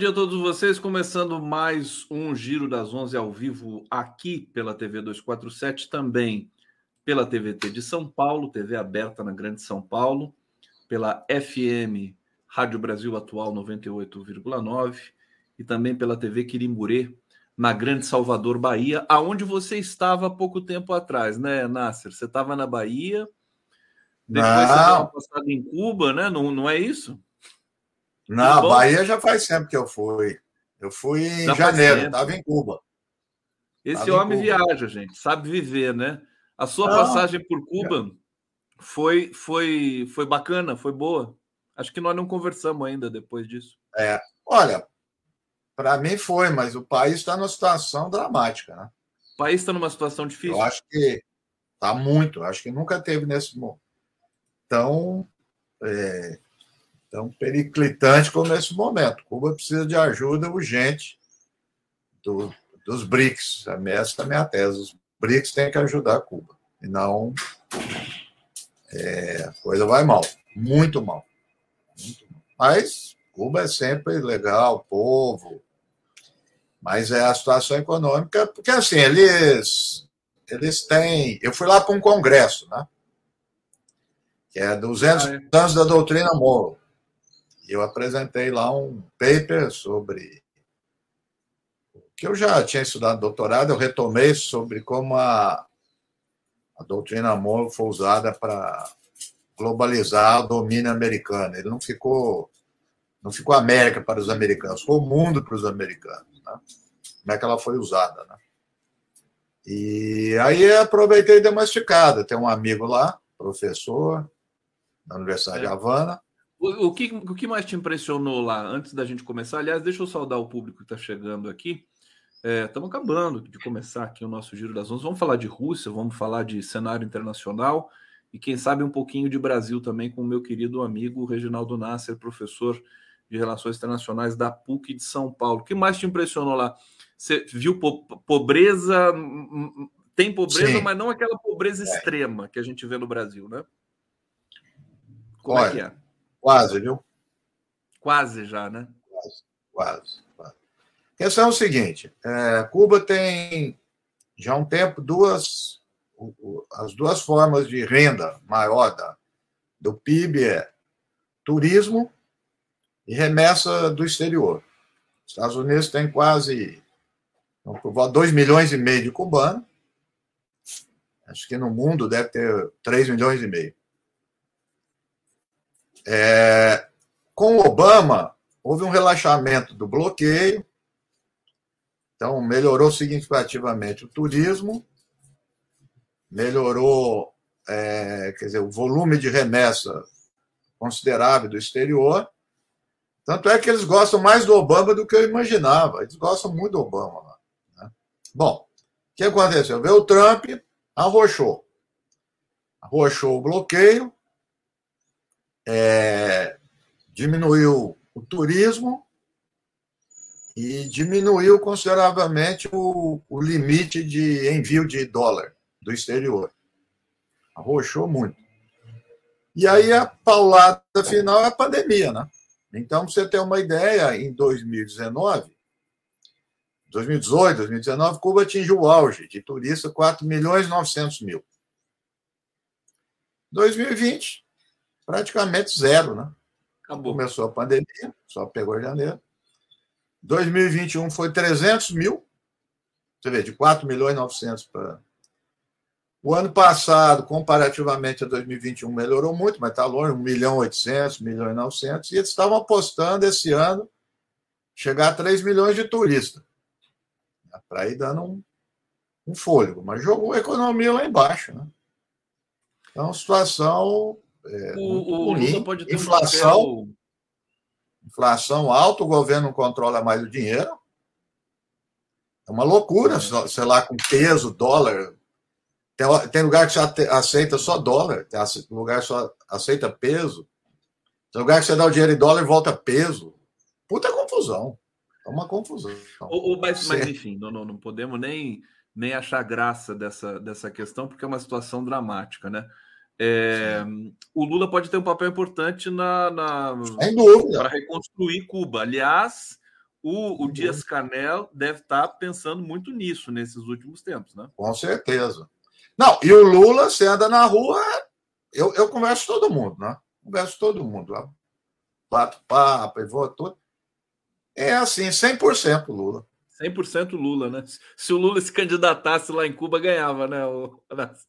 Bom dia a todos vocês, começando mais um Giro das 11 ao vivo aqui pela TV 247, também pela TVT de São Paulo, TV aberta na Grande São Paulo, pela FM Rádio Brasil Atual 98,9 e também pela TV Quirimburê na Grande Salvador, Bahia, aonde você estava há pouco tempo atrás, né, Nasser? Você estava na Bahia, depois não. você estava passado em Cuba, né? Não, não é isso? Não, Bahia já faz tempo que eu fui. Eu fui em já janeiro, estava em Cuba. Esse tava homem viaja, gente, sabe viver, né? A sua Não, passagem por Cuba foi, foi, foi bacana, foi boa. Acho que nós não conversamos ainda depois disso. É, olha, para mim foi, mas o país está numa situação dramática, né? O país está numa situação difícil. Eu acho que está muito. Acho que nunca teve nesse momento tão é, tão periclitante como nesse momento. Cuba precisa de ajuda urgente do, dos BRICS. Essa é a minha tese. Os BRICS têm que ajudar Cuba. E não. É, a coisa vai mal. Muito mal. Muito mal. Mas Cuba é sempre legal, povo. Mas é a situação econômica, porque assim, eles, eles têm. Eu fui lá para um congresso, né? Que é 200 ah, é. anos da doutrina Moro eu apresentei lá um paper sobre que eu já tinha estudado doutorado, eu retomei sobre como a, a doutrina Monroe foi usada para globalizar o domínio americano. Ele não ficou não ficou América para os americanos, ficou o mundo para os americanos. Né? Como é que ela foi usada, né? E aí aproveitei e dei uma esticada. Tem um amigo lá, professor da Universidade é. de Havana, o, o, que, o que mais te impressionou lá, antes da gente começar? Aliás, deixa eu saudar o público que está chegando aqui. Estamos é, acabando de começar aqui o nosso Giro das Onze. Vamos falar de Rússia, vamos falar de cenário internacional e, quem sabe, um pouquinho de Brasil também com o meu querido amigo Reginaldo Nasser, professor de Relações Internacionais da PUC de São Paulo. O que mais te impressionou lá? Você viu po pobreza? Tem pobreza, Sim. mas não aquela pobreza é. extrema que a gente vê no Brasil, né? Como Olha, é que é? Quase, viu? Quase já, né? Quase, quase. quase. A questão é o seguinte: é, Cuba tem já há um tempo duas as duas formas de renda maior da, do PIB é turismo e remessa do exterior. Os Estados Unidos tem quase 2 milhões e meio de cubanos. Acho que no mundo deve ter 3 milhões e meio. É, com Obama, houve um relaxamento do bloqueio, então melhorou significativamente o turismo, melhorou é, quer dizer, o volume de remessa considerável do exterior. Tanto é que eles gostam mais do Obama do que eu imaginava. Eles gostam muito do Obama. Né? Bom, o que aconteceu? Veio o Trump, arrochou. Arrochou o bloqueio, é, diminuiu o turismo e diminuiu consideravelmente o, o limite de envio de dólar do exterior. Arrochou muito. E aí a paulada final é a pandemia, né? Então, você ter uma ideia, em 2019, 2018, 2019, Cuba atingiu o auge de turista 4 milhões e 900 mil. 2020, praticamente zero, né? Acabou. Começou a pandemia, só pegou em janeiro. 2021 foi 300 mil, você vê, de 4 milhões e 900 para. O ano passado, comparativamente a 2021, melhorou muito, mas está longe, 1 milhão 800, 1 milhão e 900, e eles estavam apostando esse ano chegar a 3 milhões de turistas, para ir dando um, um fôlego, mas jogou a economia lá embaixo. Né? Então, situação é, o, o pode ter inflação, um inflação alta, o governo não controla mais o dinheiro. É uma loucura, é. sei lá, com peso, dólar. Tem, tem lugar que você aceita só dólar, tem lugar que só aceita peso. Tem lugar que você dá o dinheiro em dólar e volta peso. Puta confusão. É uma confusão. O, o, mas, mas, enfim, não, não, não podemos nem, nem achar graça dessa, dessa questão, porque é uma situação dramática, né? É, o Lula pode ter um papel importante na, na para reconstruir Cuba. Aliás, o, o Dias Canel deve estar tá pensando muito nisso nesses últimos tempos, né? Com certeza. Não, e o Lula, você anda na rua, eu, eu converso com todo mundo, né? Converso com todo mundo lá. Bato papo, e vou tudo. É assim, 100% Lula. 100% Lula, né? Se o Lula se candidatasse lá em Cuba, ganhava, né?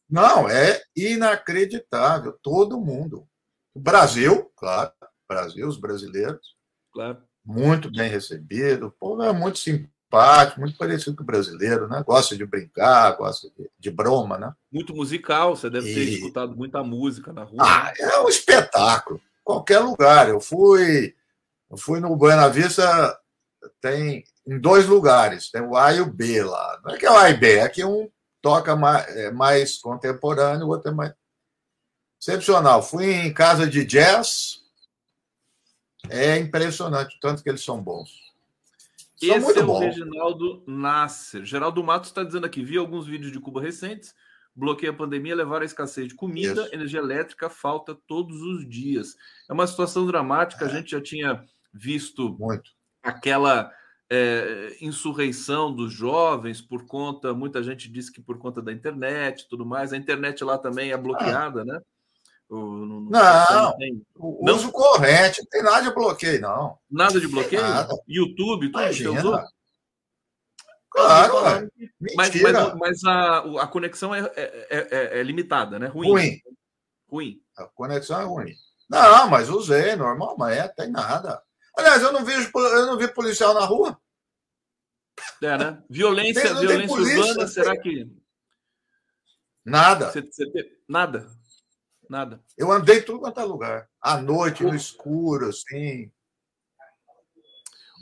Não, é inacreditável. Todo mundo. O Brasil, claro. Brasil, os brasileiros. Claro. Muito bem recebido. O povo é muito simpático, muito parecido com o brasileiro, né? Gosta de brincar, gosta de, de broma, né? Muito musical. Você deve e... ter escutado muita música na rua. Ah, né? é um espetáculo. Qualquer lugar. Eu fui, eu fui no Buena Vista, tem em dois lugares. Tem o A e o B lá. Não é que é o A e B, é que um toca mais, é mais contemporâneo, o outro é mais. Excepcional. Fui em casa de jazz. É impressionante tanto que eles são bons. São Esse muito é o bons. Reginaldo Nasser. Geraldo Matos está dizendo aqui: vi alguns vídeos de Cuba recentes. Bloqueia a pandemia, levar a escassez de comida, Isso. energia elétrica, falta todos os dias. É uma situação dramática. É. A gente já tinha visto muito. aquela é, insurreição dos jovens por conta, muita gente disse que por conta da internet tudo mais. A internet lá também é bloqueada, ah. né? O, no, no, não, tem... o não? uso corrente, não tem nada de bloqueio, não. Nada de bloqueio? Nada. YouTube, tudo Imagina. usou? Claro, mas, mas, mas, a, a conexão é, é, é, é, limitada, né? Ruim. Ruim. Ruim. A conexão é ruim. Não, mas usei, normal, mas é, tem nada. Aliás, eu não vejo, eu não vi policial na rua. É, né? Violência, tem, violência urbana, será que. Nada. Você, você, nada. Nada. Eu andei tudo quanto é lugar. À noite, no escuro, assim.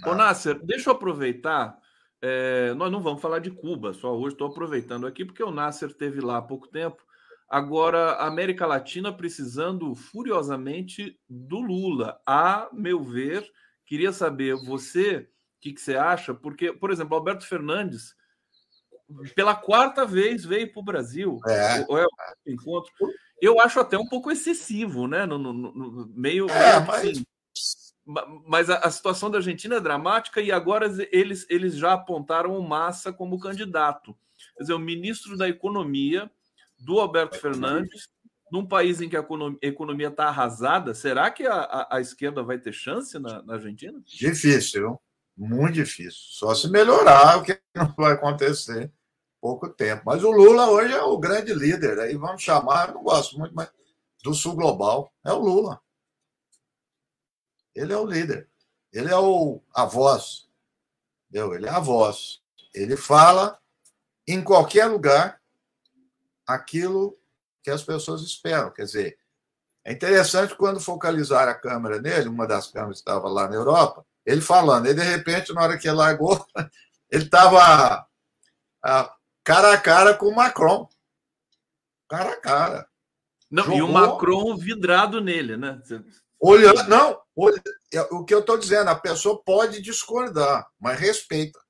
Nada. Ô, Nasser, deixa eu aproveitar. É, nós não vamos falar de Cuba, só hoje estou aproveitando aqui, porque o Nasser teve lá há pouco tempo. Agora, a América Latina precisando furiosamente do Lula. A meu ver, queria saber, você que, que você acha? Porque, por exemplo, Alberto Fernandes, pela quarta vez, veio para o Brasil. É. O, é encontro. Eu acho até um pouco excessivo, né? No, no, no meio. É, mas... Assim, mas a, a, situação da Argentina é dramática e agora eles, eles já apontaram o Massa como candidato. Quer dizer, o ministro da Economia do Alberto Fernandes, num país em que a economia está arrasada, será que a, a, a, esquerda vai ter chance na, na Argentina? Difícil. Muito difícil. Só se melhorar, o que não vai acontecer pouco tempo. Mas o Lula hoje é o grande líder. Aí vamos chamar, não gosto muito, mas do Sul Global. É o Lula. Ele é o líder. Ele é o, a voz. Entendeu? Ele é a voz. Ele fala em qualquer lugar aquilo que as pessoas esperam. Quer dizer, é interessante quando focalizar a câmera nele, uma das câmeras estava lá na Europa, ele falando. E de repente, na hora que ele largou, ele estava cara a cara com o Macron. Cara a cara. Não, Jogou, e o Macron vidrado nele, né? Olhando, não, é, o que eu estou dizendo, a pessoa pode discordar, mas respeita.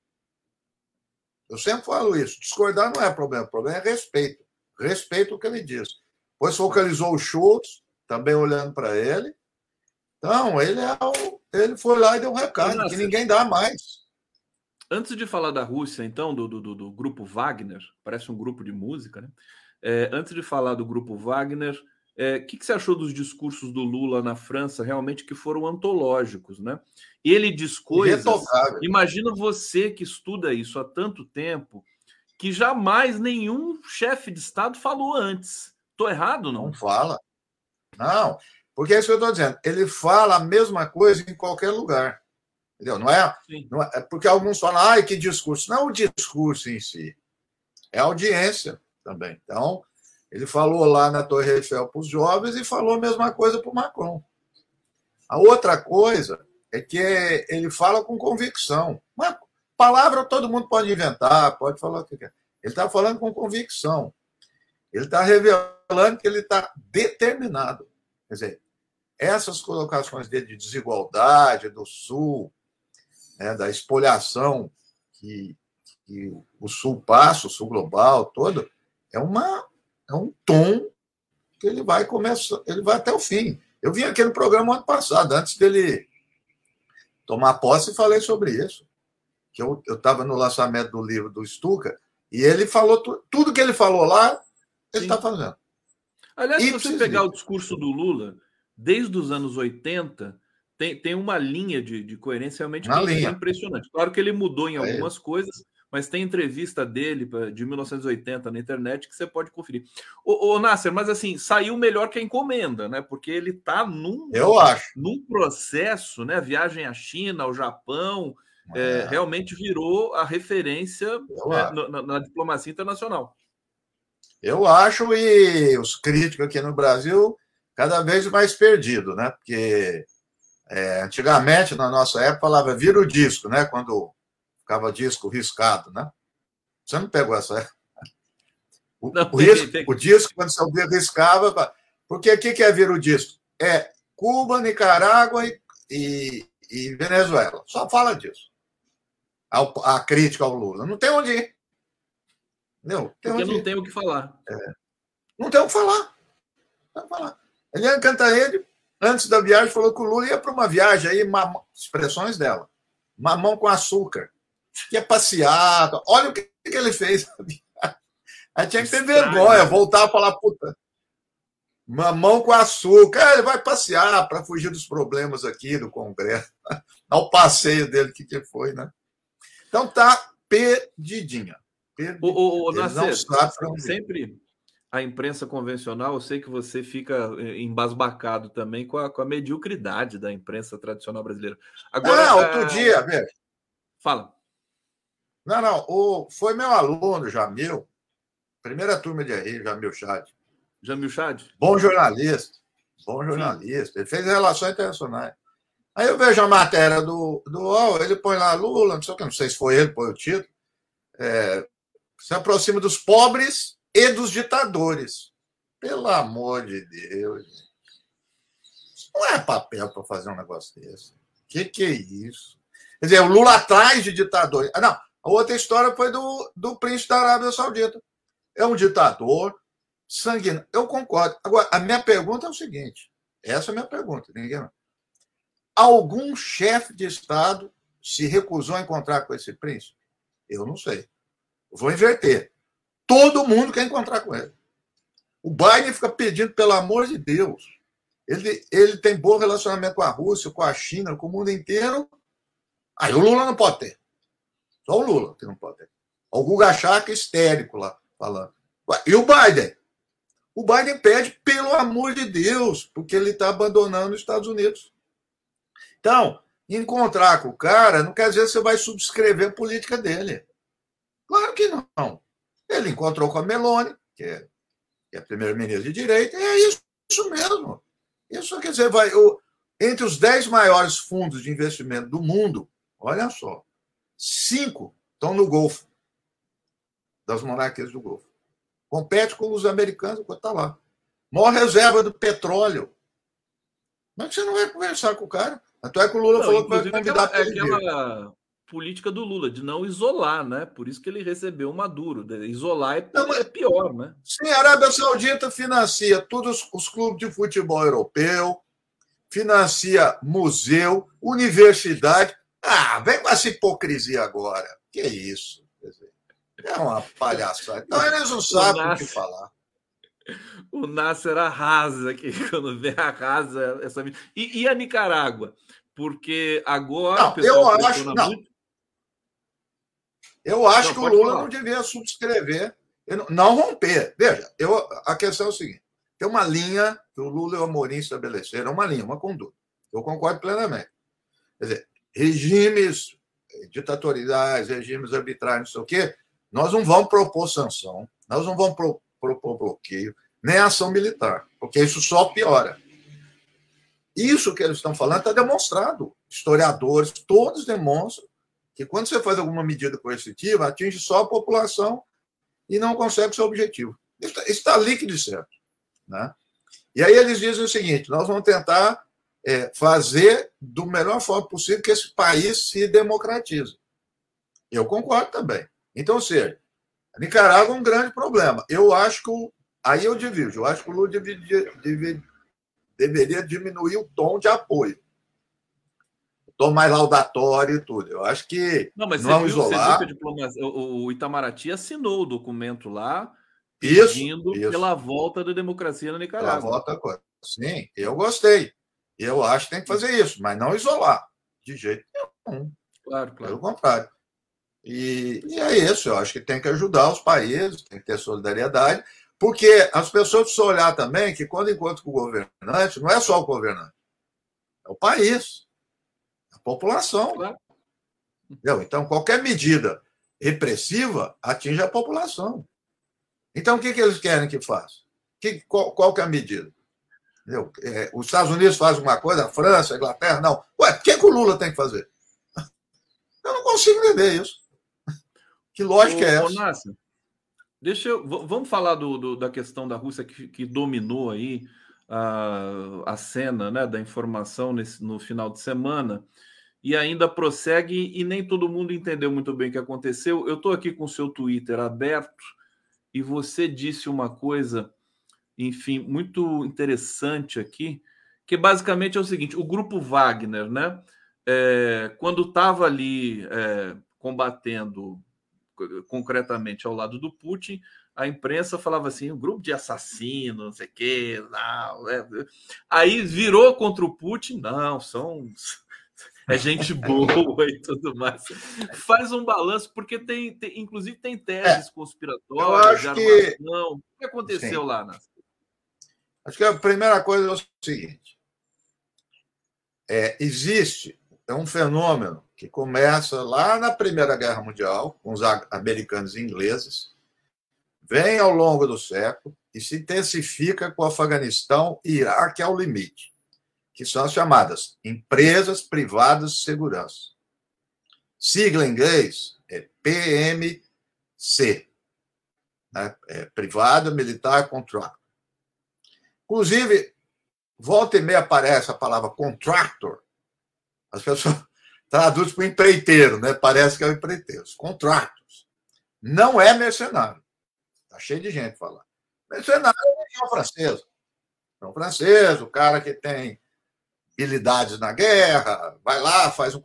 Eu sempre falo isso. Discordar não é problema, o problema é respeito. Respeito o que ele diz. Depois focalizou o Schultz, também olhando para ele. Então, ele, é o, ele foi lá e deu um recado, que ninguém dá mais. Antes de falar da Rússia, então, do, do, do grupo Wagner, parece um grupo de música, né? É, antes de falar do grupo Wagner, o é, que, que, você achou dos discursos do Lula na França, realmente que foram antológicos, né? Ele diz coisas. Imagina você que estuda isso há tanto tempo, que jamais nenhum chefe de Estado falou antes. Estou errado, não? Não fala. Não. Porque é isso que eu estou dizendo. Ele fala a mesma coisa em qualquer lugar. Entendeu? Não é, não é, é porque alguns falam, ai, que discurso. Não é o discurso em si, é a audiência também. Então, ele falou lá na Torre Eiffel para os jovens e falou a mesma coisa para o Macron. A outra coisa é que ele fala com convicção. Uma palavra todo mundo pode inventar, pode falar o que quer. Ele está falando com convicção. Ele está revelando que ele está determinado. Quer dizer, essas colocações dele de desigualdade do Sul, né, da espoliação que, que, o Sul passa, o Sul global todo, é, uma, é um tom que ele vai começar, ele vai até o fim. Eu vim aqui no programa ano passado, antes dele tomar posse, e falei sobre isso. que eu estava no lançamento do livro do Stuka, e ele falou tu, tudo que ele falou lá, ele está fazendo. Aliás, se você pegar o discurso do Lula, desde os anos 80, tem, tem uma linha de, de coerência realmente impressionante. Claro que ele mudou em é algumas é. coisas, mas tem entrevista dele de 1980 na internet que você pode conferir. Ô, ô Nasser, mas assim, saiu melhor que a encomenda, né? Porque ele está num, Eu acho. num processo, né? Viagem à China, ao Japão, é. É, realmente virou a referência é, na, na, diplomacia internacional. Eu acho, e os críticos aqui no Brasil cada vez mais perdidos, né? Porque é, antigamente, na nossa época, falava vira o disco, né? Quando ficava disco riscado, né? Você não pegou essa época? O, não, o, risco, o disco, quando você riscava. Porque o que é vira o disco? É Cuba, Nicarágua e, e, e Venezuela. Só fala disso. A, a, crítica ao Lula. Não tem onde ir. Não, tem Porque não ir. tem o que falar. É. Não tem o que falar. Não tem o que falar. Eliane Cantanhede antes da viagem, falou que o Lula ia para uma viagem aí, expressões dela, mamão com açúcar, ia passear. Olha o que, que ele fez. Aí tinha que ter vergonha, voltar a falar, puta, mamão com açúcar. É, ele vai passear para fugir dos problemas aqui do Congresso. Ao passeio dele, que, que foi, né? Então tá perdidinha. perdidinha. O, o, o Nascer, sempre a imprensa convencional, eu sei que você fica eh, embasbacado também com a, com a mediocridade da imprensa tradicional brasileira. Agora, não, outro dia, velho. Fala. Não, não, o, foi meu aluno, Jamil, primeira turma de RI, Jamil Chad. Jamil Chad? Bom jornalista, bom jornalista. Sim. Ele fez relações internacionais. Aí eu vejo a matéria do, do UOL, ele põe lá Lula, não sei o que, não sei se foi ele, põe o título. É, se aproxima dos pobres e dos ditadores. Pelo amor de Deus. Isso não é papel para fazer um negócio desse. O que, que é isso? Quer dizer, o Lula atrás de ditadores. Ah, não. A outra história foi do, do príncipe da Arábia Saudita. É um ditador sanguinário. Eu concordo. Agora, a minha pergunta é o seguinte: essa é a minha pergunta, ninguém. Algum chefe de Estado se recusou a encontrar com esse príncipe? Eu não sei. vou inverter. Todo mundo quer encontrar com ele. O Biden fica pedindo, pelo amor de Deus. Ele, ele tem bom relacionamento com a Rússia, com a China, com o mundo inteiro. Aí o Lula não pode ter. Só o Lula que não pode ter. O Guga Chaka histérico lá, falando. E o Biden? O Biden pede, pelo amor de Deus, porque ele está abandonando os Estados Unidos. Então, encontrar com o cara não quer dizer que você vai subscrever a política dele. Claro que não. Ele encontrou com a Meloni, que é, que é primeira-ministra de direita, e é isso, isso mesmo. Isso quer dizer, vai, o, entre os dez maiores fundos de investimento do mundo, olha só, cinco estão no Golfo, das monarquias do Golfo. Compete com os americanos, está lá. Maior reserva do petróleo. É que você não vai conversar com o cara? Até que o Lula não, falou que vai convidar aquela, aquela, política do Lula, de não isolar, né? Por isso que ele recebeu o Maduro. Isolar é, não, é pior, né? Sim, a Arábia Saudita financia todos os clubes de futebol europeu, financia museu, universidade. Ah, vem com essa hipocrisia agora. Que isso? É uma palhaçada. Não, eles não sabem o, o que falar. O Nasser arrasa aqui quando vê arrasa essa. E, e a Nicarágua? Porque agora. Não, eu acho. Não, muito... Eu acho não, que o Lula falar. não devia subscrever, não romper. Veja, eu, a questão é o seguinte: tem uma linha que o Lula e o Amorim estabeleceram, uma linha, uma conduta. Eu concordo plenamente. Quer dizer, regimes ditatoriais, regimes arbitrários, não sei o quê, nós não vamos propor sanção, nós não vamos pro, propor bloqueio, nem ação militar, porque isso só piora. Isso que eles estão falando está demonstrado. Historiadores, todos demonstram que quando você faz alguma medida coercitiva, atinge só a população e não consegue seu objetivo. Isso está líquido e certo. Né? E aí eles dizem o seguinte: nós vamos tentar é, fazer do melhor forma possível que esse país se democratize. Eu concordo também. Então, ou seja, a Nicarágua é um grande problema. Eu acho que. O, aí eu divido. Eu acho que o Lula deveria, deveria diminuir o tom de apoio estou mais laudatório e tudo. Eu acho que não, mas não isolar. Diplomacia, o Itamaraty assinou o documento lá pedindo isso, isso. pela volta da democracia na Nicarágua. Pela volta, sim, eu gostei. Eu acho que tem que fazer isso, mas não isolar, de jeito nenhum. Claro, claro. Pelo contrário. E, e é isso, eu acho que tem que ajudar os países, tem que ter solidariedade, porque as pessoas precisam olhar também que quando encontram com o governante, não é só o governante, é o país, população. Claro. Entendeu? Então, qualquer medida repressiva atinge a população. Então, o que, que eles querem que faça? Que, qual, qual que é a medida? É, os Estados Unidos fazem uma coisa, a França, a Inglaterra, não. Ué, o que, que o Lula tem que fazer? Eu não consigo entender isso. Que lógica ô, é essa? Nácio, deixa eu. Vamos falar do, do, da questão da Rússia que, que dominou aí a, a cena né, da informação nesse, no final de semana e ainda prossegue e nem todo mundo entendeu muito bem o que aconteceu. Eu estou aqui com o seu Twitter aberto e você disse uma coisa, enfim, muito interessante aqui, que basicamente é o seguinte: o grupo Wagner, né, é, quando estava ali é, combatendo concretamente ao lado do Putin, a imprensa falava assim, um grupo de assassinos, não sei o quê, não, é... aí virou contra o Putin, não, são é gente boa e tudo mais. Faz um balanço, porque tem, tem inclusive tem teses é, conspiratórias, de armação. Que... O que aconteceu Sim. lá, Nas? Acho que a primeira coisa é o seguinte: é, existe é um fenômeno que começa lá na Primeira Guerra Mundial, com os americanos e ingleses, vem ao longo do século e se intensifica com o Afeganistão e Iraque ao limite, que são as chamadas empresas privadas de segurança. Sigla em inglês é PMC, né? é Privada Militar Contract. Inclusive, volta e meia aparece a palavra contractor. As pessoas traduz para empreiteiro, né? Parece que é o empreiteiro. Os contratos. Não é mercenário. Está cheio de gente falando. Mercenário é o francês. É o francês, o cara que tem habilidades na guerra, vai lá, faz um.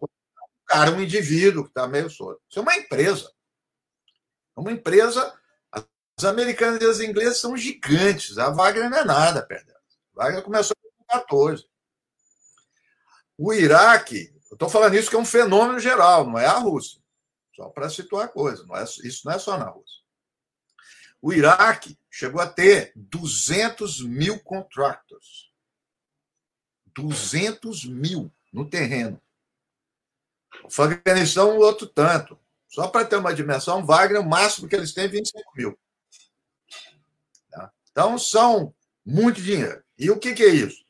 Cara, um indivíduo que está meio solto. Isso é uma empresa. É uma empresa. As americanas e as inglesas são gigantes. A Wagner não é nada perto delas. A Wagner começou em 14. O Iraque estou falando isso que é um fenômeno geral, não é a Rússia. Só para situar a coisa. Não é, isso não é só na Rússia. O Iraque chegou a ter 200 mil contractors. 200 mil no terreno. O Afeganistão, outro tanto. Só para ter uma dimensão, Wagner, o máximo que eles têm é 25 mil. Tá? Então, são muito dinheiro. E o que, que é isso?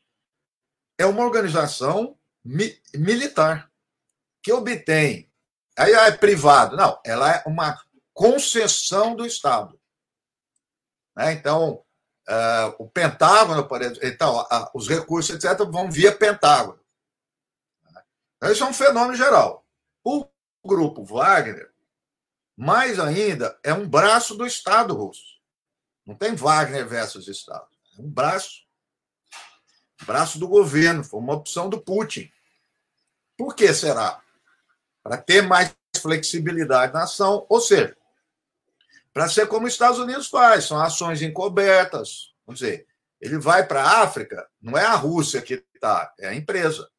É uma organização mi militar, que obtém. Aí é privado. Não, ela é uma concessão do Estado. Né? Então, uh, o Pentágono, por exemplo, então, os recursos, etc., vão via Pentágono. Então, isso é um fenômeno geral. O grupo Wagner, mais ainda, é um braço do Estado russo. Não tem Wagner versus Estado. É um braço. Braço do governo. Foi uma opção do Putin. Por que será? Para ter mais flexibilidade na ação, ou seja, para ser como os Estados Unidos faz, são ações encobertas. Vamos dizer, ele vai para a África, não é a Rússia que está, é a empresa.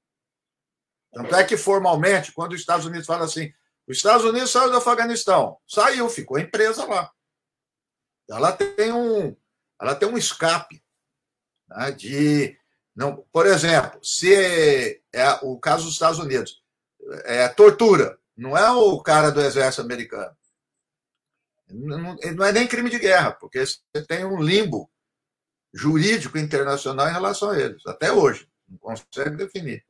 Tanto é que, formalmente, quando os Estados Unidos falam assim, os Estados Unidos saiu do Afeganistão, saiu, ficou a empresa lá. Ela tem um, ela tem um escape né, de não, por exemplo, se é o caso dos Estados Unidos, é tortura, não é o cara do exército americano. Não, não é nem crime de guerra, porque você tem um limbo jurídico internacional em relação a eles, até hoje. Não consegue definir.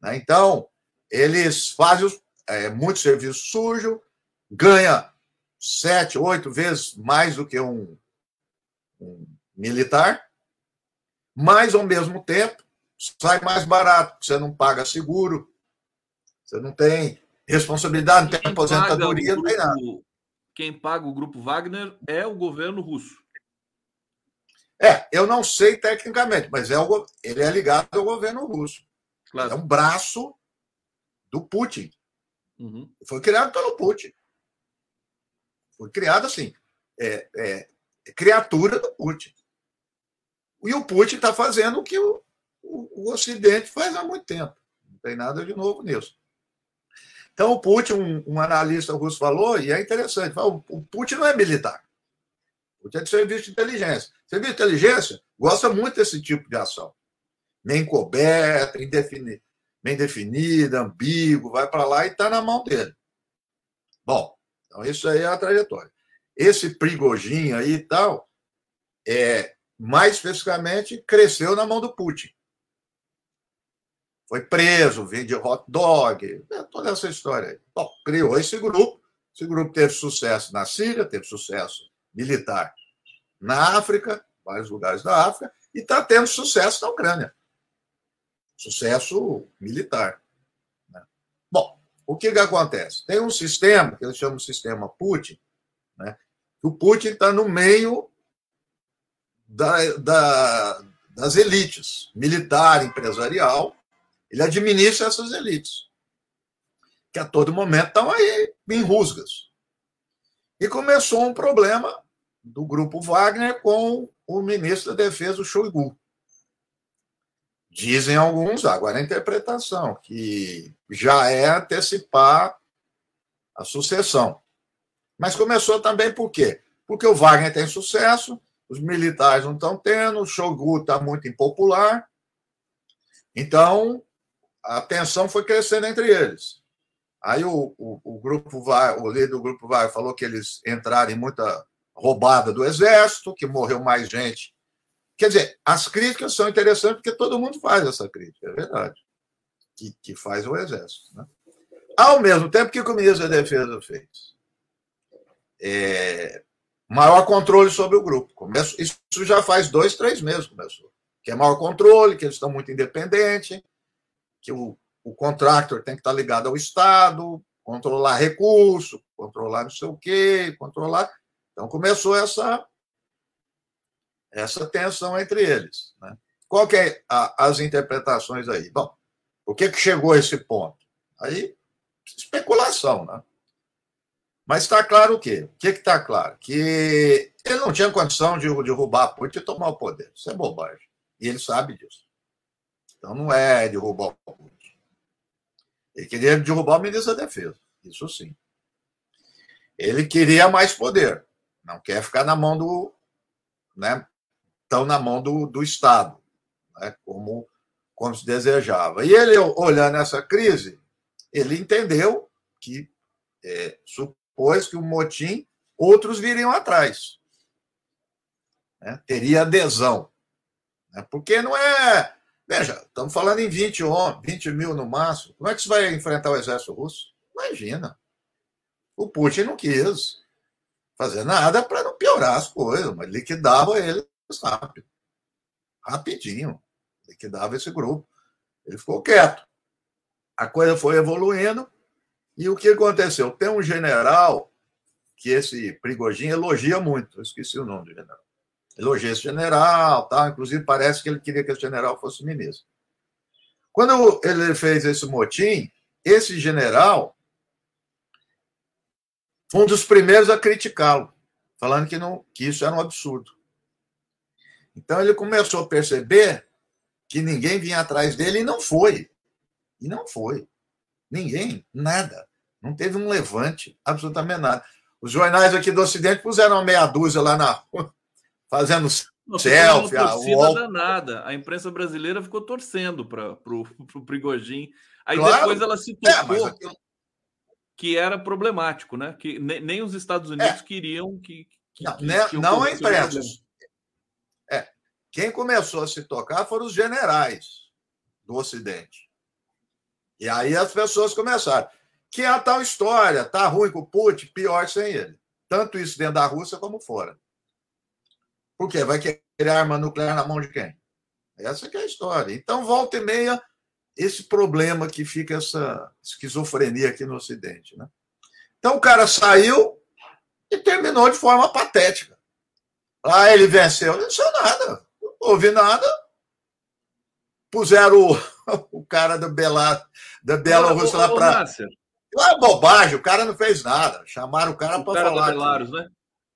Né? Então, eles fazem é, muito serviço sujo, ganha sete, oito vezes mais do que um, um militar, mas, ao mesmo tempo, sai mais barato, você não paga seguro, você não tem responsabilidade, não tem aposentadoria, não tem nada. Quem paga o grupo Wagner é o governo russo. É, eu não sei tecnicamente, mas é o, ele é ligado ao governo russo. Claro. É um braço do Putin. Uhum. Foi criado pelo Putin. Foi criado assim. É, é, é criatura do Putin. E o Putin está fazendo o que o, o, o, Ocidente faz há muito tempo. Não tem nada de novo nisso. Então, o Putin, um, um analista russo falou, e é interessante, o, Putin não é militar. O Putin é de serviço de inteligência. Serviço de inteligência gosta muito desse tipo de ação. Nem coberta, indefinida, bem definida, ambíguo, vai para lá e está na mão dele. Bom, então isso aí é a trajetória. Esse Prigojin aí e tal, é, mais especificamente, cresceu na mão do Putin. Foi preso, vende hot dog, é toda essa história aí. Bom, criou esse grupo. Esse grupo teve sucesso na Síria, teve sucesso militar na África, vários lugares da África, e está tendo sucesso na Ucrânia. Sucesso militar. Né? Bom, o que, que acontece? Tem um sistema, que eles chamam de sistema Putin, né? o Putin está no meio da, da, das elites, militar, empresarial, ele administra essas elites, que a todo momento estão aí em rusgas. E começou um problema do grupo Wagner com o ministro da Defesa, o Shoigu. Dizem alguns, agora a interpretação, que já é antecipar a sucessão. Mas começou também por quê? Porque o Wagner tem sucesso, os militares não estão tendo, o Shogun está muito impopular. Então, a tensão foi crescendo entre eles. Aí o, o, o grupo vai, o líder do grupo vai falou que eles entraram em muita roubada do exército, que morreu mais gente Quer dizer, as críticas são interessantes porque todo mundo faz essa crítica, é verdade. Que, que faz o Exército. Né? Ao mesmo tempo, que o ministro da Defesa fez? É, maior controle sobre o grupo. Começo, isso já faz dois, três meses começou. Que é maior controle, que eles estão muito independentes, que o, o contractor tem que estar ligado ao Estado, controlar recurso, controlar não sei o quê, controlar. Então começou essa essa tensão entre eles. Né? Qual que é a, as interpretações aí? Bom, o que, que chegou a esse ponto? Aí, especulação, né? Mas está claro o quê? O que está claro? Que ele não tinha condição de derrubar Putin e tomar o poder. Isso é bobagem. E ele sabe disso. Então não é derrubar o. Ele queria derrubar o ministro da Defesa. Isso sim. Ele queria mais poder. Não quer ficar na mão do, né, estão na mão do, do Estado, né, como, como se desejava. E ele, olhando essa crise, ele entendeu que é, supôs que o motim outros viriam atrás. Né, teria adesão. Né, porque não é. Veja, estamos falando em 20, 20 mil no máximo. Como é que você vai enfrentar o exército russo? Imagina. O Putin não quis fazer nada para não piorar as coisas, mas liquidava ele rápido. Rapidinho. Liquidava esse grupo. Ele ficou quieto. A coisa foi evoluindo. E o que aconteceu? Tem um general que esse Prigogine elogia muito. Eu esqueci o nome do general. Elogia esse general, tá? inclusive parece que ele queria que esse general fosse ministro. Quando ele fez esse motim, esse general foi um dos primeiros a criticá-lo, falando que, não, que isso era um absurdo. Então ele começou a perceber que ninguém vinha atrás dele e não foi. E não foi. Ninguém, nada. Não teve um levante, absolutamente nada. Os jornais aqui do Ocidente puseram uma meia dúzia lá na rua, fazendo não, selfie. Uma torcida a danada. A imprensa brasileira ficou torcendo para o Prigogine. Aí claro. depois ela se é, tocou é, aquilo... que era problemático, né? Que nem os Estados Unidos é. queriam que. que não, que, né, não a imprensa. Quem começou a se tocar foram os generais do Ocidente. E aí as pessoas começaram. Que é a tal história, tá ruim com o Putin, pior sem ele. Tanto isso dentro da Rússia como fora. Por quê? Vai querer arma nuclear na mão de quem? Essa é a história. Então, volta e meia, esse problema que fica essa esquizofrenia aqui no Ocidente. Né? Então, o cara saiu e terminou de forma patética. Ah, ele venceu. Não venceu nada ouvi nada. Puseram o cara do Bela, da Bielorrússia lá para. Não é bobagem, o cara não fez nada. Chamaram o cara para falar. Belarus, né?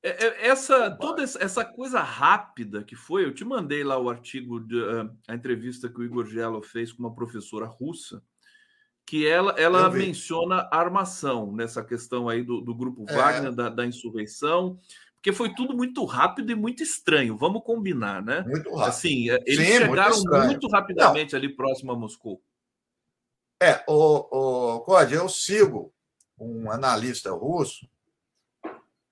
É, é, essa toda essa coisa rápida que foi, eu te mandei lá o artigo, de, a entrevista que o Igor Gelo fez com uma professora russa, que ela, ela menciona armação nessa questão aí do, do grupo é. Wagner, da, da insurreição, porque foi tudo muito rápido e muito estranho. Vamos combinar, né? Muito rápido. Assim, eles Sim, chegaram muito, muito rapidamente Não. ali próximo a Moscou. É, o, o eu sigo um analista russo,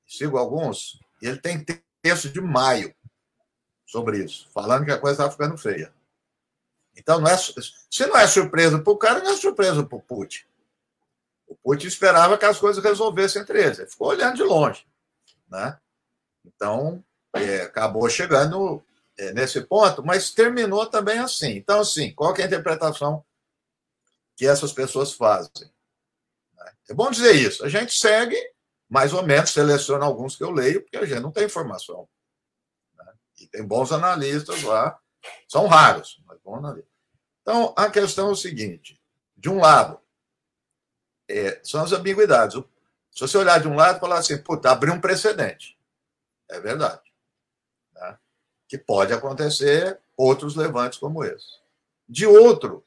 sigo alguns, e ele tem texto de maio sobre isso, falando que a coisa está ficando feia. Então, não é, se não é surpresa para o cara, não é surpresa para o Putin. O Putin esperava que as coisas resolvessem entre eles. Ele ficou olhando de longe. Né? Então, é, acabou chegando é, nesse ponto, mas terminou também assim. Então, assim, qual é a interpretação que essas pessoas fazem? É bom dizer isso. A gente segue, mais ou menos, seleciona alguns que eu leio, porque a gente não tem informação. Né? E tem bons analistas lá, são raros, mas bons analistas. Então, a questão é o seguinte: de um lado, é, são as ambiguidades. Se você olhar de um lado e falar assim, puta, abriu um precedente. É verdade. Né? Que pode acontecer outros levantes como esse. De outro,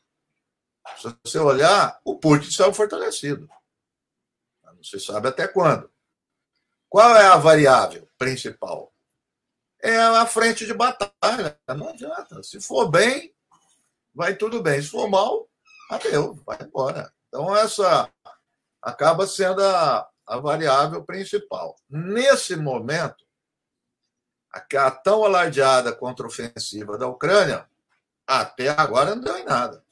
se você olhar, o Putin saiu fortalecido. Não se sabe até quando. Qual é a variável principal? É a frente de batalha. Não adianta. Se for bem, vai tudo bem. Se for mal, adeus, vai embora. Então, essa acaba sendo a, a variável principal. Nesse momento, a tão alardeada contra-ofensiva da Ucrânia, até agora não deu em nada.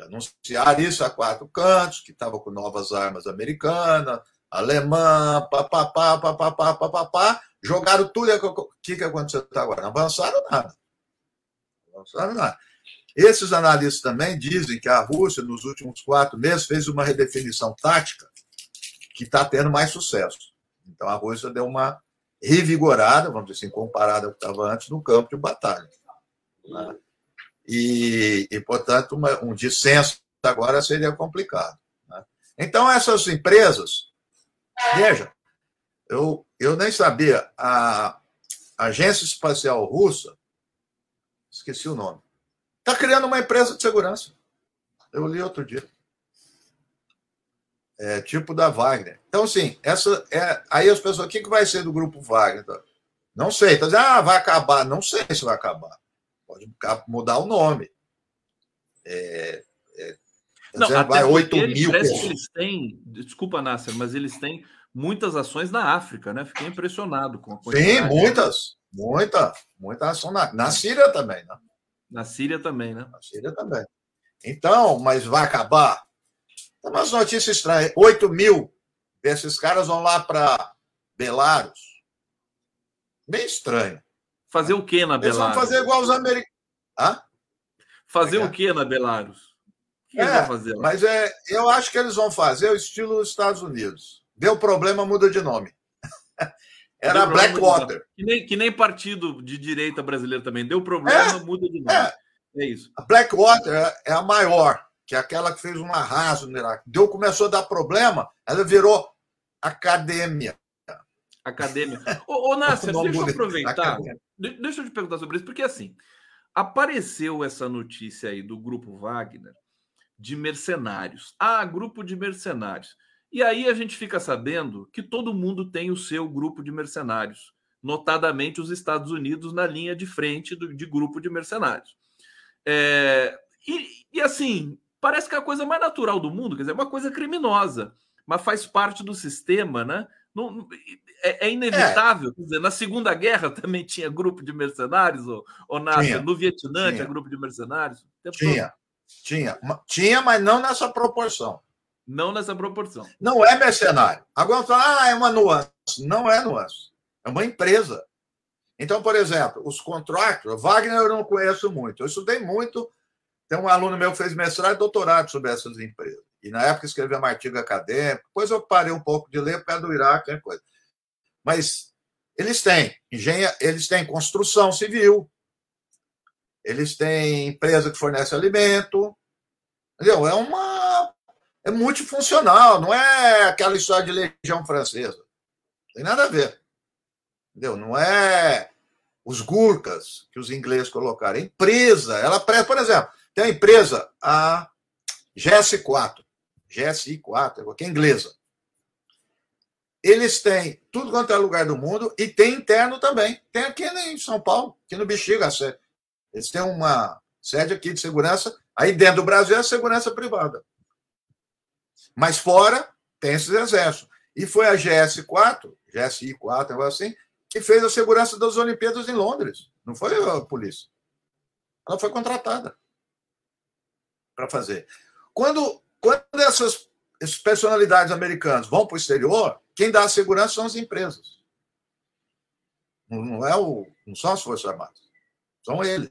Já anunciaram isso a quatro cantos, que estava com novas armas americanas, alemã, papapá, papapá, papapá, jogaram tudo. O que, que aconteceu até agora? Não avançaram nada. Não avançaram nada. Esses analistas também dizem que a Rússia, nos últimos quatro meses, fez uma redefinição tática que está tendo mais sucesso. Então, a Rússia deu uma revigorada, vamos dizer assim, comparada ao que estava antes no campo de batalha. Né? E, e, portanto, uma, um dissenso agora seria complicado. Né? Então, essas empresas, veja, eu, eu nem sabia, a Agência Espacial Russa, esqueci o nome, está criando uma empresa de segurança. Eu li outro dia é, tipo da Wagner. Então, assim, essa é, aí as pessoas, o que, vai ser do grupo Wagner? Não sei, então, ah, vai acabar. Não sei se vai acabar. Pode mudar o nome. É, é, não, dizendo, vai 8 mil. Parece que eles têm, desculpa, Nasser, mas eles têm muitas ações na África, né? Fiquei impressionado com a quantidade. Sim, muitas, muita, muita ação na, na Síria também, né? Na Síria também, né? Na Síria também. Então, mas vai acabar? Tem umas notícias estranhas. 8 mil desses caras vão lá para Belarus. Bem estranho. Fazer o que na Belarus? Eles vão fazer igual os americanos. Hã? Fazer é. o que na Belarus? O que é, fazer lá? Mas é, eu acho que eles vão fazer o estilo dos Estados Unidos. Deu problema, muda de nome. Era Blackwater. Que nem, que nem partido de direita brasileiro também. Deu problema, é, muda de nome. É, é isso. A Blackwater é a maior que é aquela que fez um arraso no Iraque. Deu, começou a dar problema, ela virou academia. Academia. Ô, ô Nasser, deixa eu aproveitar. Deixa eu te perguntar sobre isso, porque assim, apareceu essa notícia aí do grupo Wagner de mercenários. Ah, grupo de mercenários. E aí a gente fica sabendo que todo mundo tem o seu grupo de mercenários, notadamente os Estados Unidos na linha de frente do, de grupo de mercenários. É, e, e assim, parece que é a coisa mais natural do mundo, quer dizer, é uma coisa criminosa, mas faz parte do sistema, né? Não, é, é, inevitável. É. Dizer, na Segunda Guerra também tinha grupo de mercenários, ou, ou na, tinha, no Vietnã tinha. tinha grupo de mercenários. Tinha, todo. tinha. Tinha, mas não nessa proporção. Não nessa proporção. Não é mercenário. Agora fala, ah, é uma nuance. Não é nuance. É uma empresa. Então, por exemplo, os contratos, Wagner eu não conheço muito. Eu estudei muito tem um aluno meu que fez mestrado e doutorado sobre essas empresas. E na época escreveu um artigo acadêmico. Depois eu parei um pouco de ler por causa do Iraque, coisa. Mas eles têm engenha, eles têm construção civil, eles têm empresa que fornece alimento. Entendeu? É uma. É multifuncional, não é aquela história de legião francesa. Não tem nada a ver. Entendeu? Não é os gurkas que os ingleses colocaram. Empresa, ela presta, por exemplo, tem a empresa, a GS4, GSI4, que é inglesa. Eles têm tudo quanto é lugar do mundo e tem interno também. Tem aqui em São Paulo, aqui no Bexiga. Eles têm uma sede aqui de segurança. Aí dentro do Brasil é segurança privada. Mas fora tem esses exércitos. E foi a GS4, GSI4, negócio assim, que fez a segurança das Olimpíadas em Londres. Não foi a polícia. Ela foi contratada para fazer. Quando, quando essas, essas personalidades americanas vão para o exterior, quem dá a segurança são as empresas. Não, é o, não são as Forças Armadas. São eles.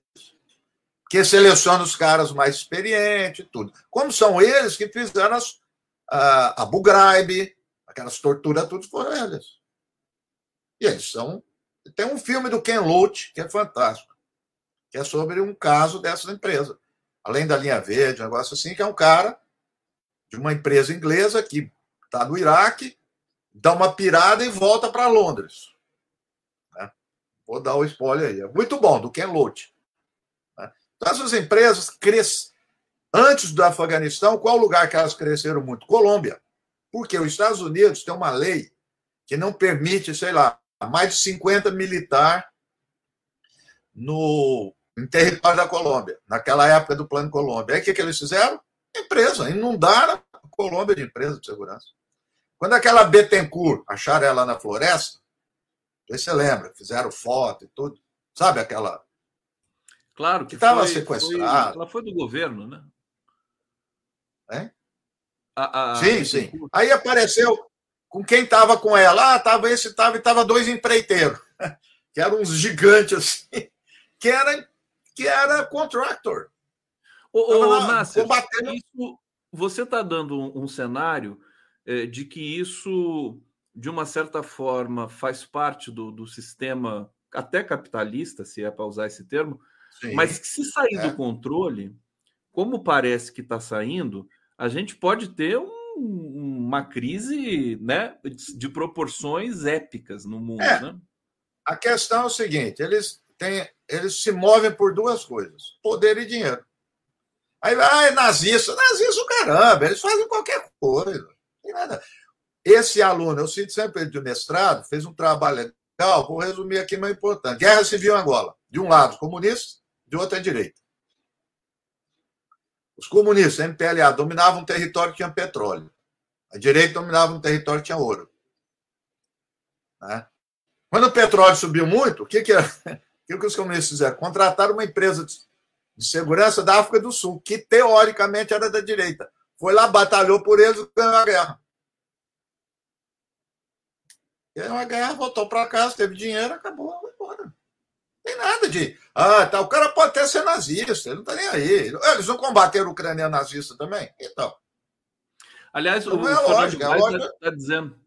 Que selecionam os caras mais experientes e tudo. Como são eles que fizeram as, a, a Bugraib, aquelas torturas, tudo foram eles. E eles são. Tem um filme do Ken Loach, que é fantástico, que é sobre um caso dessa empresa. Além da linha verde, um negócio assim, que é um cara de uma empresa inglesa que está no Iraque, dá uma pirada e volta para Londres. Né? Vou dar o spoiler aí. É muito bom, do Ken Loach. Né? Então, essas empresas crescem. Antes do Afeganistão, qual lugar que elas cresceram muito? Colômbia. Porque os Estados Unidos têm uma lei que não permite, sei lá, mais de 50 militar no em território da Colômbia, naquela época do Plano Colômbia. Aí o que, que eles fizeram? Empresa, inundaram a Colômbia de empresa de segurança. Quando aquela Betancourt acharam ela na floresta, você lembra, fizeram foto e tudo. Sabe aquela. Claro que estava sequestrada. Ela foi do governo, né? É? A, a... sim, sim. Aí apareceu com quem estava com ela. Ah, estava esse, estava e estava dois empreiteiros, que eram uns gigantes assim, que era, que era contractor. Ô, ô Márcio, combatendo... isso, você está dando um, um cenário é, de que isso, de uma certa forma, faz parte do, do sistema até capitalista, se é para usar esse termo, Sim, mas que se sair é. do controle, como parece que está saindo, a gente pode ter um uma crise né, de proporções épicas no mundo. É. Né? A questão é o seguinte: eles, têm, eles se movem por duas coisas: poder e dinheiro. Aí, ah, é nazista. Nazista o caramba, eles fazem qualquer coisa. Esse aluno, eu sinto sempre de mestrado, fez um trabalho legal, vou resumir aqui, mas é importante. Guerra Civil Angola. De um lado, comunistas, de outro, a direita. Os comunistas, MPLA, dominavam um território que tinha petróleo. A direita dominava um território que tinha ouro. Né? Quando o petróleo subiu muito, o que, que, o que os comunistas fizeram? Contrataram uma empresa de segurança da África do Sul, que teoricamente era da direita. Foi lá, batalhou por eles e ganhou a guerra. Ganhou a guerra, voltou para casa, teve dinheiro, acabou, foi embora tem nada de. Ah, tá, o cara pode até ser nazista, ele não está nem aí. Eles não combateram o ucraniano nazista também? Então. Aliás, então, o é é está dizendo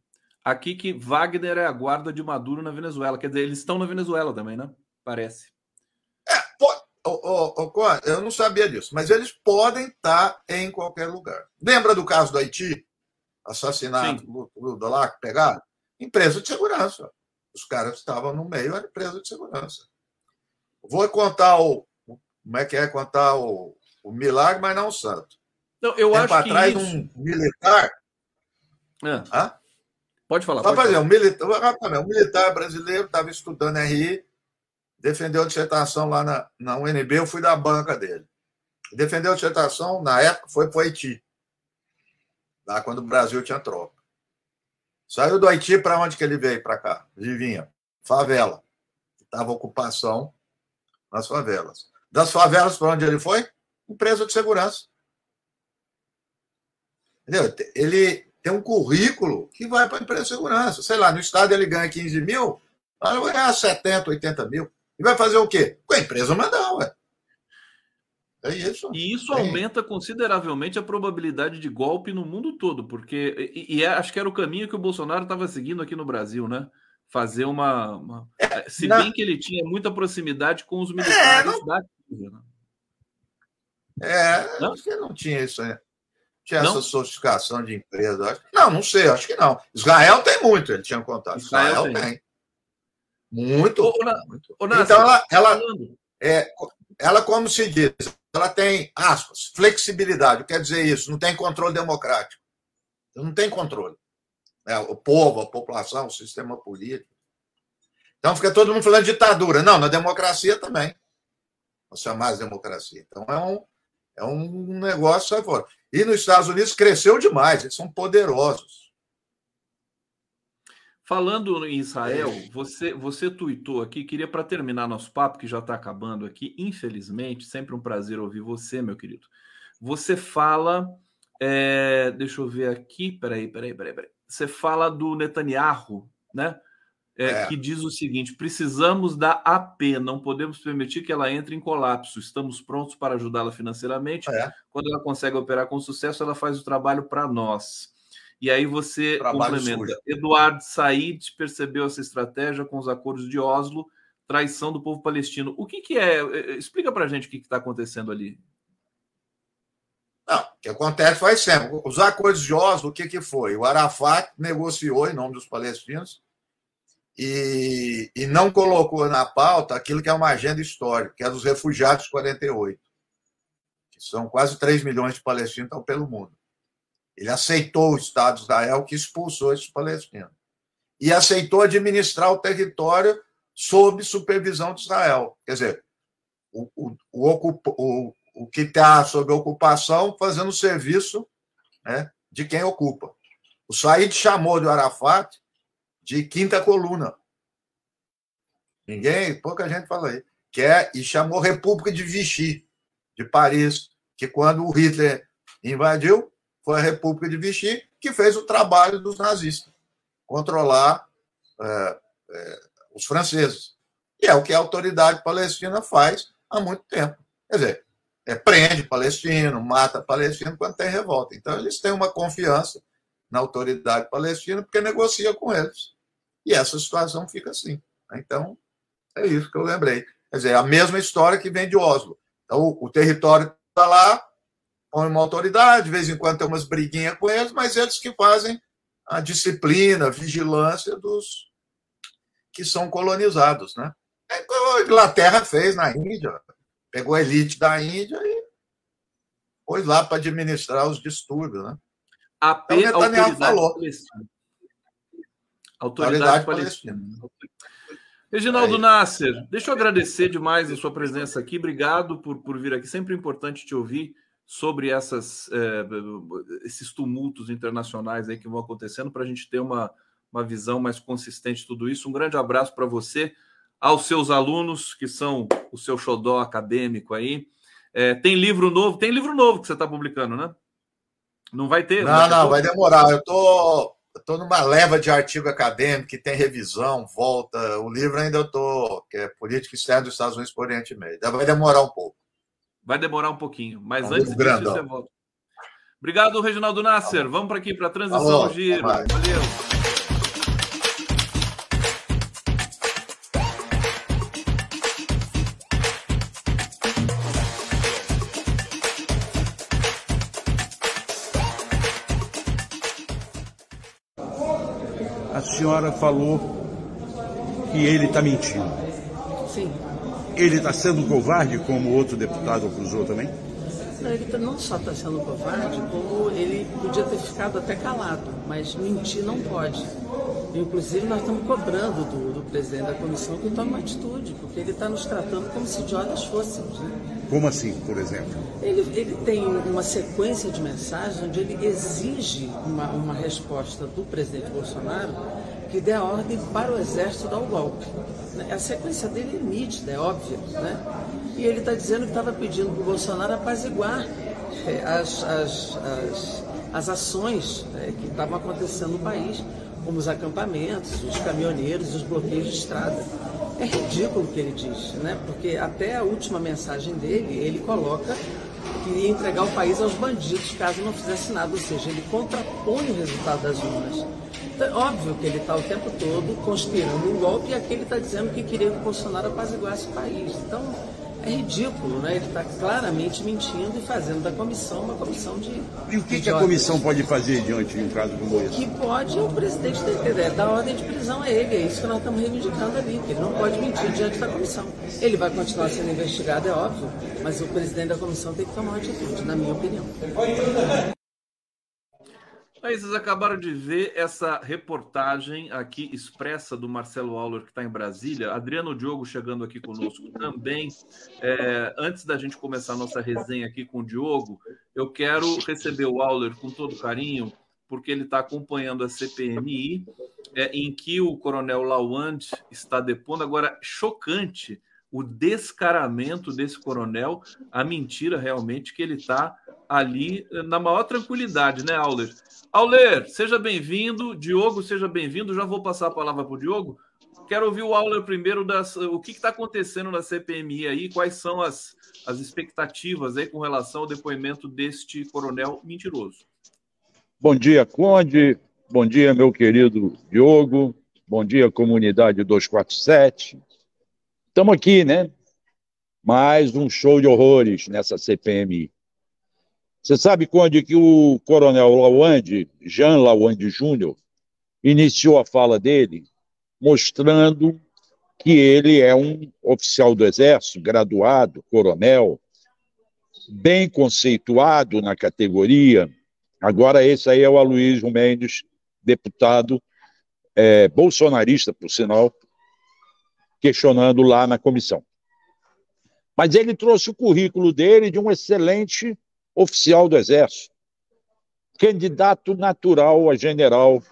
aqui que Wagner é a guarda de Maduro na Venezuela. Quer dizer, eles estão na Venezuela também, né? Parece. Oh, oh, oh, eu não sabia disso, mas eles podem estar em qualquer lugar. Lembra do caso do Haiti? Assassinato do, do lá que pegaram? Empresa de segurança. Os caras estavam no meio, era empresa de segurança. Vou contar o. Como é que é contar o, o milagre, mas não o santo. Não, eu Tempo acho atrás, que isso... um militar. É. Pode falar. Pode fazer, um militar, um militar brasileiro estava estudando RI, defendeu a dissertação lá na, na UNB, eu fui da banca dele. Defendeu a dissertação, na época, foi para o Haiti, lá quando o Brasil tinha tropa. Saiu do Haiti para onde que ele veio para cá? Ele vinha, favela. Estava ocupação nas favelas. Das favelas para onde ele foi? Empresa de segurança. Entendeu? Ele tem um currículo que vai para a empresa de segurança. Sei lá, no estado ele ganha 15 mil, vai ganhar 70, 80 mil. E vai fazer o quê? Com a empresa mandar, ué. É isso. E isso é. aumenta consideravelmente a probabilidade de golpe no mundo todo, porque e, e é, acho que era o caminho que o Bolsonaro estava seguindo aqui no Brasil, né? fazer uma. uma... É, se não. bem que ele tinha muita proximidade com os é, militares é, não... da né? É, não? acho que não tinha isso, né? Tinha não? essa sofisticação de empresa. Não, não sei, acho que não. Israel tem muito, ele tinha contato. Israel, Israel tem. tem. Muito. Ô, muito. Ô, então, ela, ela, é, ela, como se diz, ela tem, aspas, flexibilidade. Quer dizer isso, não tem controle democrático. Não tem controle. É, o povo, a população, o sistema político. Então fica todo mundo falando de ditadura. Não, na democracia também. Vamos chamar de democracia. Então é um, é um negócio fora. E nos Estados Unidos cresceu demais, eles são poderosos. Falando em Israel, você você tuitou aqui, queria para terminar nosso papo, que já está acabando aqui, infelizmente, sempre um prazer ouvir você, meu querido. Você fala, é, deixa eu ver aqui, peraí, peraí, peraí, peraí. Você fala do Netanyahu, né? É, é. Que diz o seguinte: precisamos da AP, não podemos permitir que ela entre em colapso. Estamos prontos para ajudá-la financeiramente. É. Quando ela consegue operar com sucesso, ela faz o trabalho para nós. E aí você Trabalho complementa. Sujo. Eduardo Said percebeu essa estratégia com os acordos de Oslo, traição do povo palestino. O que, que é? é, é explica para a gente o que está acontecendo ali. Não, o que acontece faz sempre. Os acordos de Oslo, o que, que foi? O Arafat negociou em nome dos palestinos e, e não colocou na pauta aquilo que é uma agenda histórica, que é dos refugiados 48, que são quase 3 milhões de palestinos que estão pelo mundo. Ele aceitou o Estado de Israel que expulsou esses palestinos. E aceitou administrar o território sob supervisão de Israel. Quer dizer, o, o, o, o, que está sob ocupação fazendo serviço né, de quem ocupa. O Said chamou de Arafat de quinta coluna. Ninguém, pouca gente fala aí. Que é, e chamou República de Vichy, de Paris, que quando o Hitler invadiu, foi a República de Vichy que fez o trabalho dos nazistas, controlar é, é, os franceses. E é o que a autoridade palestina faz há muito tempo. Quer dizer, é, prende palestino, mata palestino quando tem revolta. Então, eles têm uma confiança na autoridade palestina porque negocia com eles. E essa situação fica assim. Então, é isso que eu lembrei. Quer dizer, a mesma história que vem de Oslo. Então, o território está lá, põe uma autoridade, de vez em quando tem umas briguinhas com eles, mas eles que fazem a disciplina, a vigilância dos que são colonizados, né? É a Inglaterra fez na Índia, pegou a elite da Índia e pôs lá para administrar os distúrbios, né? A então, Netanyahu falou. Palestina. Autoridade, autoridade palestina. palestina. Reginaldo é Nasser, deixa eu agradecer demais a sua presença aqui. Obrigado por, por vir aqui. Sempre importante te ouvir sobre essas, é, esses tumultos internacionais aí que vão acontecendo para a gente ter uma, uma visão mais consistente de tudo isso. Um grande abraço para você, aos seus alunos, que são o seu xodó acadêmico aí. É, tem livro novo, tem livro novo que você está publicando, né? Não vai ter? Não, não, vai demorar. Eu tô, tô numa leva de artigo acadêmico que tem revisão, volta. O livro ainda eu tô, que é Política Externa dos Estados Unidos por Oriente Médio. Vai demorar um pouco. Vai demorar um pouquinho, mas Vamos antes disso você volta. Obrigado, Reginaldo Nasser. Vamos para aqui para a transição Alô, giro. Valeu. A senhora falou que ele está mentindo. Sim. Ele está sendo covarde, como outro deputado acusou também? Não, ele tá, não só está sendo covarde, como ele podia ter ficado até calado, mas mentir não pode. Inclusive, nós estamos cobrando do, do presidente da comissão que tome uma atitude, porque ele está nos tratando como se idiotas fôssemos. Né? Como assim, por exemplo? Ele, ele tem uma sequência de mensagens onde ele exige uma, uma resposta do presidente Bolsonaro que dê a ordem para o exército dar o golpe. A sequência dele é nítida, é óbvia. Né? E ele está dizendo que estava pedindo para o Bolsonaro apaziguar é, as, as, as, as ações né, que estavam acontecendo no país, como os acampamentos, os caminhoneiros, os bloqueios de estrada. É ridículo o que ele diz, né? porque até a última mensagem dele, ele coloca que iria entregar o país aos bandidos caso não fizesse nada, ou seja, ele contrapõe o resultado das urnas. Então, é óbvio que ele está o tempo todo conspirando um golpe e aqui ele está dizendo que queria que o Bolsonaro apaziguasse o país. Então, é ridículo, né? Ele está claramente mentindo e fazendo da comissão uma comissão de. E o que, que a comissão pode fazer diante de um caso como esse? O que pode o presidente ter, dar ordem de prisão a ele. É isso que nós estamos reivindicando ali, que ele não pode mentir diante da comissão. Ele vai continuar sendo investigado, é óbvio, mas o presidente da comissão tem que tomar uma atitude, na minha opinião. Aí vocês acabaram de ver essa reportagem aqui expressa do Marcelo Auler, que está em Brasília. Adriano Diogo chegando aqui conosco também. É, antes da gente começar a nossa resenha aqui com o Diogo, eu quero receber o Auler com todo carinho, porque ele está acompanhando a CPMI, é, em que o coronel Lawand está depondo. Agora, chocante o descaramento desse coronel, a mentira realmente que ele está ali na maior tranquilidade, né, Auler? Auler, seja bem-vindo. Diogo, seja bem-vindo. Já vou passar a palavra para o Diogo. Quero ouvir o Auler primeiro das, o que está acontecendo na CPMI aí, quais são as, as expectativas aí com relação ao depoimento deste coronel mentiroso. Bom dia, Conde. Bom dia, meu querido Diogo. Bom dia, comunidade 247. Estamos aqui, né? Mais um show de horrores nessa CPMI. Você sabe quando que o coronel Lawande, Jean Lawande Júnior, iniciou a fala dele mostrando que ele é um oficial do Exército, graduado, coronel, bem conceituado na categoria. Agora, esse aí é o Aloysio Mendes, deputado é, bolsonarista, por sinal, questionando lá na comissão. Mas ele trouxe o currículo dele de um excelente oficial do Exército, candidato natural a general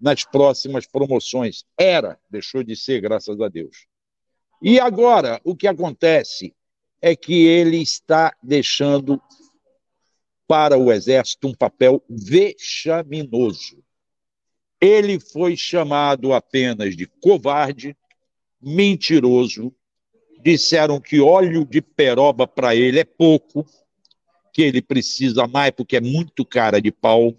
nas próximas promoções. Era, deixou de ser, graças a Deus. E agora, o que acontece é que ele está deixando para o Exército um papel vexaminoso. Ele foi chamado apenas de covarde, mentiroso, disseram que óleo de peroba para ele é pouco, que ele precisa mais porque é muito cara de pau.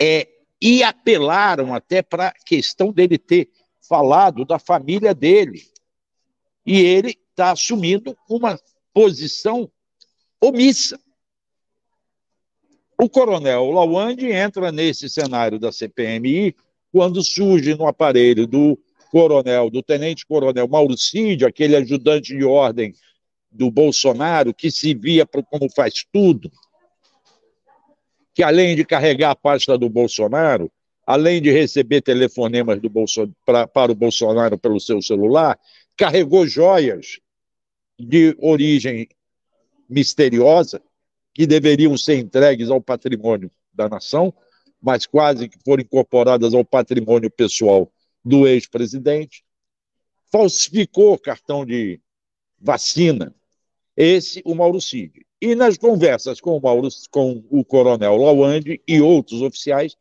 É, e apelaram até para a questão dele ter falado da família dele. E ele está assumindo uma posição omissa. O coronel Lawande entra nesse cenário da CPMI quando surge no aparelho do coronel, do tenente-coronel Mauricídio, aquele ajudante de ordem do Bolsonaro, que se via como faz tudo, que além de carregar a pasta do Bolsonaro, além de receber telefonemas do Bolso, pra, para o Bolsonaro pelo seu celular, carregou joias de origem misteriosa que deveriam ser entregues ao patrimônio da nação, mas quase que foram incorporadas ao patrimônio pessoal do ex-presidente. Falsificou cartão de vacina, esse, o Mauro Cid. E nas conversas com o, Mauro, com o coronel Lawande e outros oficiais,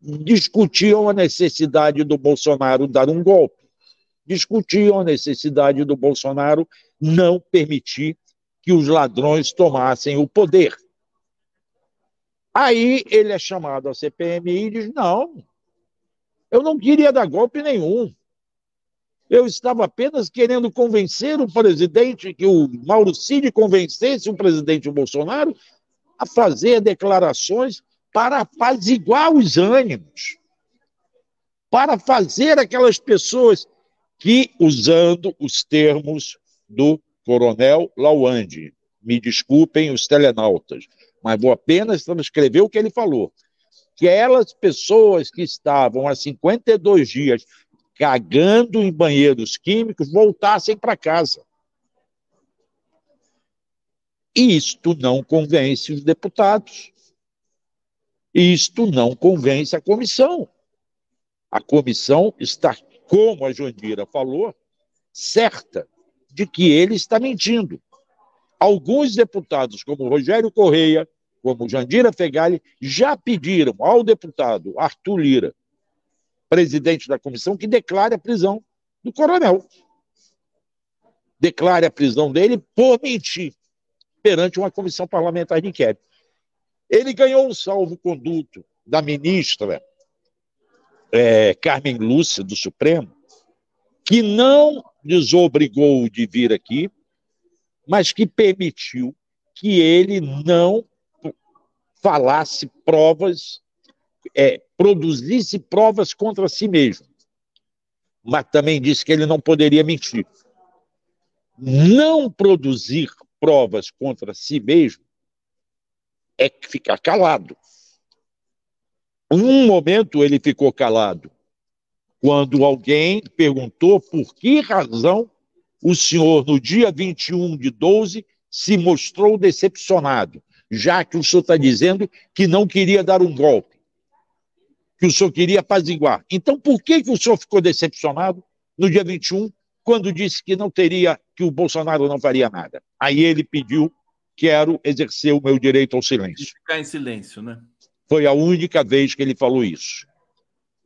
discutiam a necessidade do Bolsonaro dar um golpe. Discutiam a necessidade do Bolsonaro não permitir que os ladrões tomassem o poder. Aí ele é chamado à CPMI e diz: não, eu não queria dar golpe nenhum. Eu estava apenas querendo convencer o presidente, que o Mauro Cid convencesse o presidente Bolsonaro a fazer declarações para apaziguar os ânimos, para fazer aquelas pessoas que, usando os termos do coronel Lawande, me desculpem os telenautas, mas vou apenas transcrever o que ele falou. Que aquelas pessoas que estavam há 52 dias cagando em banheiros químicos voltassem para casa. Isto não convence os deputados. Isto não convence a comissão. A comissão está, como a Jandira falou, certa de que ele está mentindo. Alguns deputados, como Rogério Correia, como Jandira Fegali, já pediram ao deputado Arthur Lira presidente da comissão, que declare a prisão do coronel. Declare a prisão dele por mentir perante uma comissão parlamentar de inquérito. Ele ganhou um salvo-conduto da ministra é, Carmen Lúcia, do Supremo, que não desobrigou de vir aqui, mas que permitiu que ele não falasse provas, é, produzisse provas contra si mesmo. Mas também disse que ele não poderia mentir. Não produzir provas contra si mesmo é ficar calado. Um momento ele ficou calado, quando alguém perguntou por que razão o senhor, no dia 21 de 12, se mostrou decepcionado, já que o senhor está dizendo que não queria dar um golpe, que o senhor queria apaziguar. Então, por que, que o senhor ficou decepcionado no dia 21, quando disse que não teria, que o Bolsonaro não faria nada? Aí ele pediu, quero exercer o meu direito ao silêncio. Ficar em silêncio, né? Foi a única vez que ele falou isso.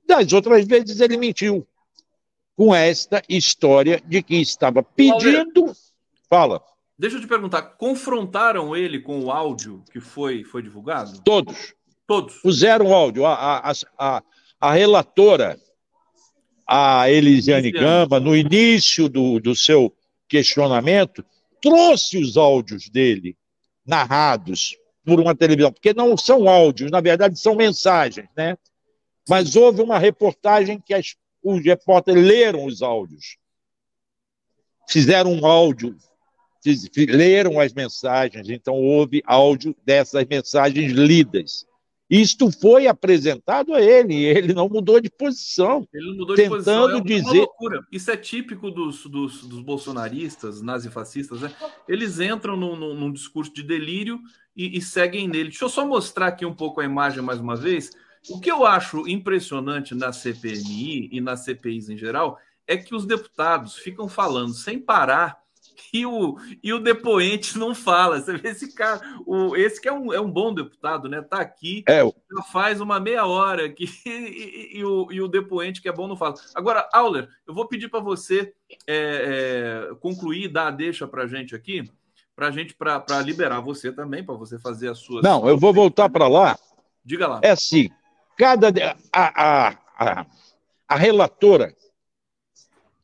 Das outras vezes ele mentiu com esta história de que estava pedindo. Fala. Deixa eu te perguntar, confrontaram ele com o áudio que foi, foi divulgado? Todos. Todos. Puseram áudio. A, a, a, a relatora, a Elisiane Gama, no início do, do seu questionamento, trouxe os áudios dele narrados por uma televisão, porque não são áudios, na verdade são mensagens, né? Mas houve uma reportagem que as, os repórteres leram os áudios, fizeram um áudio, fiz, leram as mensagens, então houve áudio dessas mensagens lidas. Isto foi apresentado a ele, e ele não mudou de posição. Ele não mudou tentando de posição. É dizer. loucura. Isso é típico dos, dos, dos bolsonaristas, nazifascistas, né? Eles entram num, num, num discurso de delírio e, e, seguem nele. Deixa eu só mostrar aqui um pouco a imagem mais uma vez. O que eu acho impressionante na CPMI e nas CPIs em geral é que os deputados ficam falando sem parar e o, e o depoente não fala. Você vê esse cara, o, esse que é um, é um bom deputado, né? Tá aqui, é. já faz uma meia hora que, e, e, o, e o depoente que é bom não fala. Agora, Auler, eu vou pedir para você é, é, concluir, dar a deixa para gente aqui, para gente, para liberar você também, para você fazer as suas. Não, eu vou voltar para lá. Diga lá. É assim, cada a, a, a, a relatora,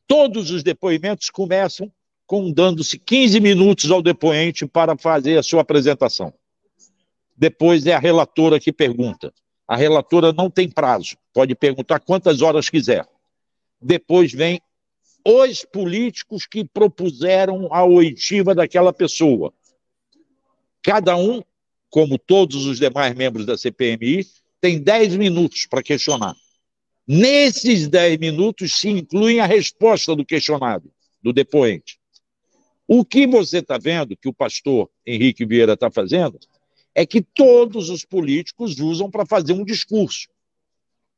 todos os depoimentos começam com dando-se 15 minutos ao depoente para fazer a sua apresentação. Depois é a relatora que pergunta. A relatora não tem prazo, pode perguntar quantas horas quiser. Depois vem os políticos que propuseram a oitiva daquela pessoa. Cada um, como todos os demais membros da CPMI, tem 10 minutos para questionar. Nesses 10 minutos se inclui a resposta do questionado, do depoente. O que você está vendo, que o pastor Henrique Vieira está fazendo, é que todos os políticos usam para fazer um discurso,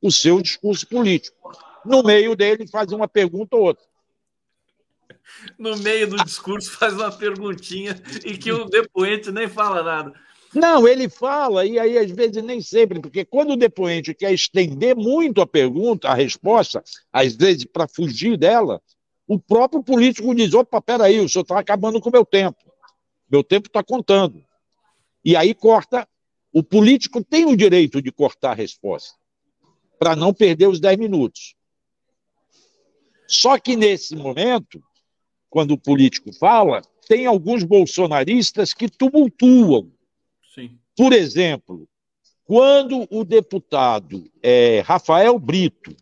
o seu discurso político. No meio dele, faz uma pergunta ou outra. No meio do discurso, faz uma perguntinha e que o depoente nem fala nada. Não, ele fala, e aí às vezes nem sempre, porque quando o depoente quer estender muito a pergunta, a resposta, às vezes para fugir dela, o próprio político diz: opa, peraí, o senhor está acabando com o meu tempo. Meu tempo está contando. E aí corta. O político tem o direito de cortar a resposta, para não perder os 10 minutos. Só que nesse momento, quando o político fala, tem alguns bolsonaristas que tumultuam. Sim. Por exemplo, quando o deputado é, Rafael Brito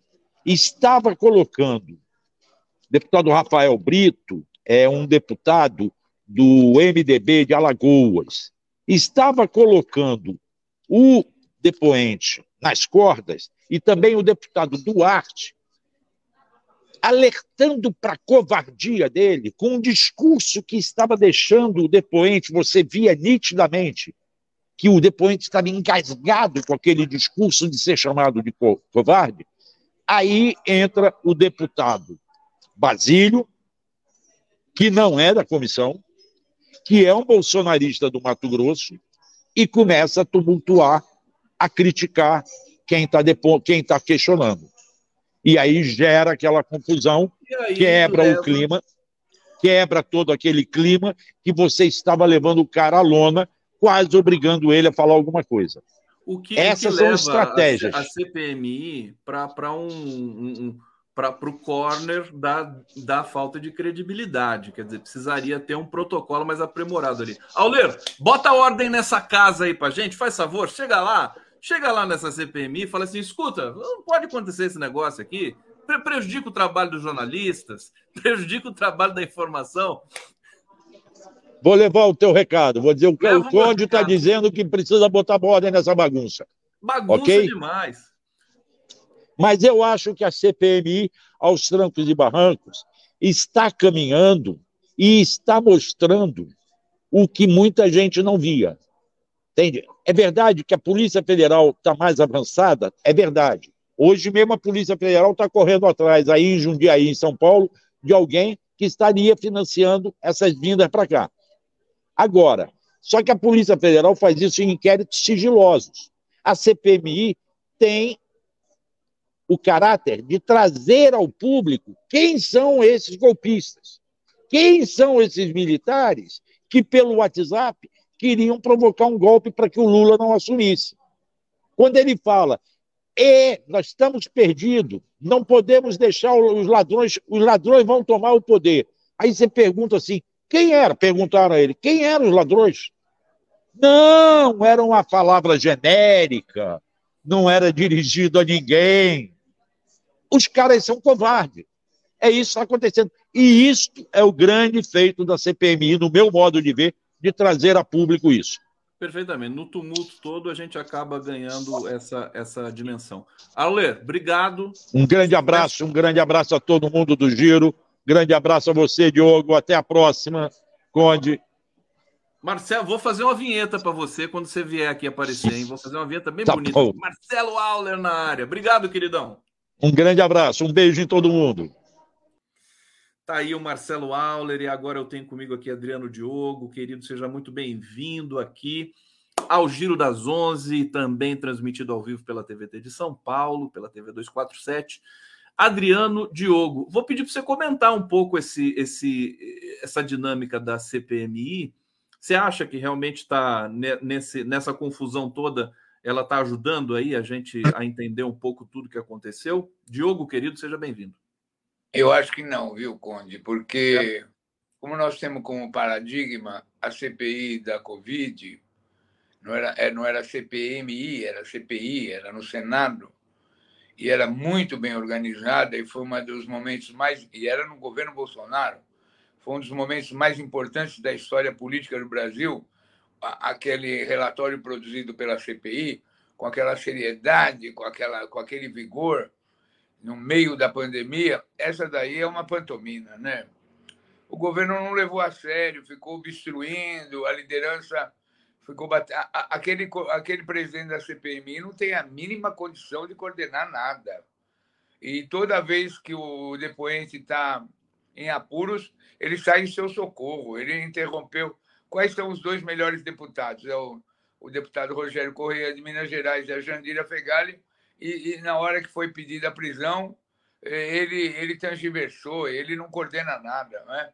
estava colocando Deputado Rafael Brito é um deputado do MDB de Alagoas. Estava colocando o depoente nas cordas e também o deputado Duarte, alertando para a covardia dele, com um discurso que estava deixando o depoente, você via nitidamente que o depoente estava engasgado com aquele discurso de ser chamado de covarde. Aí entra o deputado Basílio, que não é da comissão, que é um bolsonarista do Mato Grosso, e começa a tumultuar, a criticar quem está quem tá questionando. E aí gera aquela confusão, quebra o clima, quebra todo aquele clima que você estava levando o cara à lona, quase obrigando ele a falar alguma coisa. O que, Essas o que são estratégias. A, a CPMI para um, um para o corner da, da falta de credibilidade. Quer dizer, precisaria ter um protocolo mais aprimorado ali. Auler, bota ordem nessa casa aí para gente, faz favor, chega lá, chega lá nessa CPMI e fala assim: escuta, não pode acontecer esse negócio aqui, prejudica o trabalho dos jornalistas, prejudica o trabalho da informação. Vou levar o teu recado, vou dizer o que o Conde está dizendo que precisa botar ordem nessa bagunça. Bagunça okay? demais. Mas eu acho que a CPMI, aos trancos e barrancos, está caminhando e está mostrando o que muita gente não via. Entende? É verdade que a Polícia Federal está mais avançada? É verdade. Hoje mesmo a Polícia Federal está correndo atrás, aí em Jundiaí, em São Paulo, de alguém que estaria financiando essas vindas para cá. Agora, só que a Polícia Federal faz isso em inquéritos sigilosos. A CPMI tem o caráter de trazer ao público quem são esses golpistas, quem são esses militares que, pelo WhatsApp, queriam provocar um golpe para que o Lula não assumisse. Quando ele fala, e nós estamos perdidos, não podemos deixar os ladrões, os ladrões vão tomar o poder. Aí você pergunta assim: quem era? Perguntaram a ele: quem eram os ladrões? Não, era uma palavra genérica, não era dirigido a ninguém. Os caras são covardes. É isso que está acontecendo. E isso é o grande feito da CPMI, no meu modo de ver, de trazer a público isso. Perfeitamente. No tumulto todo, a gente acaba ganhando essa, essa dimensão. Auler, obrigado. Um grande abraço, um grande abraço a todo mundo do Giro. Grande abraço a você, Diogo. Até a próxima, Conde. Marcelo, vou fazer uma vinheta para você quando você vier aqui aparecer, hein? Vou fazer uma vinheta bem tá bonita. Bom. Marcelo Auler na área. Obrigado, queridão. Um grande abraço, um beijo em todo mundo. Tá aí o Marcelo Auler e agora eu tenho comigo aqui Adriano Diogo. Querido, seja muito bem-vindo aqui ao Giro das Onze, também transmitido ao vivo pela TVT de São Paulo, pela TV 247. Adriano Diogo, vou pedir para você comentar um pouco esse, esse, essa dinâmica da CPMI. Você acha que realmente está nessa confusão toda? Ela está ajudando aí a gente a entender um pouco tudo que aconteceu. Diogo, querido, seja bem-vindo. Eu acho que não, viu, Conde? Porque, é. como nós temos como paradigma a CPI da Covid, não era, é, não era CPMI, era CPI, era no Senado, e era muito bem organizada, e foi um dos momentos mais. E era no governo Bolsonaro, foi um dos momentos mais importantes da história política do Brasil, aquele relatório produzido pela CPI com aquela seriedade, com, aquela, com aquele vigor no meio da pandemia, essa daí é uma pantomina, né? O governo não levou a sério, ficou obstruindo, a liderança ficou batendo. Aquele, aquele presidente da CPMI não tem a mínima condição de coordenar nada. E toda vez que o depoente está em apuros, ele sai em seu socorro. Ele interrompeu Quais são os dois melhores deputados? É o, o deputado Rogério Correia de Minas Gerais e a Jandira Fegali. E, e, na hora que foi pedida a prisão, eh, ele, ele transversou, ele não coordena nada. Né?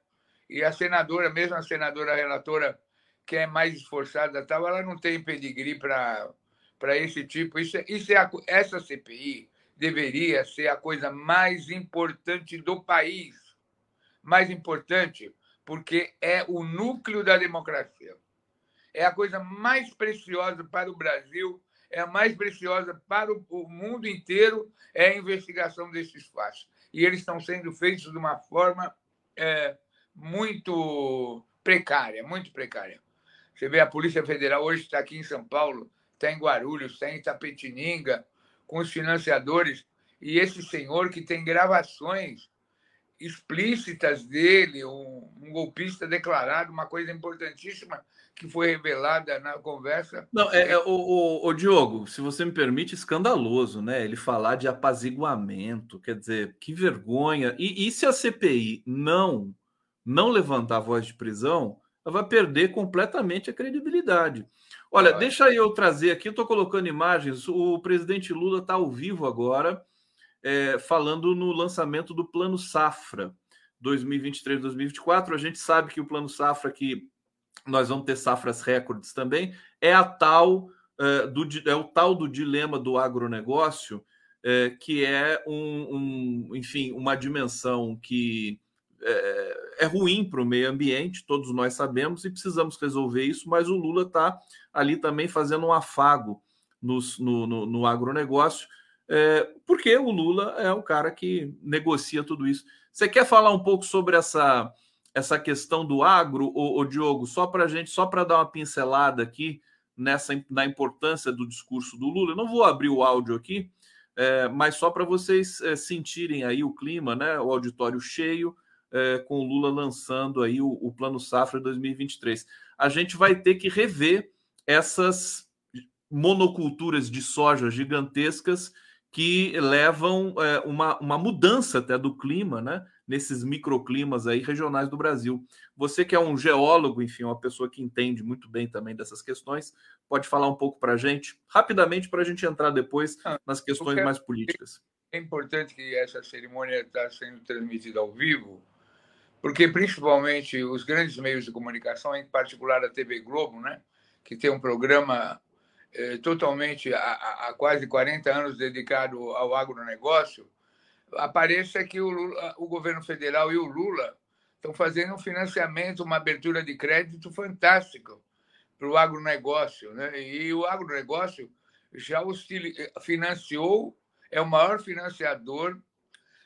E a senadora, mesmo a senadora relatora, que é mais esforçada, tal, ela não tem pedigree para esse tipo. Isso, é, isso é a, essa CPI deveria ser a coisa mais importante do país. Mais importante porque é o núcleo da democracia. É a coisa mais preciosa para o Brasil, é a mais preciosa para o mundo inteiro, é a investigação desses fatos. E eles estão sendo feitos de uma forma é, muito precária, muito precária. Você vê a Polícia Federal hoje está aqui em São Paulo, está em Guarulhos, está em Itapetininga, com os financiadores, e esse senhor que tem gravações explícitas dele, um, um, golpista declarado, uma coisa importantíssima que foi revelada na conversa. Não, é, é o, o, o, Diogo, se você me permite, escandaloso, né? Ele falar de apaziguamento, quer dizer, que vergonha. E, e se a CPI não não levantar a voz de prisão, ela vai perder completamente a credibilidade. Olha, deixa eu trazer aqui, eu estou colocando imagens. O presidente Lula está ao vivo agora é, falando no lançamento do Plano Safra 2023-2024. A gente sabe que o Plano Safra, que nós vamos ter safras recordes também, é a tal é, do, é o tal do dilema do agronegócio, é, que é um, um, enfim, uma dimensão que é, é ruim para o meio ambiente, todos nós sabemos, e precisamos resolver isso, mas o Lula está ali também fazendo um afago no, no, no agronegócio, é, porque o Lula é o cara que negocia tudo isso. Você quer falar um pouco sobre essa, essa questão do agro, o Diogo, só para gente, só para dar uma pincelada aqui nessa na importância do discurso do Lula? Eu não vou abrir o áudio aqui, é, mas só para vocês é, sentirem aí o clima, né? O auditório cheio, é, com o Lula lançando aí o, o Plano Safra 2023. A gente vai ter que rever essas monoculturas de soja gigantescas que levam é, uma, uma mudança até do clima, né? Nesses microclimas aí regionais do Brasil. Você que é um geólogo, enfim, uma pessoa que entende muito bem também dessas questões, pode falar um pouco para a gente, rapidamente, para a gente entrar depois ah, nas questões mais políticas. É importante que essa cerimônia está sendo transmitida ao vivo, porque principalmente os grandes meios de comunicação, em particular a TV Globo, né, que tem um programa eh, totalmente há, quase 40 anos dedicado ao agronegócio, apareça que o, Lula, o governo federal e o Lula estão fazendo um financiamento, uma abertura de crédito fantástico para o agronegócio. Né? E o agronegócio já financiou, é o maior financiador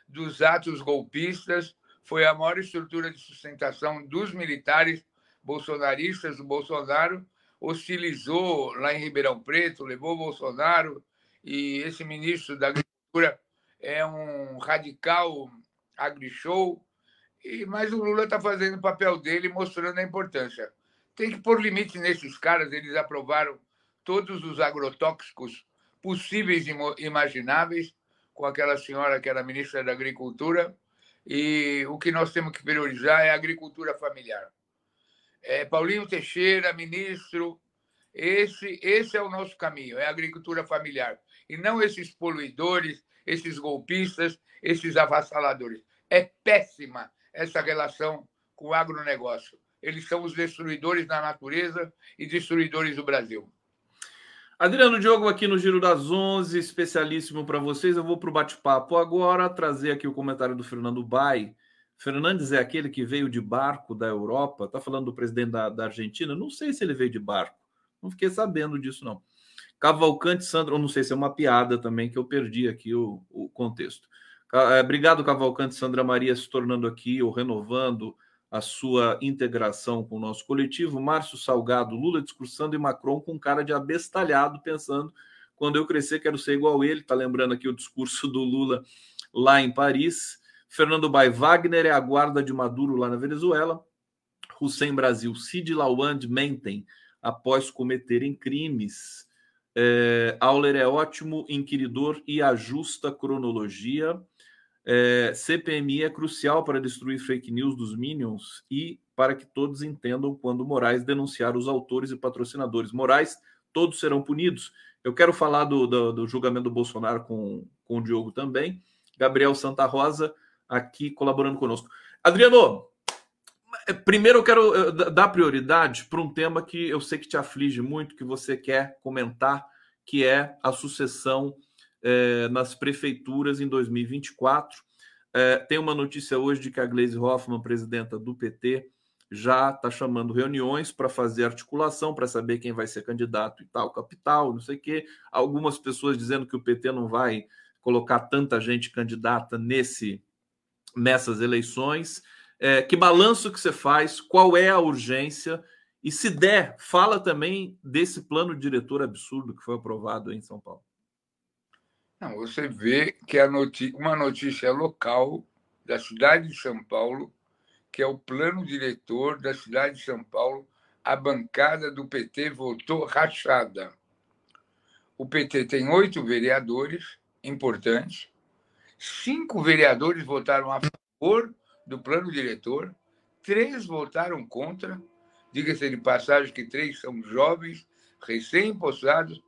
dos atos golpistas foi a maior estrutura de sustentação dos militares bolsonaristas do Bolsonaro, hostilizou lá em Ribeirão Preto, levou Bolsonaro, e esse ministro da Agricultura é um radical agri-show, e, mas o Lula está fazendo o papel dele, mostrando a importância. Tem que pôr limite nesses caras, eles aprovaram todos os agrotóxicos possíveis e imagináveis, com aquela senhora que era ministra da Agricultura, e o que nós temos que priorizar é a agricultura familiar. É, Paulinho Teixeira, ministro, esse, esse é o nosso caminho, é a agricultura familiar. E não esses poluidores, esses golpistas, esses avassaladores. É péssima essa relação com o agronegócio. Eles são os destruidores da natureza e destruidores do Brasil. Adriano Diogo aqui no Giro das Onze, especialíssimo para vocês. Eu vou para o bate-papo agora, trazer aqui o comentário do Fernando Bai. Fernandes é aquele que veio de barco da Europa, está falando do presidente da, da, Argentina. Não sei se ele veio de barco, não fiquei sabendo disso, não. Cavalcante Sandro, não sei se é uma piada também, que eu perdi aqui o, o contexto. É, obrigado, Cavalcante Sandra Maria, se tornando aqui ou renovando a sua integração com o nosso coletivo. Márcio Salgado, Lula discursando e Macron com cara de abestalhado, pensando quando eu crescer quero ser igual ele. Está lembrando aqui o discurso do Lula lá em Paris. Fernando Bai Wagner é a guarda de Maduro lá na Venezuela. Hussein Brasil, Cid Lawand mentem após cometerem crimes. É, Auler é ótimo, inquiridor e ajusta cronologia. É, CPMI é crucial para destruir fake news dos Minions e para que todos entendam quando Moraes denunciar os autores e patrocinadores. Moraes, todos serão punidos. Eu quero falar do, do, do julgamento do Bolsonaro com, com o Diogo também. Gabriel Santa Rosa aqui colaborando conosco. Adriano, primeiro eu quero eh, dar prioridade para um tema que eu sei que te aflige muito, que você quer comentar, que é a sucessão é, nas prefeituras em 2024. É, tem uma notícia hoje de que a Gleisi Hoffmann, presidenta do PT, já está chamando reuniões para fazer articulação, para saber quem vai ser candidato e tal, capital, não sei o quê. Algumas pessoas dizendo que o PT não vai colocar tanta gente candidata nesse nessas eleições. É, que balanço que você faz? Qual é a urgência? E se der, fala também desse plano diretor absurdo que foi aprovado em São Paulo. Não, você vê que notícia, uma notícia local da cidade de São Paulo, que é o plano diretor da cidade de São Paulo, a bancada do PT votou rachada. O PT tem oito vereadores importantes, cinco vereadores votaram a favor do plano diretor, três votaram contra. Diga-se de passagem que três são jovens, recém-impostados,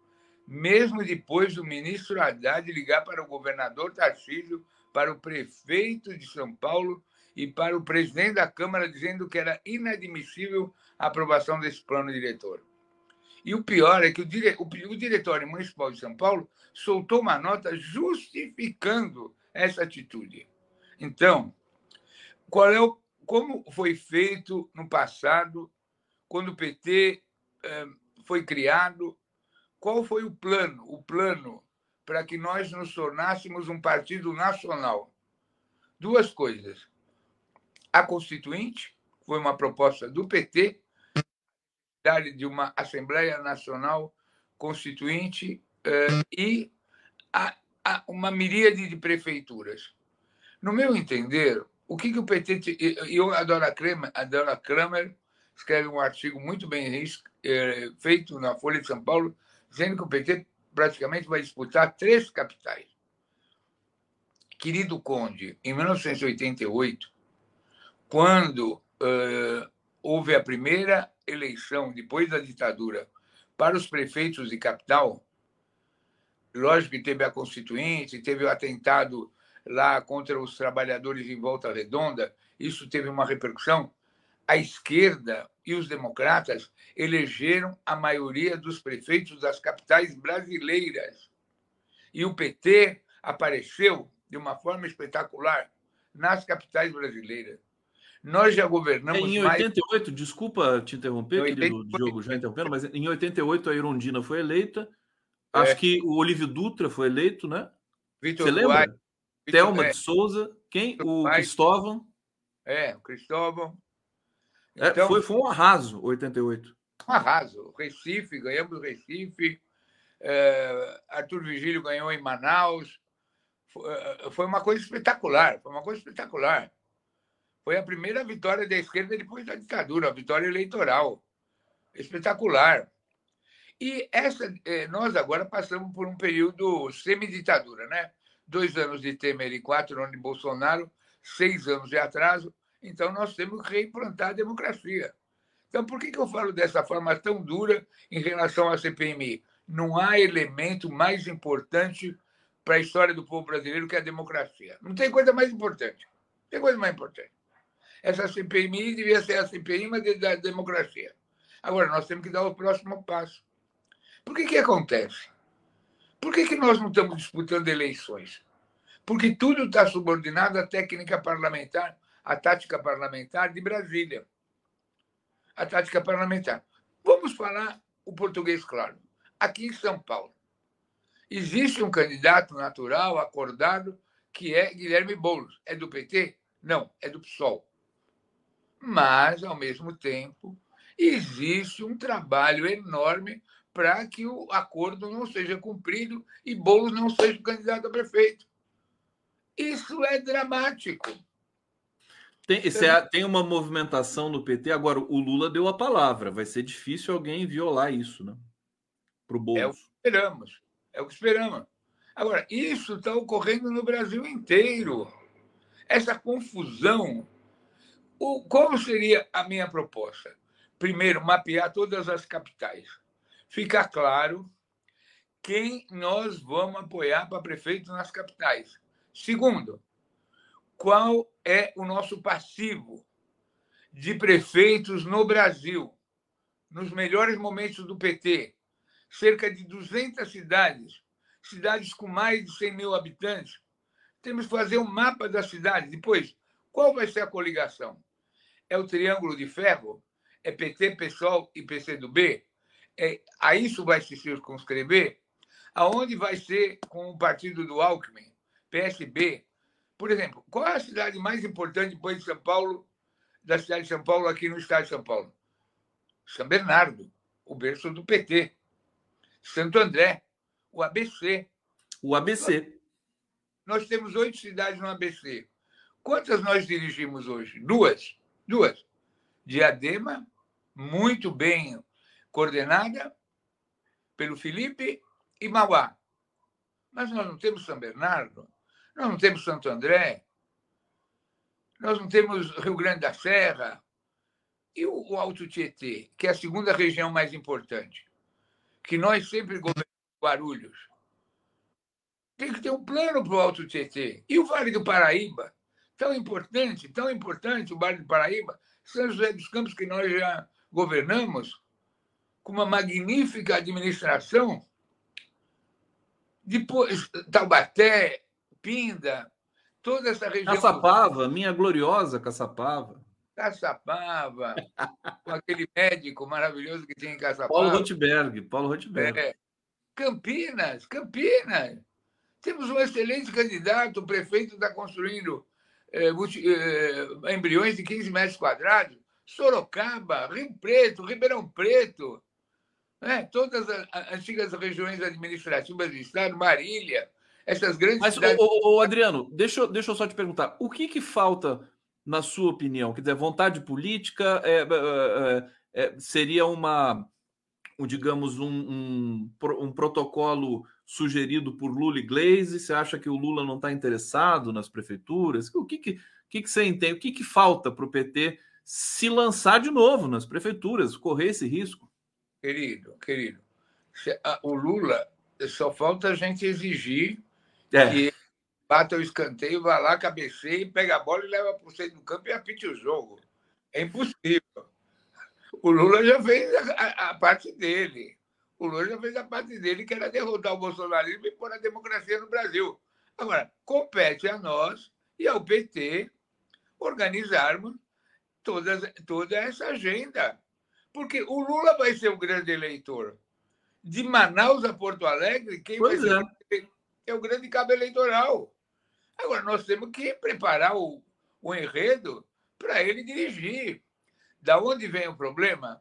mesmo depois do ministro Haddad ligar para o governador Tarcísio, para o prefeito de São Paulo e para o presidente da Câmara, dizendo que era inadmissível a aprovação desse plano diretor. E o pior é que o, dire... o Diretório Municipal de São Paulo soltou uma nota justificando essa atitude. Então, qual é o... como foi feito no passado, quando o PT eh, foi criado, qual foi o plano? O plano para que nós nos tornássemos um partido nacional. Duas coisas. A Constituinte foi uma proposta do PT, de uma Assembleia Nacional Constituinte eh, e a, uma miríade de prefeituras. No meu entender, o que, que o PT. Eu adoro a Kramer, adoro Kramer escreve um artigo muito bem eh, feito na Folha de São Paulo, dizendo que o PT praticamente vai disputar três capitais. Querido Conde, em 1988, quando uh, houve a primeira eleição depois da ditadura para os prefeitos de capital, lógico que teve a Constituinte, teve o atentado lá contra os trabalhadores em Volta Redonda, isso teve uma repercussão. A esquerda e os democratas elegeram a maioria dos prefeitos das capitais brasileiras. E o PT apareceu de uma forma espetacular nas capitais brasileiras. Nós já governamos em 88, mais... desculpa te interromper, 88, querido Diogo, já interrompendo, mas em 88 a Irondina foi eleita. É. Acho que o Olívio Dutra foi eleito, né? Vitor Você lembra? Vitor, Thelma é. de Souza, quem? Vitor o Cristóvão. É, o Cristóvão. É, então, foi, foi um arraso, 88. Um arraso. Recife, ganhamos Recife. É, Arthur Vigílio ganhou em Manaus. Foi, é, foi uma coisa espetacular. Foi uma coisa espetacular. Foi a primeira vitória da esquerda depois da ditadura, a vitória eleitoral. Espetacular. E essa, é, nós agora passamos por um período semi-ditadura, né? Dois anos de Temer e quatro anos de Bolsonaro, seis anos de atraso. Então, nós temos que reimplantar a democracia. Então, por que, que eu falo dessa forma tão dura em relação à CPMI? Não há elemento mais importante para a história do povo brasileiro que a democracia. Não tem coisa mais importante. Não tem coisa mais importante. Essa CPMI devia ser a CPI, mas da democracia. Agora, nós temos que dar o próximo passo. Por que, que acontece? Por que, que nós não estamos disputando eleições? Porque tudo está subordinado à técnica parlamentar a tática parlamentar de Brasília. A tática parlamentar. Vamos falar o português claro. Aqui em São Paulo, existe um candidato natural, acordado, que é Guilherme Boulos. É do PT? Não, é do PSOL. Mas, ao mesmo tempo, existe um trabalho enorme para que o acordo não seja cumprido e Boulos não seja candidato a prefeito. Isso é dramático. Tem, é, tem uma movimentação no PT. Agora, o Lula deu a palavra. Vai ser difícil alguém violar isso, né? Para o Bolsonaro. É o que esperamos. É o que esperamos. Agora, isso está ocorrendo no Brasil inteiro. Essa confusão. O, como seria a minha proposta? Primeiro, mapear todas as capitais. Ficar claro quem nós vamos apoiar para prefeito nas capitais. Segundo, qual é o nosso passivo de prefeitos no Brasil, nos melhores momentos do PT. Cerca de 200 cidades, cidades com mais de 100 mil habitantes. Temos que fazer um mapa da cidade. Depois, qual vai ser a coligação? É o Triângulo de Ferro? É PT, PSOL e PCdoB? É, a isso vai se circunscrever? Aonde vai ser com o partido do Alckmin? PSB, por exemplo, qual é a cidade mais importante depois de São Paulo, da cidade de São Paulo, aqui no estado de São Paulo? São Bernardo, o berço do PT. Santo André, o ABC. O ABC. Nós temos oito cidades no ABC. Quantas nós dirigimos hoje? Duas. Duas. Diadema, muito bem coordenada pelo Felipe, e Mauá. Mas nós não temos São Bernardo. Nós não temos Santo André, nós não temos Rio Grande da Serra e o, Alto Tietê, que é a segunda região mais importante, que nós sempre governamos Guarulhos. Tem que ter um plano para o Alto Tietê. E o Vale do Paraíba, tão importante, tão importante o Vale do Paraíba, São José dos Campos, que nós já governamos. Com uma magnífica administração. Depois, Taubaté, Pinda, toda essa região. Caçapava, minha gloriosa Caçapava. Caçapava, com aquele médico maravilhoso que tinha em Caçapava. Paulo Rotberg, Paulo Rotberg. É. Campinas, Campinas. Temos um excelente candidato, o prefeito está construindo é, é, embriões de 15 metros quadrados. Sorocaba, Rio Preto, Ribeirão Preto, né? todas as antigas regiões administrativas do Estado, Marília, essas grandes Mas, cidades... ô, ô, Adriano, deixa, deixa eu só te perguntar, o que, que falta, na sua opinião? Quer dizer, vontade política é, é, é, seria uma, um, digamos, um, um, um protocolo sugerido por Lula e Glaze? Você acha que o Lula não está interessado nas prefeituras? O que, que, que, que você entende? O que, que falta para o PT se lançar de novo nas prefeituras, correr esse risco? Querido, querido, o Lula só falta a gente exigir é. que bata o escanteio, vá lá, cabeceie, pega a bola e leva para o centro do campo e apite o jogo. É impossível. O Lula já fez a, a parte dele o Lula já fez a parte dele, que era derrotar o bolsonarismo e pôr a democracia no Brasil. Agora, compete a nós e ao PT organizarmos toda, toda essa agenda. Porque o Lula vai ser o grande eleitor. De Manaus a Porto Alegre, quem pois vai é. ser é o grande cabo eleitoral. Agora, nós temos que preparar o, o enredo para ele dirigir. Da onde vem o problema?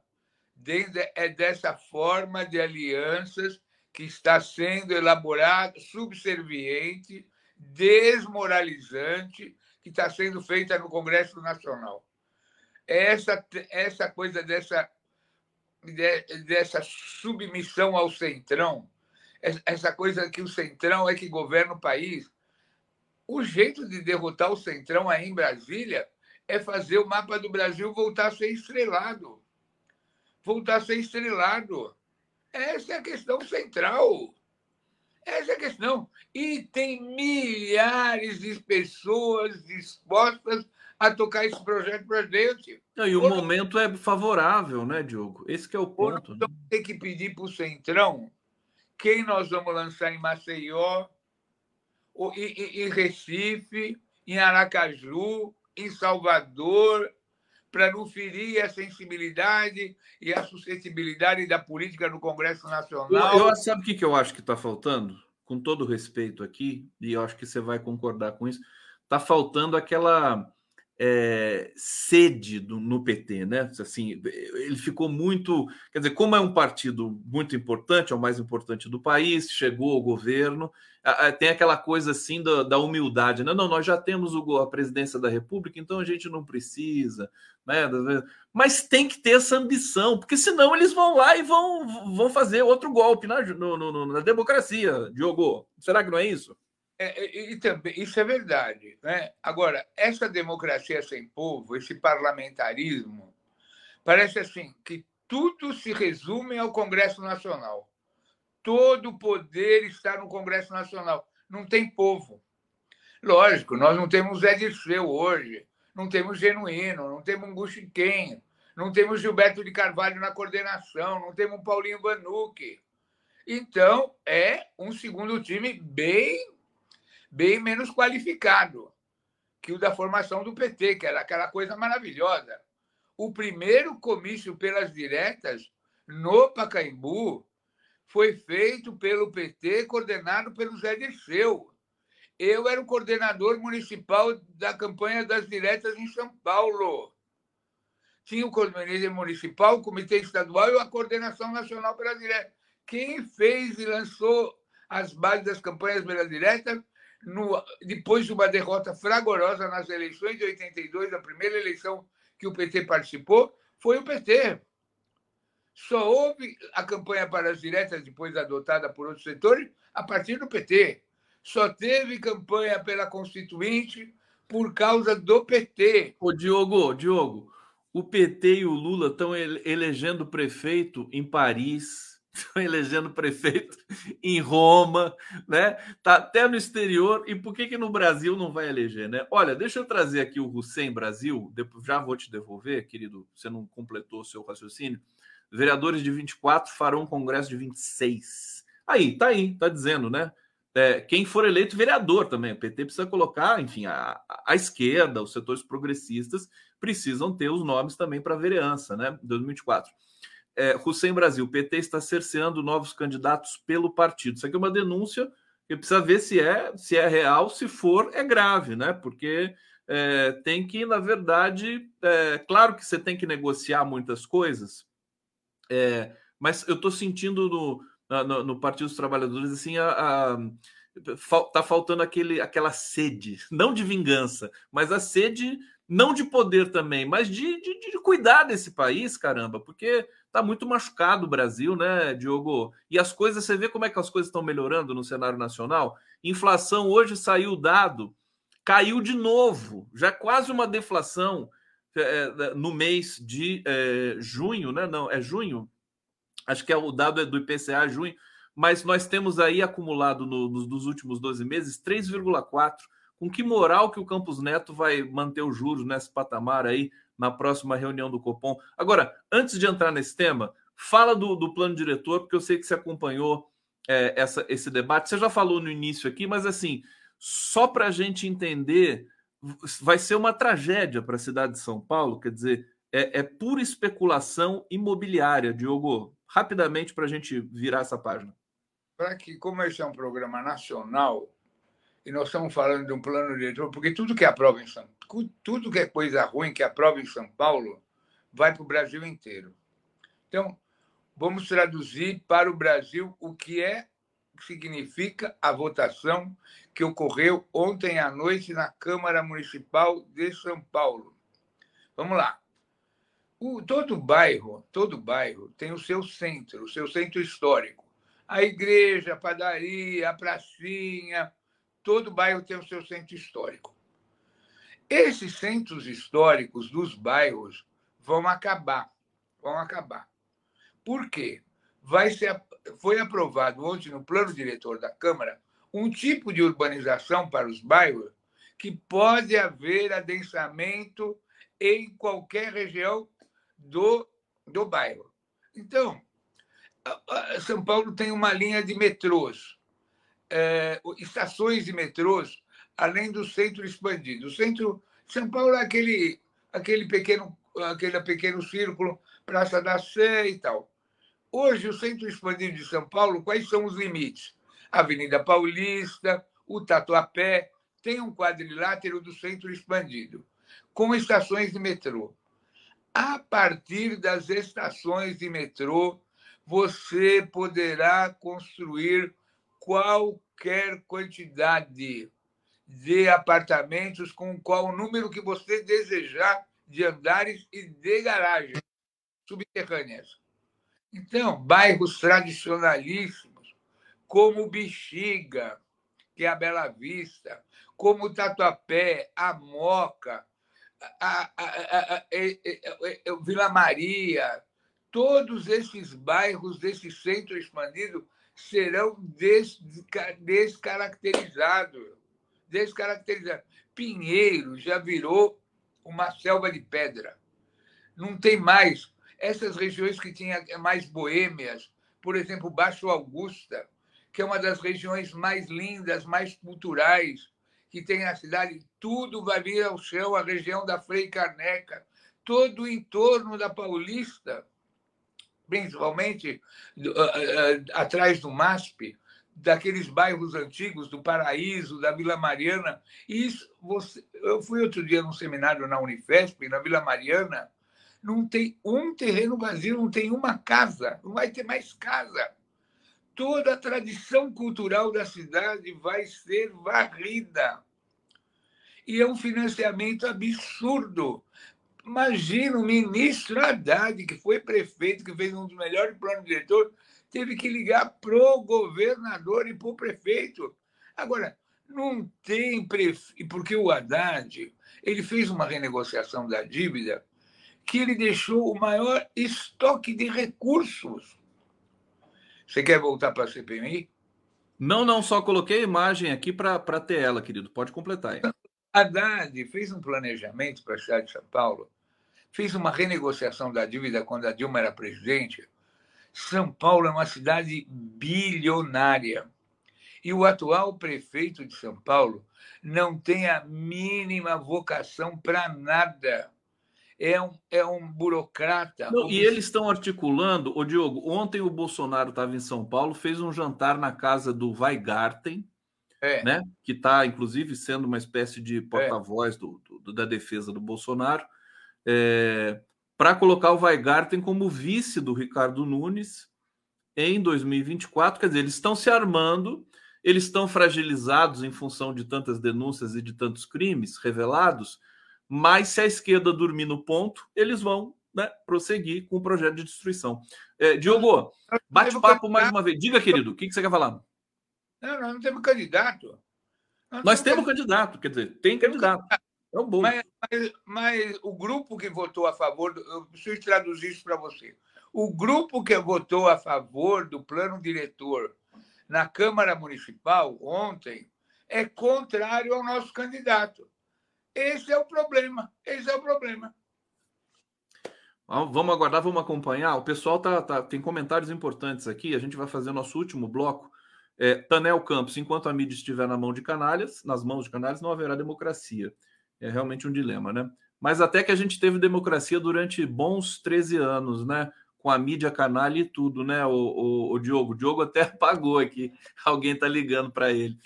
é dessa forma de alianças que está sendo elaborada, subserviente, desmoralizante, que está sendo feita no Congresso Nacional. Essa, essa coisa dessa, dessa submissão ao centrão, essa coisa que o centrão é que governa o país. O jeito de derrotar o centrão aí em Brasília é fazer o mapa do Brasil voltar a ser estrelado voltar a ser estrelado. Essa é a questão central. Essa é a questão. E tem milhares de pessoas dispostas a tocar esse projeto para gente. Não, e o momento é favorável, né, Diogo? Esse é o ponto. Nós né? ter que pedir para o Centrão quem nós vamos lançar em Maceió, em Recife, em Aracaju, em Salvador, para não ferir a sensibilidade e a suscetibilidade da política no Congresso Nacional. Eu, eu sabe o que, que eu acho que está faltando? Com todo respeito aqui, e eu acho que você vai concordar com isso, está faltando aquela é, sede do, no PT, né? Assim, ele ficou muito, quer dizer, como é um partido muito importante, é o mais importante do país, chegou ao governo, tem aquela coisa assim da, da humildade, né? Não, nós já temos o, a presidência da República, então a gente não precisa, né? Mas tem que ter essa ambição, porque senão eles vão lá e vão, vão fazer outro golpe na, no, no, na democracia, Diogo. Será que não é isso? É, é, e também, isso é verdade. Né? Agora, essa democracia sem povo, esse parlamentarismo, parece assim que tudo se resume ao Congresso Nacional. Todo o poder está no Congresso Nacional. Não tem povo. Lógico, nós não temos Zé Dirceu hoje, não temos Genuíno, não temos Guxiquem, não temos Gilberto de Carvalho na coordenação, não temos Paulinho Vanucci. Então, é um segundo time bem bem menos qualificado que o da formação do PT, que era aquela coisa maravilhosa. O primeiro comício pelas diretas no Pacaembu foi feito pelo PT, coordenado pelo Zé Dirceu. Eu era o coordenador municipal da campanha das diretas em São Paulo. Tinha o comitê municipal, o comitê estadual e a coordenação nacional pelas diretas. Quem fez e lançou as bases das campanhas pelas diretas no, depois de uma derrota fragorosa nas eleições de 82, a primeira eleição que o PT participou, foi o PT. Só houve a campanha para as diretas, depois adotada por outros setores, a partir do PT. Só teve campanha pela Constituinte por causa do PT. Ô, Diogo, Diogo, o PT e o Lula estão elegendo prefeito em Paris, estão elegendo prefeito em Roma, né? Tá até no exterior. E por que que no Brasil não vai eleger, né? Olha, deixa eu trazer aqui o Hussein Brasil, depois já vou te devolver, querido, você não completou o seu raciocínio. Vereadores de 24 farão um congresso de 26. Aí, tá aí, tá dizendo, né? É, quem for eleito vereador também, o PT precisa colocar, enfim, a, a esquerda, os setores progressistas precisam ter os nomes também para vereança, né? 2024. É, Hussein Brasil, o PT está cerceando novos candidatos pelo partido. Isso aqui é uma denúncia que precisa ver se é, se é real, se for, é grave, né? Porque é, tem que, na verdade, é, claro que você tem que negociar muitas coisas, é, mas eu estou sentindo no, no, no, Partido dos Trabalhadores assim a, a tá faltando aquele, aquela sede, não de vingança, mas a sede não de poder também, mas de, de, de cuidar desse país, caramba, porque tá muito machucado o Brasil, né, Diogo? E as coisas, você vê como é que as coisas estão melhorando no cenário nacional? Inflação hoje saiu o dado, caiu de novo, já é quase uma deflação é, é, no mês de é, junho, né? Não, é junho. Acho que é o dado é do IPCA junho, mas nós temos aí acumulado no, nos, nos últimos 12 meses 3,4. Com que moral que o Campos Neto vai manter os juros nesse patamar aí na próxima reunião do Copom? Agora, antes de entrar nesse tema, fala do, do plano diretor, porque eu sei que você acompanhou é, essa, esse debate. Você já falou no início aqui, mas assim, só para a gente entender, vai ser uma tragédia para a cidade de São Paulo, quer dizer, é, é pura especulação imobiliária, Diogo. Rapidamente para a gente virar essa página. Para que, como esse é um programa nacional, e nós estamos falando de um plano diretor, porque tudo que aprova em São tudo que é coisa ruim que aprova em São Paulo vai para o Brasil inteiro. Então, vamos traduzir para o Brasil o que é significa a votação que ocorreu ontem à noite na Câmara Municipal de São Paulo. Vamos lá. O, todo bairro, todo bairro tem o seu centro, o seu centro histórico. A igreja, a padaria, a pracinha, todo bairro tem o seu centro histórico. Esses centros históricos dos bairros vão acabar, vão acabar. Por quê? Vai ser, foi aprovado ontem no plano diretor da Câmara um tipo de urbanização para os bairros que pode haver adensamento em qualquer região do, do bairro. Então, São Paulo tem uma linha de metrôs, é, estações de metrôs, além do centro expandido. O centro São Paulo é aquele, aquele, pequeno, aquele pequeno círculo, Praça da Sé e tal. Hoje, o centro expandido de São Paulo, quais são os limites? Avenida Paulista, o Tatuapé, tem um quadrilátero do centro expandido, com estações de metrô. A partir das estações de metrô, você poderá construir qualquer quantidade de apartamentos com qual número que você desejar de andares e de garagens subterrâneas. Então, bairros tradicionalíssimos como Bexiga, que é a Bela Vista, como Tatuapé, a Moca, a, a, a, Vila Maria, todos esses bairros desse centro expandido serão des, descaracterizados. Descaracterizados. Pinheiro já virou uma selva de pedra. Não tem mais. Essas regiões que tinham mais boêmias, por exemplo, Baixo Augusta, que é uma das regiões mais lindas, mais culturais que tem a cidade. Tudo vai vir ao chão, a região da Frei Carneca, todo o entorno da Paulista, principalmente uh, uh, atrás do MASP, daqueles bairros antigos, do Paraíso, da Vila Mariana. Isso, você, eu fui outro dia num seminário na Unifesp, na Vila Mariana, não tem um terreno vazio, não tem uma casa, não vai ter mais casa toda a tradição cultural da cidade vai ser varrida. E é um financiamento absurdo. Imagina o ministro Haddad, que foi prefeito, que fez um dos melhores planos diretor, teve que ligar para o governador e para o prefeito. Agora, não tem prefeito, porque o Haddad ele fez uma renegociação da dívida que ele deixou o maior estoque de recursos você quer voltar para a CPMI? Não, não, só coloquei a imagem aqui para ter ela, querido. Pode completar aí. Haddad fez um planejamento para a cidade de São Paulo fez uma renegociação da dívida quando a Dilma era presidente. São Paulo é uma cidade bilionária. E o atual prefeito de São Paulo não tem a mínima vocação para nada. É um, é um burocrata. Não, e eles estão articulando. O Diogo, ontem o Bolsonaro estava em São Paulo, fez um jantar na casa do Weigarten, é. né? que está, inclusive, sendo uma espécie de porta-voz é. do, do, da defesa do Bolsonaro, é, para colocar o Weigarten como vice do Ricardo Nunes em 2024. Quer dizer, eles estão se armando eles estão fragilizados em função de tantas denúncias e de tantos crimes revelados, mas se a esquerda dormir no ponto, eles vão né, prosseguir com o projeto de destruição. É, Diogo, bate papo mais uma vez. Diga, querido, o que, que você quer falar? Não, nós não temos candidato. Nós, nós temos candidato. candidato, quer dizer, tem candidato. É um bom. Mas, mas, mas, o grupo que votou a favor, do, eu preciso traduzir isso para você. O grupo que votou a favor do plano diretor na Câmara Municipal ontem é contrário ao nosso candidato. Esse é o problema. Esse é o problema. Vamos aguardar, vamos acompanhar. O pessoal tá, tá, tem comentários importantes aqui. A gente vai fazer nosso último bloco. É, Tanel Campos, enquanto a mídia estiver na mão de canalhas, nas mãos de canalhas, não haverá democracia. É realmente um dilema, né? Mas até que a gente teve democracia durante bons 13 anos, né? com a mídia canalha e tudo, né, o, o, o Diogo? O Diogo até apagou aqui. Alguém está ligando para ele.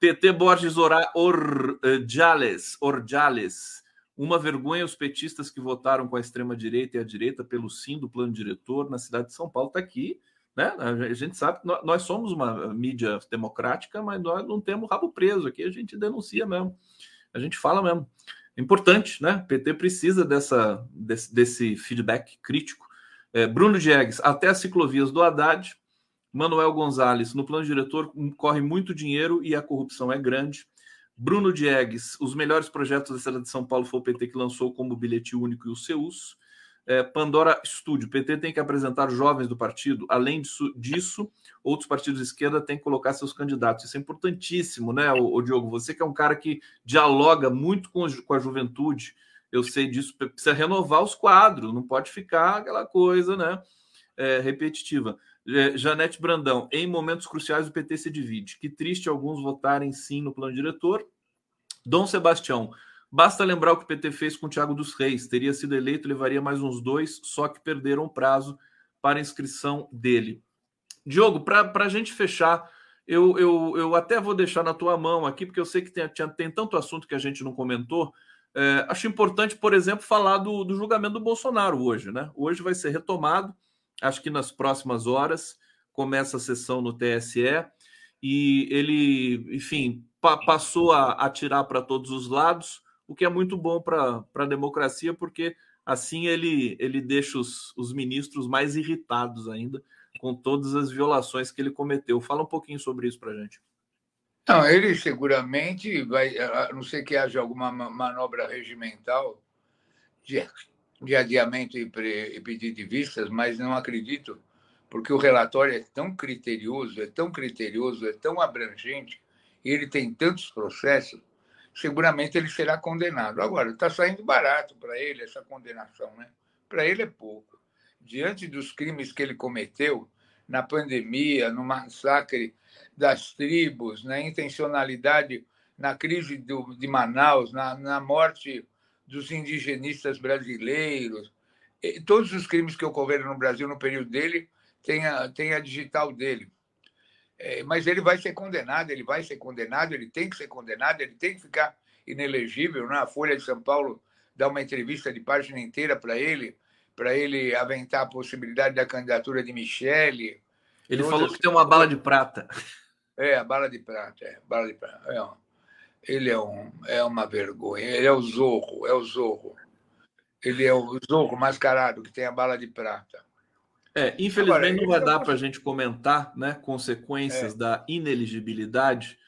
PT Borges Orjales, Orjales. Uma vergonha os petistas que votaram com a extrema-direita e a direita pelo sim do plano diretor na cidade de São Paulo. Está aqui. Né? A gente sabe que nós somos uma mídia democrática, mas nós não temos rabo preso aqui. A gente denuncia mesmo. A gente fala mesmo. É importante, né? O PT precisa dessa, desse, desse feedback crítico é, Bruno Diegues, até as ciclovias do Haddad. Manuel Gonzalez, no plano diretor, corre muito dinheiro e a corrupção é grande. Bruno Diegues, os melhores projetos da cidade de São Paulo foi o PT que lançou como bilhete único e o CEUS. É, Pandora Estúdio, PT tem que apresentar jovens do partido. Além disso, disso, outros partidos de esquerda têm que colocar seus candidatos. Isso é importantíssimo, né, o, o Diogo? Você que é um cara que dialoga muito com, com a juventude, eu sei disso, precisa renovar os quadros, não pode ficar aquela coisa né, é, repetitiva. É, Janete Brandão, em momentos cruciais o PT se divide. Que triste alguns votarem sim no plano diretor. Dom Sebastião, basta lembrar o que o PT fez com o Tiago dos Reis. Teria sido eleito, levaria mais uns dois, só que perderam o prazo para inscrição dele. Diogo, para a gente fechar, eu, eu, eu até vou deixar na tua mão aqui, porque eu sei que tem, tem tanto assunto que a gente não comentou. É, acho importante, por exemplo, falar do, do, julgamento do Bolsonaro hoje, né? Hoje vai ser retomado, acho que nas próximas horas começa a sessão no TSE e ele, enfim, pa passou a atirar para todos os lados, o que é muito bom para a democracia, porque assim ele, ele deixa os, os ministros mais irritados ainda com todas as violações que ele cometeu. Fala um pouquinho sobre isso para a gente. Não, ele seguramente vai, a não ser que haja alguma manobra regimental de, de adiamento e, pre, e pedido de vistas, mas não acredito, porque o relatório é tão criterioso, é tão criterioso, é tão abrangente, e ele tem tantos processos, seguramente ele será condenado. Agora, está saindo barato para ele essa condenação, né? Para ele é pouco. Diante dos crimes que ele cometeu na pandemia, no massacre das tribos, na intencionalidade na crise do, de Manaus, na, na morte dos indigenistas brasileiros. Todos os crimes que ocorreram no Brasil no período dele tem a, tem a digital dele. É, mas ele vai ser condenado, ele vai ser condenado, ele tem que ser condenado, ele tem que ficar inelegível. Né? A Folha de São Paulo dá uma entrevista de página inteira para ele, para ele aventar a possibilidade da candidatura de Michele. Ele falou que tem uma bala de prata. É, a bala de prata, é, bala de prata. É um, ele é, um, é uma vergonha. Ele é o Zorro, é o Zorro. Ele é o Zorro mascarado que tem a bala de prata. É, infelizmente Agora, não vai dar para a gente comentar né, consequências é. da ineligibilidade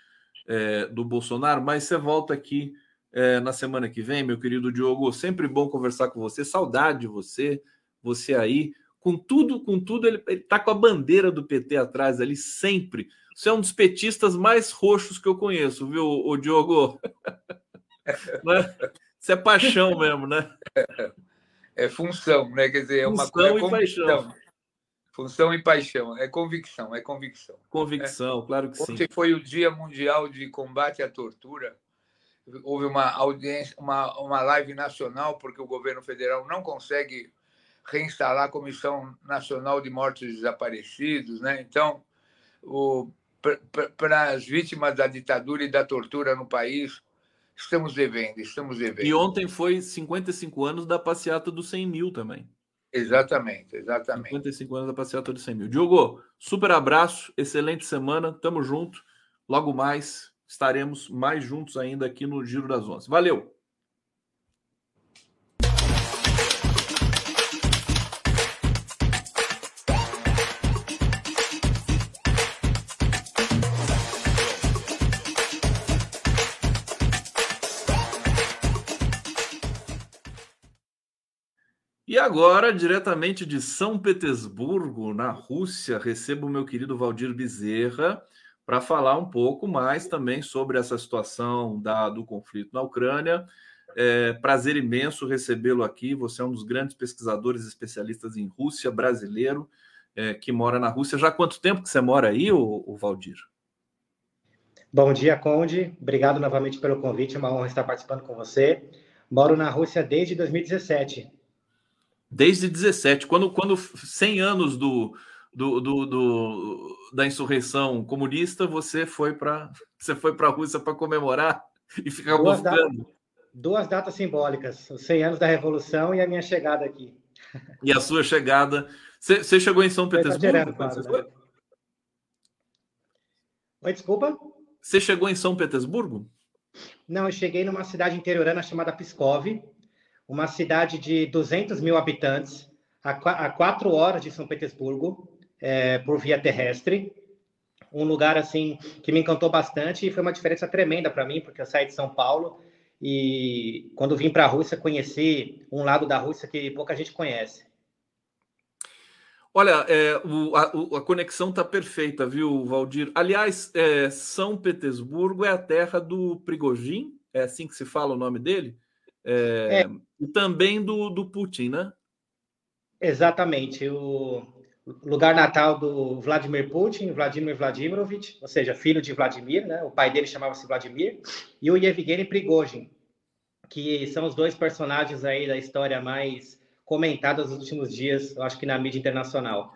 é, do Bolsonaro, mas você volta aqui é, na semana que vem, meu querido Diogo. Sempre bom conversar com você. Saudade de você, você aí. Com tudo, com tudo, ele, está com a bandeira do PT atrás ali, sempre você é um dos petistas mais roxos que eu conheço, viu, o Diogo? né? Isso é paixão mesmo, né? é função, né? Quer dizer, é uma função é convicção. Paixão. Função e paixão, é convicção, é convicção. Convicção, é. claro que Ontem sim. Ontem foi o Dia Mundial de Combate à Tortura. Houve uma audiência, uma, uma live nacional, porque o governo federal não consegue reinstalar a Comissão Nacional de Mortos Desaparecidos, né? Então, para as vítimas da ditadura e da tortura no país, estamos devendo, estamos devendo. E ontem foi 55 anos da passeata dos 100 mil também. Exatamente, exatamente. 55 anos da passeata dos 100 mil. Diogo, super abraço, excelente semana, tamo junto. Logo mais estaremos mais juntos ainda aqui no Giro das Onze. Valeu! E agora, diretamente de São Petersburgo, na Rússia, recebo o meu querido Valdir Bezerra para falar um pouco mais também sobre essa situação da, do conflito na Ucrânia. É, prazer imenso recebê-lo aqui. Você é um dos grandes pesquisadores especialistas em Rússia, brasileiro, é, que mora na Rússia. Já há quanto tempo que você mora aí, o, Valdir? Bom dia, Conde. Obrigado novamente pelo convite. É uma honra estar participando com você. Moro na Rússia desde 2017. Desde 17, quando, quando 100 anos do, do, do, do da insurreição comunista, você foi para você foi para a Rússia para comemorar e ficar duas datas, duas datas simbólicas, os 100 anos da Revolução e a minha chegada aqui. E a sua chegada. Você, você chegou em São Petersburgo? Claro, Oi, desculpa? Você chegou em São Petersburgo? Não, eu cheguei numa cidade interiorana chamada Pskov, uma cidade de 200 mil habitantes, a, quatro horas de São Petersburgo, é, por via terrestre. Um lugar assim que me encantou bastante e foi uma diferença tremenda para mim, porque eu saí de São Paulo e quando vim para a Rússia conheci um lado da Rússia que pouca gente conhece. Olha, é, o, a, a, conexão está perfeita, viu, Valdir? Aliás, é, São Petersburgo é a terra do Prigogine, é assim que se fala o nome dele? É, é. E também do, do Putin, né? Exatamente. O lugar natal do Vladimir Putin, Vladimir Vladimirovich, ou seja, filho de Vladimir, né? O pai dele chamava-se Vladimir, e o Yevgeny Prigozhin, que são os dois personagens aí da história mais comentadas nos últimos dias, eu acho que na mídia internacional.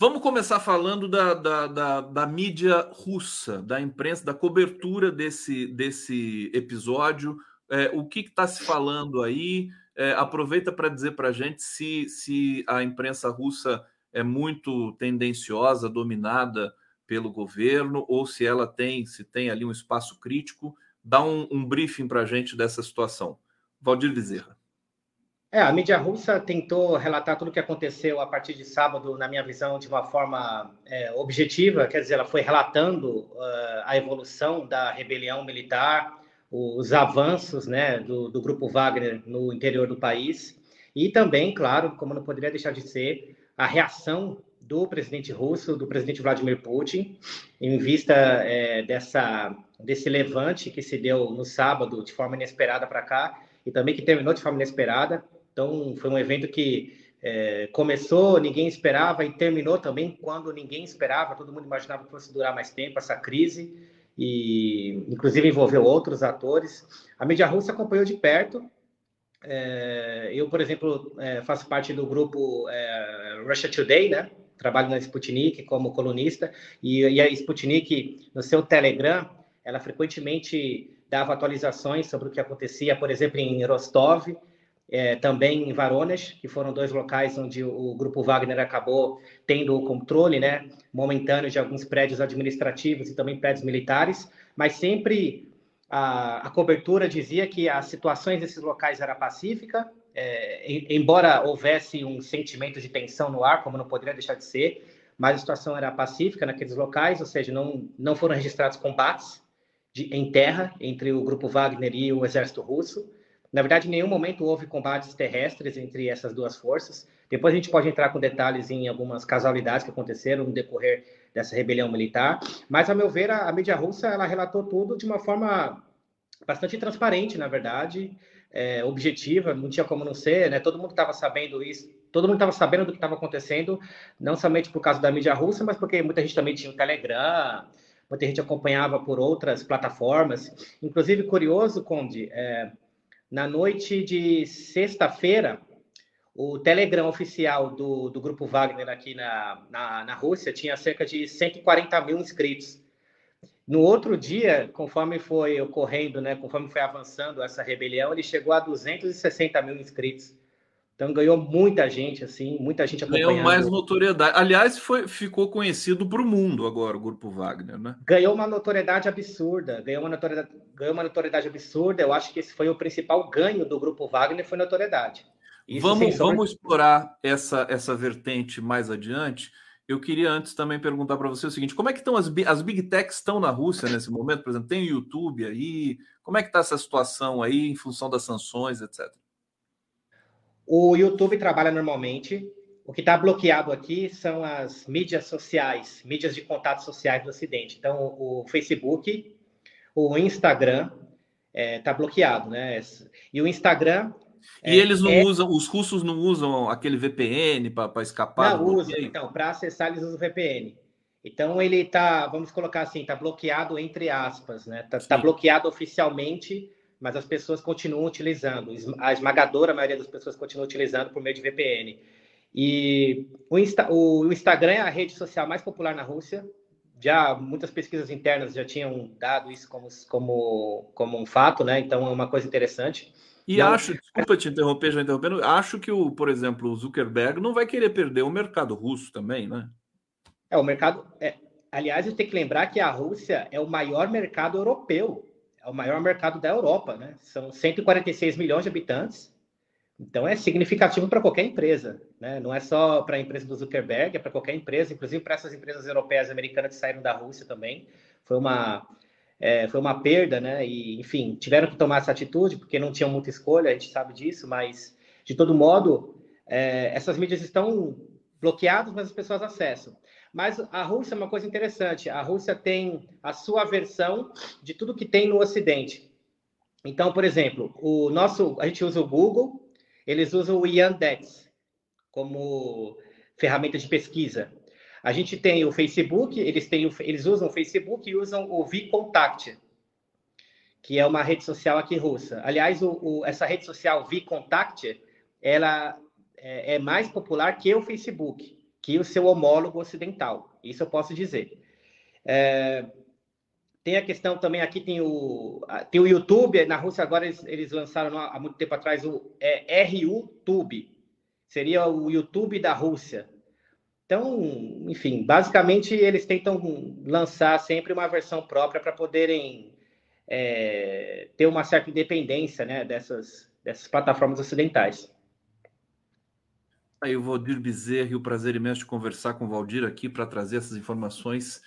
Vamos começar falando da, da, da, da mídia russa, da imprensa, da cobertura desse, desse episódio é, o que está se falando aí? É, aproveita para dizer para a gente se, se a imprensa russa é muito tendenciosa, dominada pelo governo, ou se ela tem, se tem ali um espaço crítico. Dá um, um briefing para a gente dessa situação. Valdir Bezerra. É, a mídia russa tentou relatar tudo o que aconteceu a partir de sábado, na minha visão, de uma forma é, objetiva, quer dizer, ela foi relatando uh, a evolução da rebelião militar, os avanços né, do, do grupo Wagner no interior do país. E também, claro, como não poderia deixar de ser, a reação do presidente russo, do presidente Vladimir Putin, em vista é, dessa, desse levante que se deu no sábado de forma inesperada para cá e também que terminou de forma inesperada. Então, foi um evento que é, começou, ninguém esperava e terminou também quando ninguém esperava, todo mundo imaginava que fosse durar mais tempo essa crise e inclusive envolveu outros atores. A mídia russa acompanhou de perto. É, eu, por exemplo, é, faço parte do grupo é, Russia Today, né? Trabalho na Sputnik como colunista e, e a Sputnik no seu Telegram, ela frequentemente dava atualizações sobre o que acontecia, por exemplo, em Rostov, é, também em Varones, que foram dois locais onde o, grupo Wagner acabou tendo o controle, né, momentâneo de alguns prédios administrativos e também prédios militares, mas sempre a, a cobertura dizia que as situações nesses locais era pacífica, é, embora houvesse um sentimento de tensão no ar, como não poderia deixar de ser, mas a situação era pacífica naqueles locais, ou seja, não, não foram registrados combates de, em terra entre o grupo Wagner e o exército russo. Na verdade, em nenhum momento houve combates terrestres entre essas duas forças. Depois a gente pode entrar com detalhes em algumas casualidades que aconteceram no decorrer dessa rebelião militar. Mas, a meu ver, a, a mídia russa ela relatou tudo de uma forma bastante transparente, na verdade. é, objetiva, não tinha como não ser, né? Todo mundo estava sabendo isso, todo mundo estava sabendo do que estava acontecendo, não somente por causa da mídia russa, mas porque muita gente também tinha o Telegram, muita gente acompanhava por outras plataformas. Inclusive, curioso, Conde, é, na noite de sexta-feira, o Telegram oficial do, do Grupo Wagner aqui na, na, na Rússia tinha cerca de 140 mil inscritos. No outro dia, conforme foi ocorrendo, né, conforme foi avançando essa rebelião, ele chegou a 260 mil inscritos. Então ganhou muita gente, assim, muita gente acompanhando. Ganhou mais notoriedade. Aliás, foi, ficou conhecido para o mundo agora o Grupo Wagner, né? Ganhou uma notoriedade absurda. Ganhou uma notoriedade, ganhou uma notoriedade absurda. Eu acho que esse foi o principal ganho do Grupo Wagner, foi notoriedade. Isso, vamos, vamos explorar essa, essa vertente mais adiante. Eu queria antes também perguntar para você o seguinte: como é que estão as, as big techs estão na Rússia nesse momento? Por exemplo, tem o YouTube aí? Como é que está essa situação aí em função das sanções, etc? O YouTube trabalha normalmente. O que está bloqueado aqui são as mídias sociais, mídias de contatos sociais do Ocidente. Então, o Facebook, o Instagram está é, tá bloqueado, né? E o Instagram e é, eles não é... usam, os russos não usam aquele VPN para escapar? Não usam, então, para acessar eles usam o VPN. Então ele está, vamos colocar assim, está bloqueado entre aspas, né? Está tá bloqueado oficialmente, mas as pessoas continuam utilizando. A esmagadora maioria das pessoas continua utilizando por meio de VPN. E o, Insta, o, Instagram é a rede social mais popular na Rússia. Já muitas pesquisas internas já tinham dado isso como, como, como um fato, né? Então é uma coisa interessante. E não. acho, desculpa te interromper, já interrompendo, acho que o, por exemplo, o Zuckerberg não vai querer perder o mercado russo também, né? É, o mercado. É, aliás, eu tenho que lembrar que a Rússia é o maior mercado europeu, é o maior mercado da Europa, né? São 146 milhões de habitantes. Então é significativo para qualquer empresa, né? Não é só para a empresa do Zuckerberg, é para qualquer empresa, inclusive para essas empresas europeias e americanas que saíram da Rússia também. Foi uma é, foi uma perda, né? E, enfim, tiveram que tomar essa atitude porque não tinham muita escolha, a gente sabe disso, mas de todo modo, é, essas mídias estão bloqueadas, mas as pessoas acessam. Mas a Rússia é uma coisa interessante. A Rússia tem a sua versão de tudo que tem no Ocidente. Então, por exemplo, o nosso, a gente usa o Google, eles usam o Yandex como ferramenta de pesquisa. A gente tem o Facebook, eles, têm o, eles usam o Facebook e usam o VKontakte, que é uma rede social aqui russa. Aliás, o, o, essa rede social VKontakte, ela é, é, mais popular que o Facebook, que o seu homólogo ocidental. Isso eu posso dizer. É, tem a questão também, aqui tem o, tem o YouTube, na Rússia agora eles, eles lançaram há muito tempo atrás o é, RUTube, seria o YouTube da Rússia. Então, enfim, basicamente eles tentam lançar sempre uma versão própria para poderem é, ter uma certa independência né, dessas, dessas plataformas ocidentais. Aí o Valdir Bezerra, e o prazer imenso de conversar com o Valdir aqui para trazer essas informações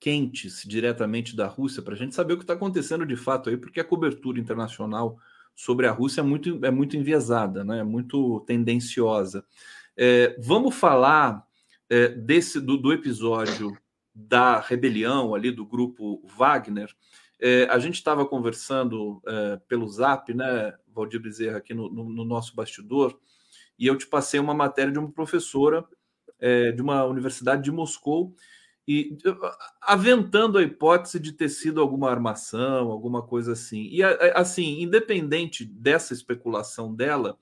quentes diretamente da Rússia, para a gente saber o que está acontecendo de fato aí, porque a cobertura internacional sobre a Rússia é muito, é muito enviesada, né? é muito tendenciosa. É, vamos falar é, desse do, do, episódio da rebelião ali do grupo Wagner, é, a gente estava conversando é, pelo Zap, né, Valdir Bezerra, aqui no, no, no, nosso bastidor, e eu te passei uma matéria de uma professora é, de uma universidade de Moscou, e aventando a hipótese de ter sido alguma armação, alguma coisa assim. E assim, independente dessa especulação dela,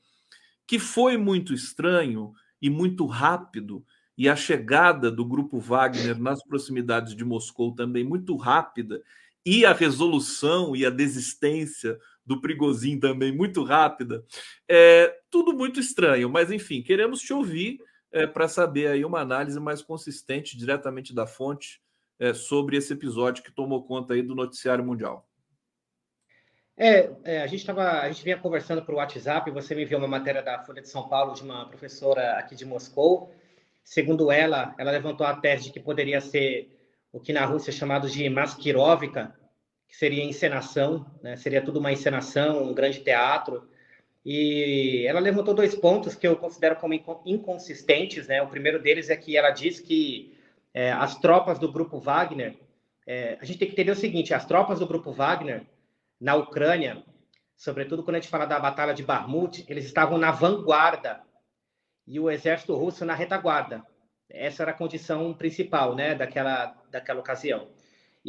que foi muito estranho e muito rápido, e a chegada do grupo Wagner nas proximidades de Moscou também muito rápida, e a resolução e a desistência do Prigozhin também muito rápida, é tudo muito estranho, mas enfim, queremos te ouvir é, para saber aí uma análise mais consistente diretamente da fonte é, sobre esse episódio que tomou conta aí do noticiário mundial. É, é, a gente tava, a gente vinha conversando por WhatsApp. Você me enviou uma matéria da Folha de São Paulo de uma professora aqui de Moscou Segundo ela, ela levantou a tese de que poderia ser o que na Rússia é chamado de maskirovka, que seria encenação, né? seria tudo uma encenação, um grande teatro. E ela levantou dois pontos que eu considero como inconsistentes. Né? O primeiro deles é que ela diz que é, as tropas do grupo Wagner, é, a gente tem que entender o seguinte: as tropas do grupo Wagner na Ucrânia sobretudo quando a gente fala da Batalha de Barmut, eles estavam na vanguarda e o exército russo na retaguarda. Essa era a condição principal, né, daquela, daquela ocasião.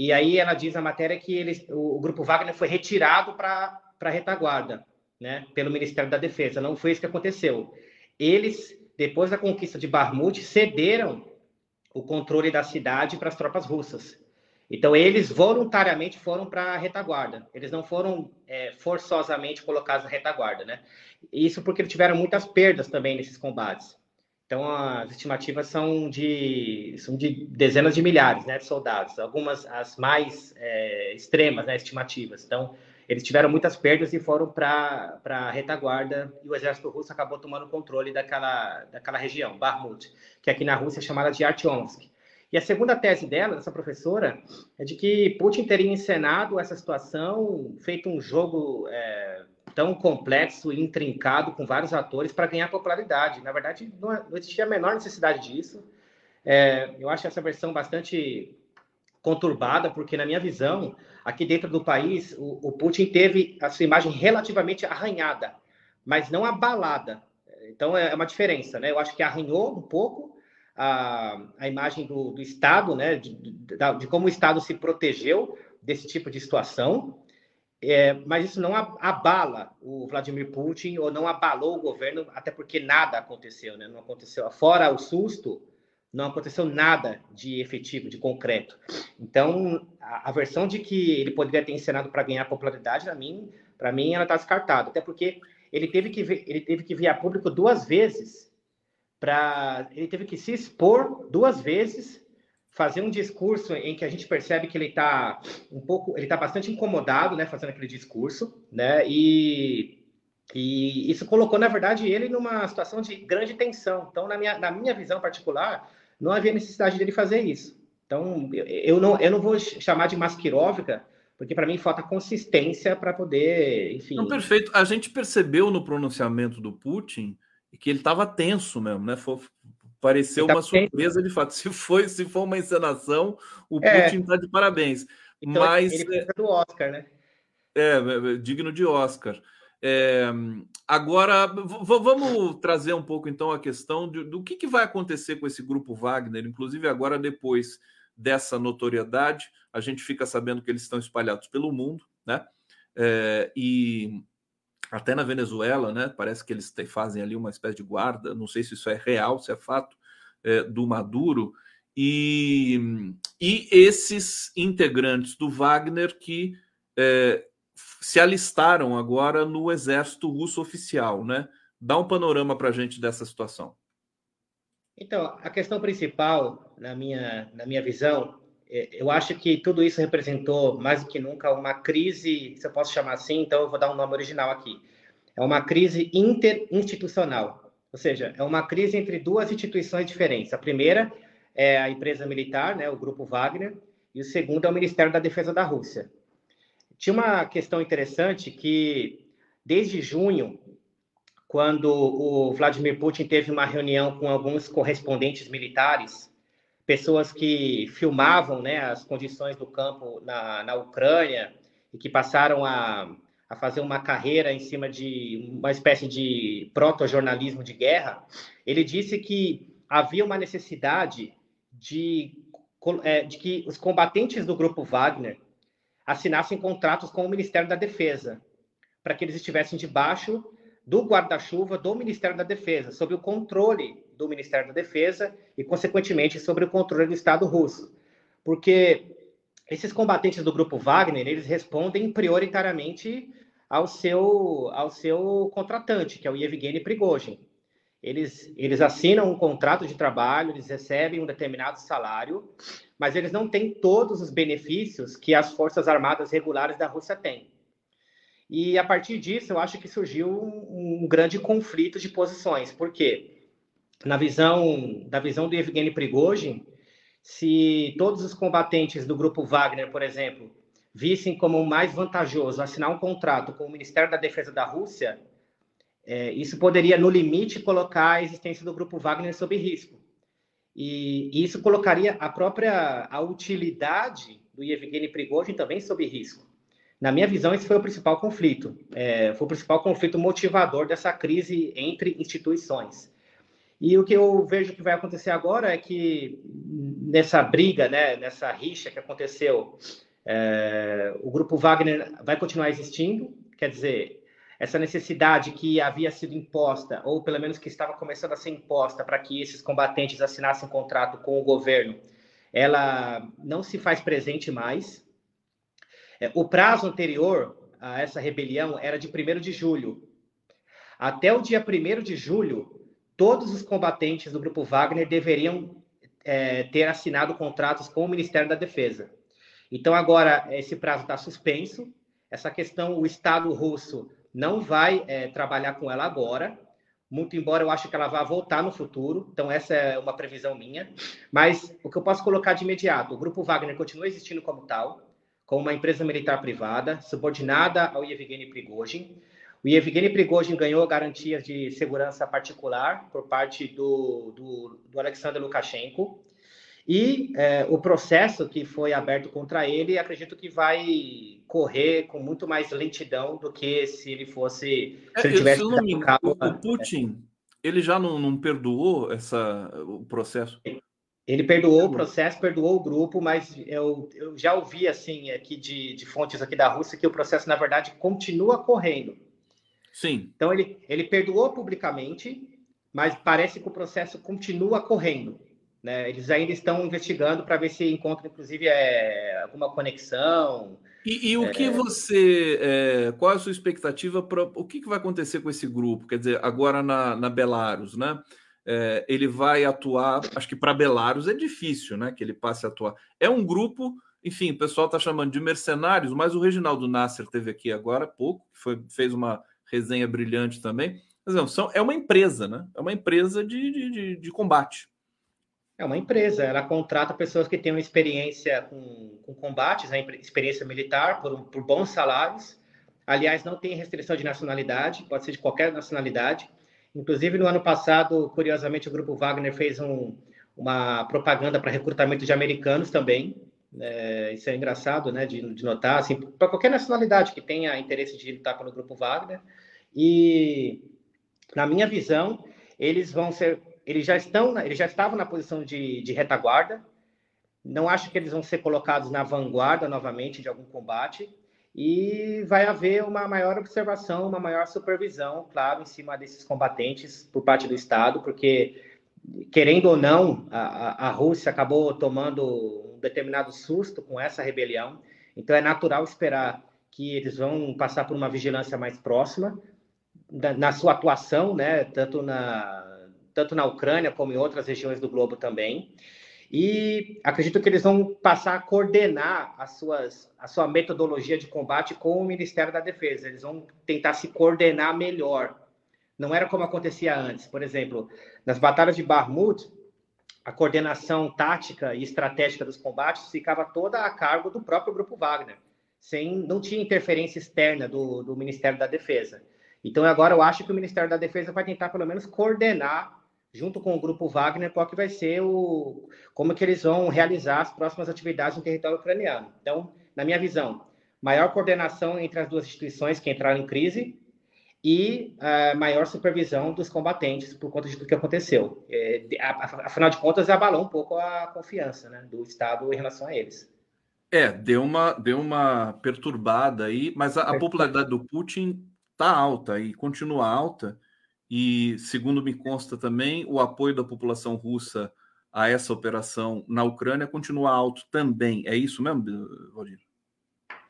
E aí ela diz na matéria que eles, o, o grupo Wagner foi retirado para a retaguarda, né, pelo Ministério da Defesa. Não foi isso que aconteceu. Eles, depois da conquista de Barmut, cederam o controle da cidade para as tropas russas. Então, eles voluntariamente foram para a retaguarda. Eles não foram é, forçosamente colocados na retaguarda, né? Isso porque tiveram muitas perdas também nesses combates. Então, as estimativas são de, são de dezenas de milhares né, de soldados. Algumas, as mais é, extremas, né, estimativas. Então, eles tiveram muitas perdas e foram para a retaguarda e o exército russo acabou tomando controle daquela, daquela região, Barmut, que aqui na Rússia é chamada de Artyomsk. E a segunda tese dela, dessa professora, é de que Putin teria encenado essa situação, feito um jogo é, tão complexo e intrincado com vários atores para ganhar popularidade. Na verdade, não, não, existia a menor necessidade disso. É, eu acho essa versão bastante conturbada, porque, na minha visão, aqui dentro do país, o, o Putin teve a sua imagem relativamente arranhada, mas não abalada. Então, é uma diferença, né? Eu acho que arranhou um pouco, a, a imagem do, do Estado, né, de, de, de, como o Estado se protegeu desse tipo de situação, é, mas isso não abala o Vladimir Putin ou não abalou o governo, até porque nada aconteceu, né? não aconteceu, fora o susto, não aconteceu nada de efetivo, de concreto. Então, a, a versão de que ele poderia ter encenado para ganhar popularidade, para mim, para mim, ela está descartada, até porque ele teve que ele teve que vir a público duas vezes para ele teve que se expor duas vezes, fazer um discurso em que a gente percebe que ele está um pouco, ele está bastante incomodado, né, fazendo aquele discurso, né, e e isso colocou, na verdade, ele numa situação de grande tensão. Então, na minha, na minha visão particular, não havia necessidade dele fazer isso. Então, eu, não, eu não vou chamar de masquiróvica, porque para mim falta consistência para poder, enfim. Não, perfeito. A gente percebeu no pronunciamento do Putin que ele estava tenso mesmo, né? Foi, pareceu uma surpresa de fato. Se foi, se for uma encenação, o é. Putin está de parabéns. Então, Mas ele precisa do Oscar, né? É, é, é digno de Oscar. É, agora, vamos trazer um pouco então a questão de, do que, que, vai acontecer com esse grupo Wagner, inclusive agora depois dessa notoriedade, a gente fica sabendo que eles estão espalhados pelo mundo, né? É, e até na Venezuela, né? Parece que eles fazem ali uma espécie de guarda, não sei se isso é real, se é fato, é, do Maduro. E, e esses integrantes do Wagner que é, se alistaram agora no exército russo oficial, né? Dá um panorama para a gente dessa situação. Então, a questão principal, na minha, na minha visão, eu acho que tudo isso representou, mais do que nunca, uma crise, se eu posso chamar assim, então eu vou dar um nome original aqui. É uma crise interinstitucional, ou seja, é uma crise entre duas instituições diferentes. A primeira é a empresa militar, né, o Grupo Wagner, e o segundo é o Ministério da Defesa da Rússia. Tinha uma questão interessante que, desde junho, quando o Vladimir Putin teve uma reunião com alguns correspondentes militares pessoas que filmavam né, as condições do campo na, na Ucrânia e que passaram a, a fazer uma carreira em cima de uma espécie de proto-jornalismo de guerra, ele disse que havia uma necessidade de, é, de que os combatentes do grupo Wagner assinassem contratos com o Ministério da Defesa, para que eles estivessem debaixo do guarda-chuva do Ministério da Defesa, sob o controle do Ministério da Defesa e, consequentemente, sobre o controle do Estado russo. Porque esses combatentes do grupo Wagner, eles respondem prioritariamente ao seu, ao seu contratante, que é o Yevgeny Prigozhin. Eles, eles assinam um contrato de trabalho, eles recebem um determinado salário, mas eles não têm todos os benefícios que as Forças Armadas regulares da Rússia têm. E a partir disso, eu acho que surgiu um, um grande conflito de posições. Por quê? Na visão da visão do Evgeny Prigozhin, se todos os combatentes do grupo Wagner, por exemplo, vissem como mais vantajoso assinar um contrato com o Ministério da Defesa da Rússia, é, isso poderia, no limite, colocar a existência do grupo Wagner sob risco. E, e isso colocaria a própria a utilidade do Yevgeny Prigozhin também sob risco. Na minha visão, esse foi o principal conflito. É, foi o principal conflito motivador dessa crise entre instituições. E o que eu vejo que vai acontecer agora é que nessa briga, né, nessa rixa que aconteceu, é, o grupo Wagner vai continuar existindo, quer dizer, essa necessidade que havia sido imposta, ou pelo menos que estava começando a ser imposta para que esses combatentes assinassem um contrato com o governo, ela não se faz presente mais. É, o prazo anterior a essa rebelião era de 1 de julho. Até o dia 1 de julho, todos os combatentes do Grupo Wagner deveriam é, ter assinado contratos com o Ministério da Defesa. Então, agora, esse prazo está suspenso. Essa questão, o Estado russo não vai é, trabalhar com ela agora, muito embora eu acho que ela vá voltar no futuro. Então, essa é uma previsão minha. Mas o que eu posso colocar de imediato: o Grupo Wagner continua existindo como tal, como uma empresa militar privada, subordinada ao Yevgeny Prigozhin. O Yevgeny Prigozhin ganhou garantias de segurança particular por parte do, do, do Alexander Lukashenko. E é, o processo que foi aberto contra ele, acredito que vai correr com muito mais lentidão do que se ele fosse. Se ele é, tivesse não me engano, o Putin, ele já não, não perdoou essa, o processo? Ele perdoou o processo, perdoou o grupo, mas eu, eu já ouvi assim aqui de, de fontes aqui da Rússia que o processo, na verdade, continua correndo. Sim. Então ele, ele perdoou publicamente, mas parece que o processo continua correndo. Né? Eles ainda estão investigando para ver se encontram, inclusive, é, alguma conexão. E, e o é... que você. É, qual é a sua expectativa para o que, que, vai acontecer com esse grupo? Quer dizer, agora na, na Belarus, né? É, ele vai atuar. Acho que para Belarus é difícil, né? Que ele passe a atuar. É um grupo enfim, o pessoal está chamando de mercenários, mas o Reginaldo Nasser teve aqui agora há pouco, foi, fez uma, resenha brilhante também. Mas não, são, é uma empresa, né? É uma empresa de, de, de, de combate. É uma empresa, ela contrata pessoas que têm uma experiência com, com combates, né? experiência militar, por, por bons salários. Aliás, não tem restrição de nacionalidade, pode ser de qualquer nacionalidade. Inclusive, no ano passado, curiosamente, o Grupo Wagner fez um, uma propaganda para recrutamento de americanos também. É, isso é engraçado né, de, de notar, assim, para qualquer nacionalidade que tenha interesse de lutar pelo Grupo Wagner. E, na minha visão, eles vão ser, eles já estão, eles já estavam na posição de, de retaguarda. Não acho que eles vão ser colocados na vanguarda novamente de algum combate. E vai haver uma maior observação, uma maior supervisão, claro, em cima desses combatentes por parte do Estado, porque, querendo ou não, a, a Rússia acabou tomando um determinado susto com essa rebelião. Então, é natural esperar que eles vão passar por uma vigilância mais próxima, na sua atuação, né, tanto na, tanto na Ucrânia como em outras regiões do globo também. E acredito que eles vão passar a coordenar as suas, a sua metodologia de combate com o Ministério da Defesa. Eles vão tentar se coordenar melhor. Não era como acontecia antes. Por exemplo, nas batalhas de Barmut, a coordenação tática e estratégica dos combates ficava toda a cargo do próprio Grupo Wagner. Sem, não tinha interferência externa do, do Ministério da Defesa. Então, agora eu acho que o Ministério da Defesa vai tentar, pelo menos, coordenar, junto com o Grupo Wagner, qual que vai ser o... como que eles vão realizar as próximas atividades no território ucraniano. Então, na minha visão, maior coordenação entre as duas instituições que entraram em crise e uh, maior supervisão dos combatentes por conta de tudo que aconteceu. É, afinal de contas, abalou um pouco a confiança né, do Estado em relação a eles. É, deu uma, deu uma perturbada aí, mas a, a popularidade do Putin está alta e continua alta. E, segundo me consta também, o apoio da população russa a essa operação na Ucrânia continua alto também. É isso mesmo, Valdir?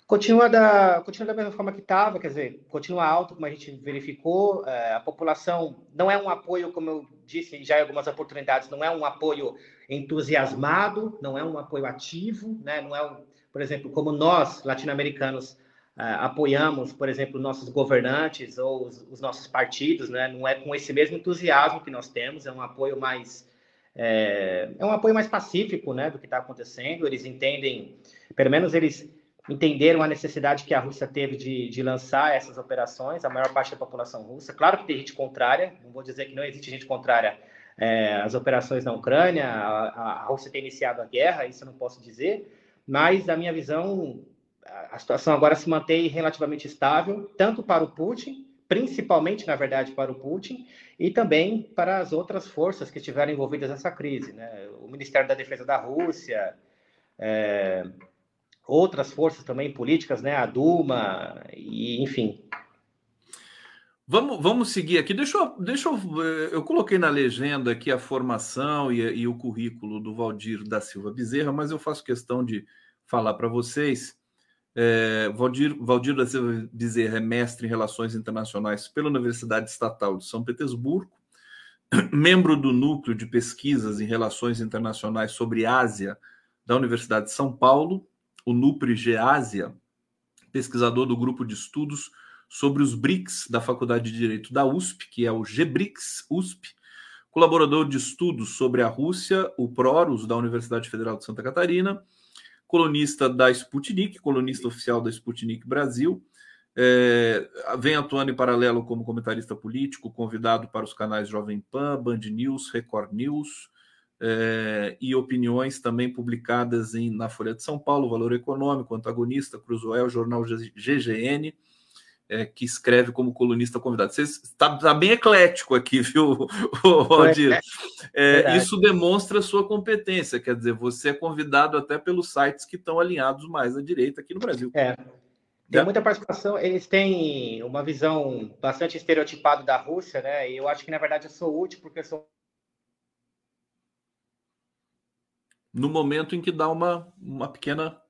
Continua da, continua da mesma forma que estava, quer dizer, continua alto, como a gente verificou. É, a população não é um apoio, como eu disse já em algumas oportunidades, não é um apoio entusiasmado, não é um apoio ativo, né? não é, um, por exemplo, como nós, latino-americanos, apoiamos, por exemplo, nossos governantes ou os, os, nossos partidos, né? Não é com esse mesmo entusiasmo que nós temos, é um apoio mais é, é um apoio mais pacífico, né, do que está acontecendo. Eles entendem, pelo menos eles entenderam a necessidade que a Rússia teve de, de lançar essas operações. A maior parte da população russa, claro que tem gente contrária. Não vou dizer que não existe gente contrária é, às operações na Ucrânia. A, a, a Rússia tem iniciado a guerra, isso eu não posso dizer. Mas a minha visão a situação agora se mantém relativamente estável, tanto para o Putin, principalmente, na verdade, para o Putin, e também para as outras forças que estiveram envolvidas nessa crise. Né? O Ministério da Defesa da Rússia, é, outras forças também políticas, né? a Duma, e, enfim. Vamos, vamos seguir aqui. Deixa eu, deixa eu. Eh, eu coloquei na legenda aqui a formação e, e o currículo do Valdir da Silva Bezerra, mas eu faço questão de falar para vocês. É, Valdir, Valdir da Silva Bezerra é mestre em Relações Internacionais pela Universidade Estatal de São Petersburgo, membro do Núcleo de Pesquisas em Relações Internacionais sobre Ásia da Universidade de São Paulo, o NUPRI Ásia, pesquisador do Grupo de Estudos sobre os BRICS da Faculdade de Direito da USP, que é o GBRICS USP, colaborador de estudos sobre a Rússia, o PRORUS, da Universidade Federal de Santa Catarina, colunista da Sputnik, colunista oficial da Sputnik Brasil, é, vem atuando em paralelo como comentarista político, convidado para os canais Jovem Pan, Band News, Record News, é, e opiniões também publicadas em, na Folha de São Paulo, Valor Econômico, Antagonista, Cruzoel, Jornal GGN, é, que escreve como colunista convidado. Você está tá bem eclético aqui, viu, Aldir? É, isso demonstra sua competência, quer dizer, você é convidado até pelos sites que estão alinhados mais à direita aqui no Brasil. É. Tem muita participação, eles têm uma visão bastante estereotipada da Rússia, né? E eu acho que, na verdade, eu sou útil porque eu sou. No momento em que dá uma, uma pequena.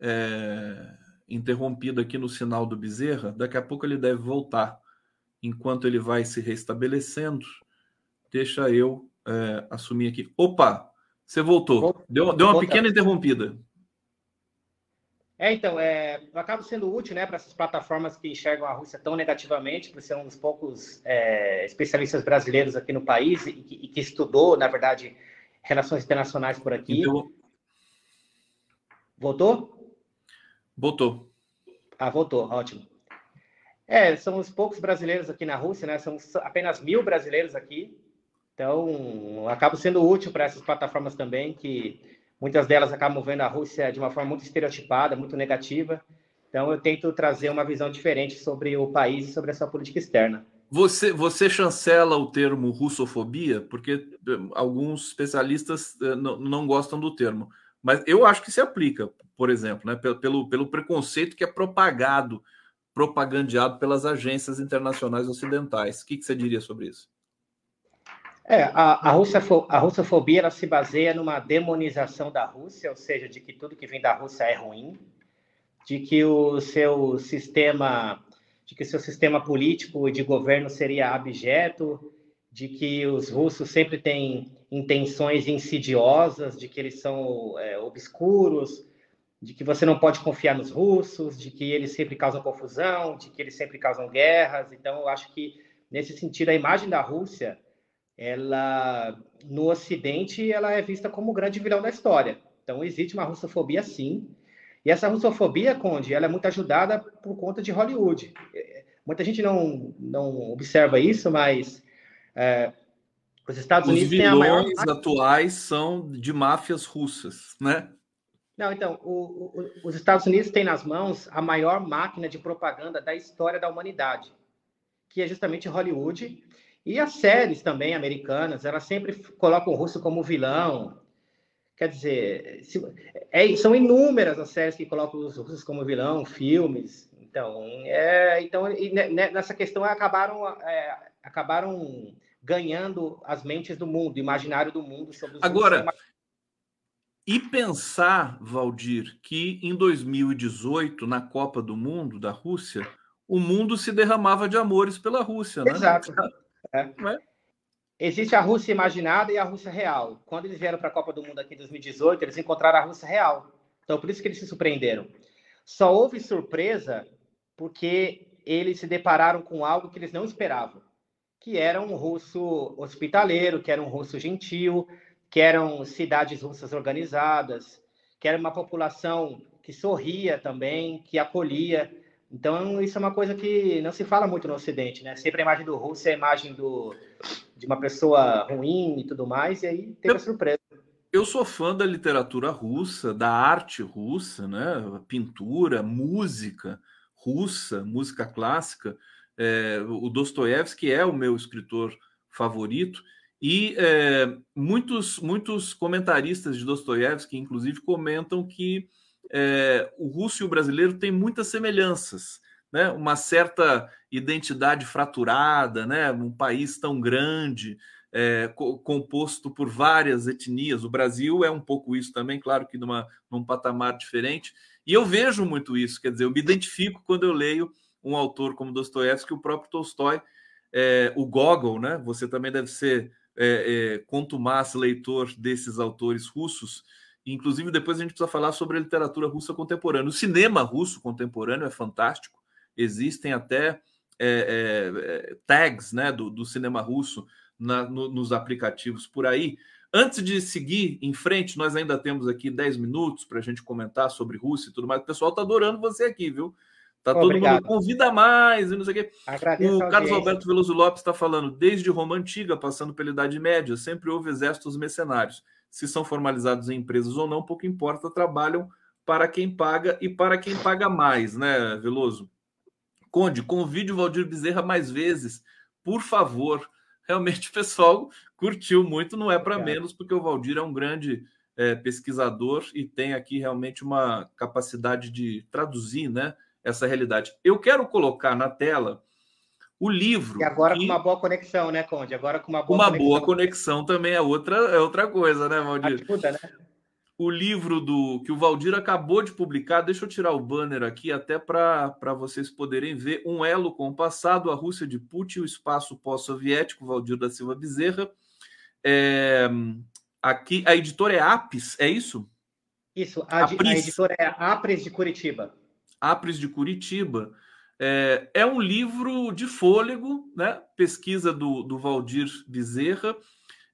É interrompido aqui no sinal do Bezerra, daqui a pouco ele deve voltar. Enquanto ele vai se restabelecendo, deixa eu é, assumir aqui. Opa, você voltou. Deu, deu uma pequena interrompida. É, então, é, eu acabo sendo útil né, para essas plataformas que enxergam a Rússia tão negativamente, por ser um dos poucos é, especialistas brasileiros aqui no país e que, e que, estudou, na verdade, relações internacionais por aqui. Então... Voltou? Voltou. Ah, voltou, ótimo. É, são os poucos brasileiros aqui na Rússia, né? São apenas mil brasileiros aqui. Então, acabo sendo útil para essas plataformas também, que muitas delas acabam vendo a Rússia de uma forma muito estereotipada, muito negativa. Então, eu tento trazer uma visão diferente sobre o país e sobre essa política externa. Você, você chancela o termo russofobia, porque eh, alguns especialistas eh, não, não gostam do termo. Mas eu acho que se aplica, por exemplo, né, pelo, pelo preconceito que é propagado, propagandeado pelas agências internacionais ocidentais. O que, que você diria sobre isso? É, a, a, a russofobia ela se baseia numa demonização da Rússia, ou seja, de que tudo que vem da Rússia é ruim, de que o seu sistema, de que o seu sistema político e de governo seria abjeto, de que os russos sempre têm intenções insidiosas, de que eles são é, obscuros, de que você não pode confiar nos russos, de que eles sempre causam confusão, de que eles sempre causam guerras. Então, eu acho que nesse sentido a imagem da Rússia, ela no Ocidente, ela é vista como o grande vilão da história. Então, existe uma russofobia, sim. E essa russofobia, Conde, ela é muito ajudada por conta de Hollywood. Muita gente não, não observa isso, mas é, os Estados os Unidos têm a maior. Os atuais são de máfias russas, né? Não, então, o, o, os Estados Unidos têm nas mãos a maior máquina de propaganda da história da humanidade, que é justamente Hollywood. E as séries também americanas, elas sempre colocam o russo como vilão. Quer dizer, se, é, são inúmeras as séries que colocam os russos como vilão, filmes. Então, é, então nessa questão acabaram, é, acabaram ganhando as mentes do mundo, o imaginário do mundo sobre os Agora, e pensar, Valdir, que em 2018, na Copa do Mundo da Rússia, o mundo se derramava de amores pela Rússia, né? Exato. É. É? Existe a Rússia imaginada e a Rússia real. Quando eles vieram para a Copa do Mundo aqui em 2018, eles encontraram a Rússia real. Então, por isso que eles se surpreenderam. Só houve surpresa porque eles se depararam com algo que eles não esperavam que era um russo hospitaleiro, que era um russo gentil, que eram cidades russas organizadas, que era uma população que sorria também, que acolhia. Então, isso é uma coisa que não se fala muito no Ocidente, né? Sempre a imagem do russo é a imagem do, de uma pessoa ruim e tudo mais, e aí teve a surpresa. eu sou fã da literatura russa, da arte russa, né? Pintura, música russa, música clássica. É, o Dostoiévski é o meu escritor favorito e é, muitos muitos comentaristas de Dostoiévski, inclusive, comentam que é, o russo e o brasileiro têm muitas semelhanças, né? Uma certa identidade fraturada, né? Um país tão grande é, co composto por várias etnias. O Brasil é um pouco isso também, claro que numa, num patamar diferente. E eu vejo muito isso, quer dizer, eu me identifico quando eu leio um autor como Dostoiévski, o próprio Tolstói, é, o Gogol, né? Você também deve ser é, é, contumaz leitor desses autores russos. Inclusive, depois a gente precisa falar sobre a literatura russa contemporânea. O cinema russo contemporâneo é fantástico. Existem até é, é, tags né, do, do cinema russo na, no, nos aplicativos por aí. Antes de seguir em frente, nós ainda temos aqui 10 minutos para a gente comentar sobre Rússia e tudo mais. O pessoal está adorando você aqui, viu? Tá todo Obrigado. mundo convida mais e não sei o quê. Agradeço o Carlos Alberto Veloso Lopes está falando, desde Roma Antiga, passando pela Idade Média, sempre houve exércitos mercenários. Se são formalizados em empresas ou não, pouco importa, trabalham para quem paga e para quem paga mais, né, Veloso? Conde, convide o Valdir Bezerra mais vezes, por favor realmente o pessoal curtiu muito, não é para menos, porque o Valdir é um grande é, pesquisador e tem aqui realmente uma capacidade de traduzir né, essa realidade. Eu quero colocar na tela o livro. E agora que... com uma boa conexão, né, Conde? Agora com uma boa uma conexão. boa conexão também é outra, é outra coisa, né, Valdir? Ajuda, né? o livro do que o Valdir acabou de publicar. Deixa eu tirar o banner aqui, até para vocês poderem ver. Um elo com o passado, a Rússia de Putin, o espaço pós-soviético, Valdir da Silva Bezerra. É, aqui, a editora é Apis, é isso? Isso, a, a editora é Apres de Curitiba. Apres de Curitiba. É, é, um livro de fôlego, né? Pesquisa do, do Valdir Bezerra.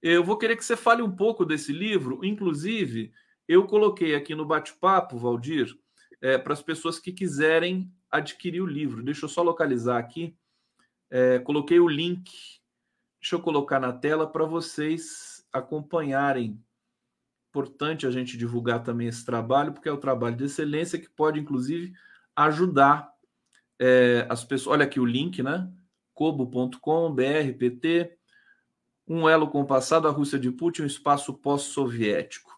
Eu vou querer que você fale um pouco desse livro, inclusive eu coloquei aqui no bate-papo, Valdir, é, para as pessoas que quiserem adquirir o livro. Deixa eu só localizar aqui. É, coloquei o link. Deixa eu colocar na tela para vocês acompanharem. Importante a gente divulgar também esse trabalho, porque é o um trabalho de excelência que pode, inclusive, ajudar é, as pessoas. Olha aqui o link, né? cobo.com, BRPT, um elo com o passado, a Rússia de Putin, um espaço pós-soviético.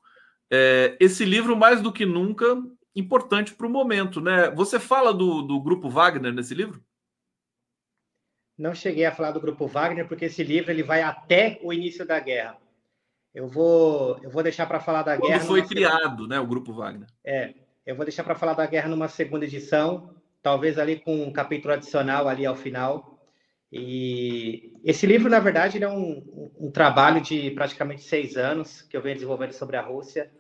É, esse livro, mais do que nunca, importante para o momento, né? Você fala do, do Grupo Wagner nesse livro? Não cheguei a falar do Grupo Wagner, porque esse livro ele vai até o início da guerra. Eu vou, eu vou deixar para falar da Quando guerra. foi criado, né, o Grupo Wagner? É, eu vou deixar para falar da guerra numa segunda edição, talvez ali com um capítulo adicional ali ao final. E esse livro, na verdade, é um, um trabalho de praticamente seis anos que eu venho desenvolvendo sobre a Rússia.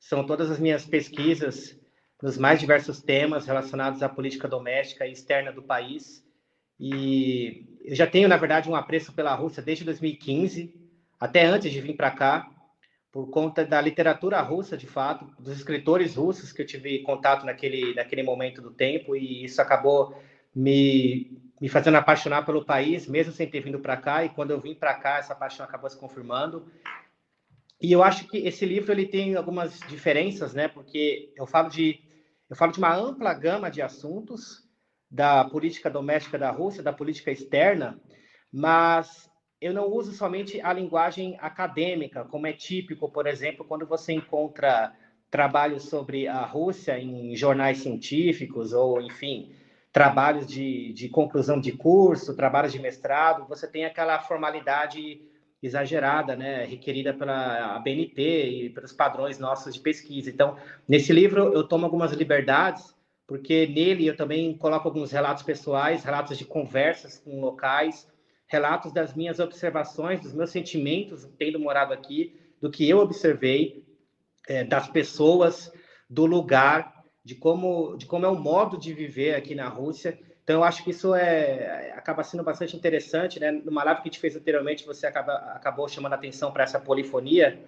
São todas as minhas pesquisas nos mais diversos temas relacionados à política doméstica e externa do país. E eu já tenho, na verdade, um apreço pela Rússia desde 2015, até antes de vir para cá, por conta da literatura russa, de fato, dos escritores russos que eu tive contato naquele, naquele momento do tempo, e isso acabou me, me fazendo apaixonar pelo país, mesmo sem ter vindo para cá. E quando eu vim para cá, essa paixão acabou se confirmando. E eu acho que esse livro ele tem algumas diferenças, né? Porque eu falo de eu falo de uma ampla gama de assuntos da política doméstica da Rússia, da política externa, mas eu não uso somente a linguagem acadêmica, como é típico, por exemplo, quando você encontra trabalhos sobre a Rússia em jornais científicos ou, enfim, trabalhos de, de conclusão de curso, trabalhos de mestrado, você tem aquela formalidade exagerada, né, requerida pela BNT e pelos padrões nossos de pesquisa. Então, nesse livro eu tomo algumas liberdades, porque nele eu também coloco alguns relatos pessoais, relatos de conversas com locais, relatos das minhas observações, dos meus sentimentos tendo morado aqui, do que eu observei, é, das pessoas, do lugar, de como, de como é o modo de viver aqui na Rússia. Então, eu acho que isso é, acaba sendo bastante interessante, né? Numa live que a gente fez anteriormente, você acaba, acabou chamando a atenção para essa polifonia.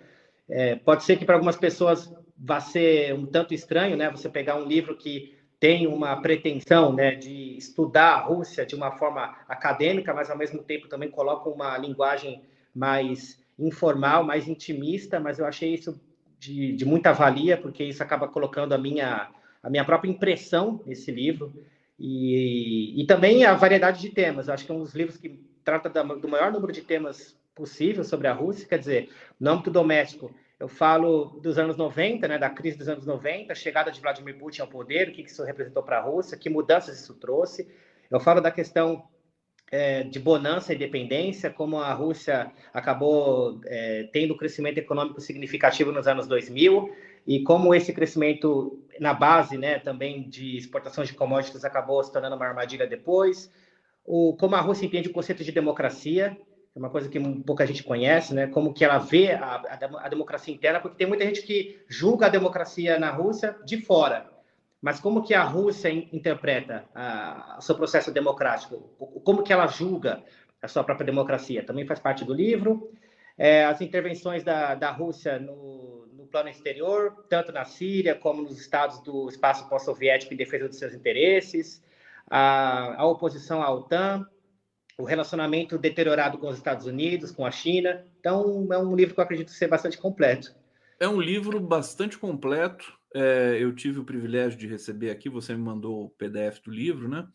É, pode ser que para algumas pessoas vá ser um tanto estranho, né? Você pegar um livro que tem uma pretensão, né, de estudar a Rússia de uma forma acadêmica, mas ao mesmo tempo também coloca uma linguagem mais informal, mais intimista, mas eu achei isso de, de muita valia, porque isso acaba colocando a minha, a minha própria impressão nesse livro. E, e também a variedade de temas. Eu acho que é um dos livros que trata do maior número de temas possível sobre a Rússia, quer dizer, no âmbito doméstico, eu falo dos anos 90, né, da crise dos anos 90, a chegada de Vladimir Putin ao poder, o que isso representou para a Rússia, que mudanças isso trouxe. Eu falo da questão é, de bonança e dependência, como a Rússia acabou é, tendo crescimento econômico significativo nos anos 2000 e como esse crescimento na base né, também de exportação de commodities acabou se tornando uma armadilha depois, o, como a Rússia entende o conceito de democracia, é uma coisa que pouca gente conhece, né? Como que ela vê a, a, a, democracia interna, porque tem muita gente que julga a democracia na Rússia de fora. Mas como que a Rússia interpreta o seu processo democrático? Como que ela julga a sua própria democracia? Também faz parte do livro. É, as intervenções da, da Rússia no, no plano exterior, tanto na Síria como nos estados do espaço pós-soviético em defesa dos seus interesses, a, a oposição à OTAN, o relacionamento deteriorado com os Estados Unidos, com a China. Então, é um livro que eu acredito ser bastante completo. É um livro bastante completo. É, eu tive o privilégio de receber aqui, você me mandou o PDF do livro, né?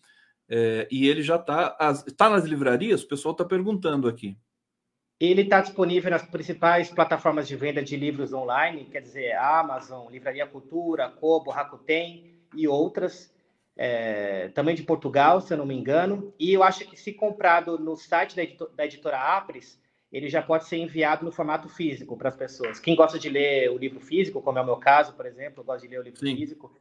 É, e ele já está tá nas livrarias? O pessoal está perguntando aqui. Ele está disponível nas principais plataformas de venda de livros online, quer dizer, Amazon, Livraria Cultura, Kobo, Rakuten e outras é, também de Portugal, se eu não me engano. E eu acho que se comprado no site da, editor, da editora Apres, ele já pode ser enviado no formato físico para as pessoas. Quem gosta de ler o livro físico, como é o meu caso, por exemplo, eu gosto de ler o livro Sim. físico,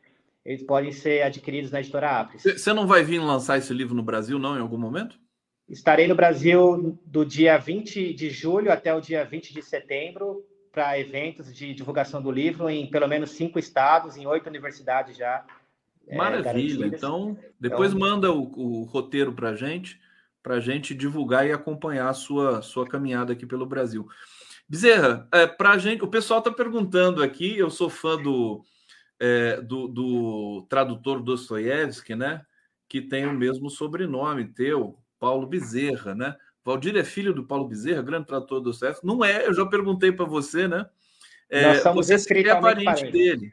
eles podem ser adquiridos na editora Apres. Você não vai vir lançar esse livro no Brasil, não, em algum momento? Estarei no Brasil do dia 20 de julho até o dia 20 de setembro para eventos de divulgação do livro em pelo menos cinco estados, em oito universidades já Maravilha. É, então, depois então, manda o, o roteiro para a gente, para a gente divulgar e acompanhar a sua, sua caminhada aqui pelo Brasil. Bezerra, é, para a gente, o pessoal está perguntando aqui, eu sou fã do, é, do, do tradutor Dostoiévski, né? Que tem o mesmo sobrenome teu, Paulo Bezerra, né? Valdir é filho do Paulo Bezerra, grande tradutor do Dostoiévski. Não é, eu já perguntei para você, né? É, Nós somos você é parente dele.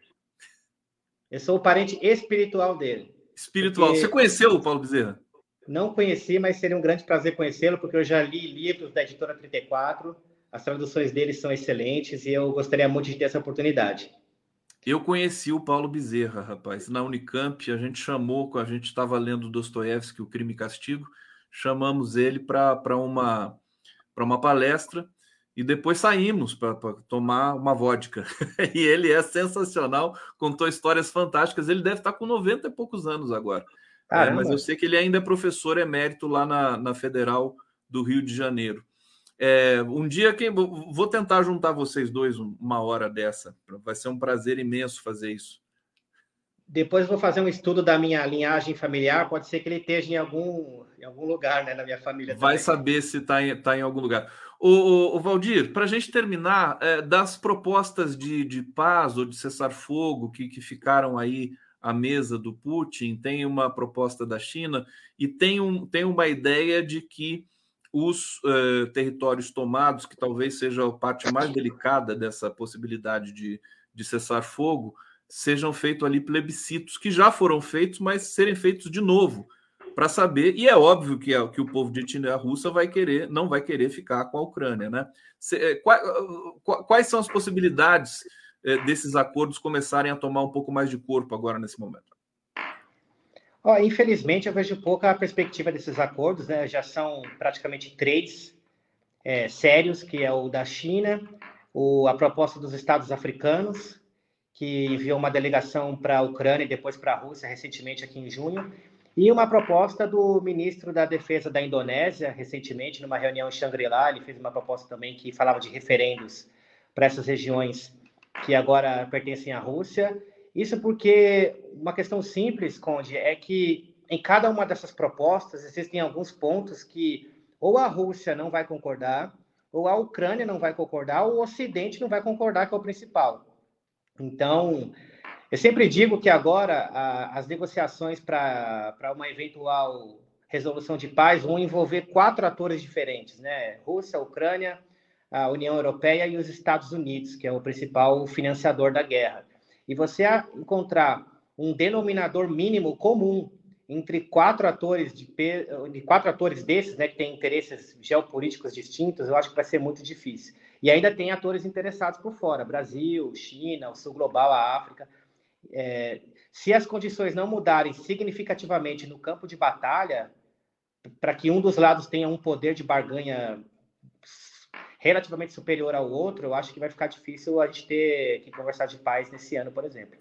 Eu sou o parente espiritual dele. Espiritual. Você conheceu o Paulo Bezerra? Não conheci, mas seria um grande prazer conhecê-lo, porque eu já li livros da editora 34, as traduções dele são excelentes e eu gostaria muito de ter essa oportunidade. Eu conheci o Paulo Bezerra, rapaz, na Unicamp. A gente chamou, a gente estava lendo Dostoiévski, O Crime e Castigo, chamamos ele para uma, uma palestra e depois saímos para tomar uma vodka. e ele é sensacional, contou histórias fantásticas. Ele deve estar com 90 e poucos anos agora. É, mas eu sei que ele ainda é professor emérito lá na, na Federal do Rio de Janeiro. É, um dia quem vou tentar juntar vocês dois uma hora dessa. Vai ser um prazer imenso fazer isso. Depois vou fazer um estudo da minha linhagem familiar. Pode ser que ele esteja em algum, em algum lugar, né, na minha família. Vai saber se está em, tá em algum lugar. O Valdir, para a gente terminar, é, das propostas de, de paz ou de cessar-fogo que, que ficaram aí à mesa do Putin, tem uma proposta da China e tem, um, tem uma ideia de que os uh, territórios tomados, que talvez seja a parte mais delicada dessa possibilidade de, de cessar fogo, sejam feitos ali plebiscitos, que já foram feitos, mas serem feitos de novo, para saber, e é óbvio que, é, que o povo de etnia russa vai querer, não vai querer ficar com a Ucrânia, né? Eh, quais são as possibilidades eh, desses acordos começarem a tomar um pouco mais de corpo agora nesse momento? Oh, infelizmente, eu vejo pouca perspectiva desses acordos, né? Já são praticamente três é, sérios, que é o da China, o, a proposta dos Estados africanos, que enviou uma delegação para a Ucrânia e depois para a Rússia recentemente aqui em junho, e uma proposta do ministro da Defesa da Indonésia, recentemente, numa reunião em Shangri-La, ele fez uma proposta também que falava de referendos para essas regiões que agora pertencem à Rússia. Isso porque uma questão simples, Conde, é que em cada uma dessas propostas existem alguns pontos que ou a Rússia não vai concordar, ou a Ucrânia não vai concordar, ou o Ocidente não vai concordar, que é o principal. Então, eu sempre digo que agora a, as negociações para uma eventual resolução de paz vão envolver quatro atores diferentes, né? Rússia, Ucrânia, a União Europeia e os Estados Unidos, que é o principal financiador da guerra. E você encontrar um denominador mínimo comum entre quatro atores de, de quatro atores desses, né, que têm interesses geopolíticos distintos, eu acho que vai ser muito difícil. E ainda tem atores interessados por fora, Brasil, China, o Sul Global, a África. É, se as condições não mudarem significativamente no campo de batalha, para que um dos lados tenha um poder de barganha relativamente superior ao outro, eu acho que vai ficar difícil a gente ter que conversar de paz nesse ano, por exemplo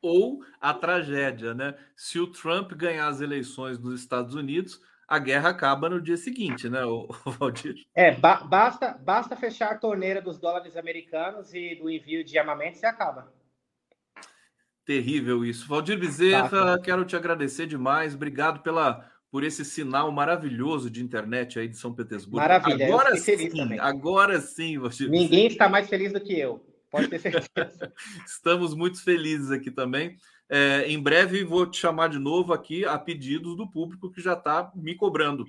ou a tragédia, né? Se o Trump ganhar as eleições nos Estados Unidos, a guerra acaba no dia seguinte, né, o, Valdir? É, ba basta, basta fechar a torneira dos dólares americanos e do envio de armamentos e acaba. Terrível isso. Valdir Bezerra, basta. quero te agradecer demais. Obrigado pela por esse sinal maravilhoso de internet aí de São Petersburgo. Maravilha, agora sim, agora sim, Valdir Ninguém está mais feliz do que eu. Pode ter certeza. Estamos muito felizes aqui também. É, em breve vou te chamar de novo aqui a pedidos do público que já está me cobrando.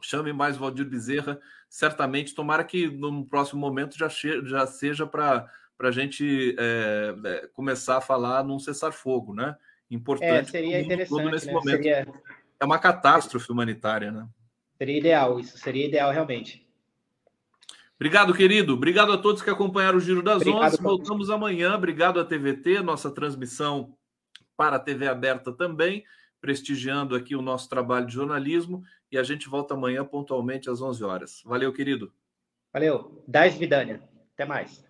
Chame mais Valdir Bezerra, certamente. Tomara que no próximo momento já, já seja para a gente é, é, começar a falar num cessar-fogo, né? Importante. É, seria interessante. Nesse né? momento. Seria... É uma catástrofe humanitária, né? Seria ideal, isso seria ideal realmente. Obrigado, querido. Obrigado a todos que acompanharam o Giro das Obrigado, Onze. Voltamos amanhã. Obrigado à TVT, nossa transmissão para a TV aberta também, prestigiando aqui o nosso trabalho de jornalismo. E a gente volta amanhã pontualmente às 11 horas. Valeu, querido. Valeu. 10 Vidânia. Até mais.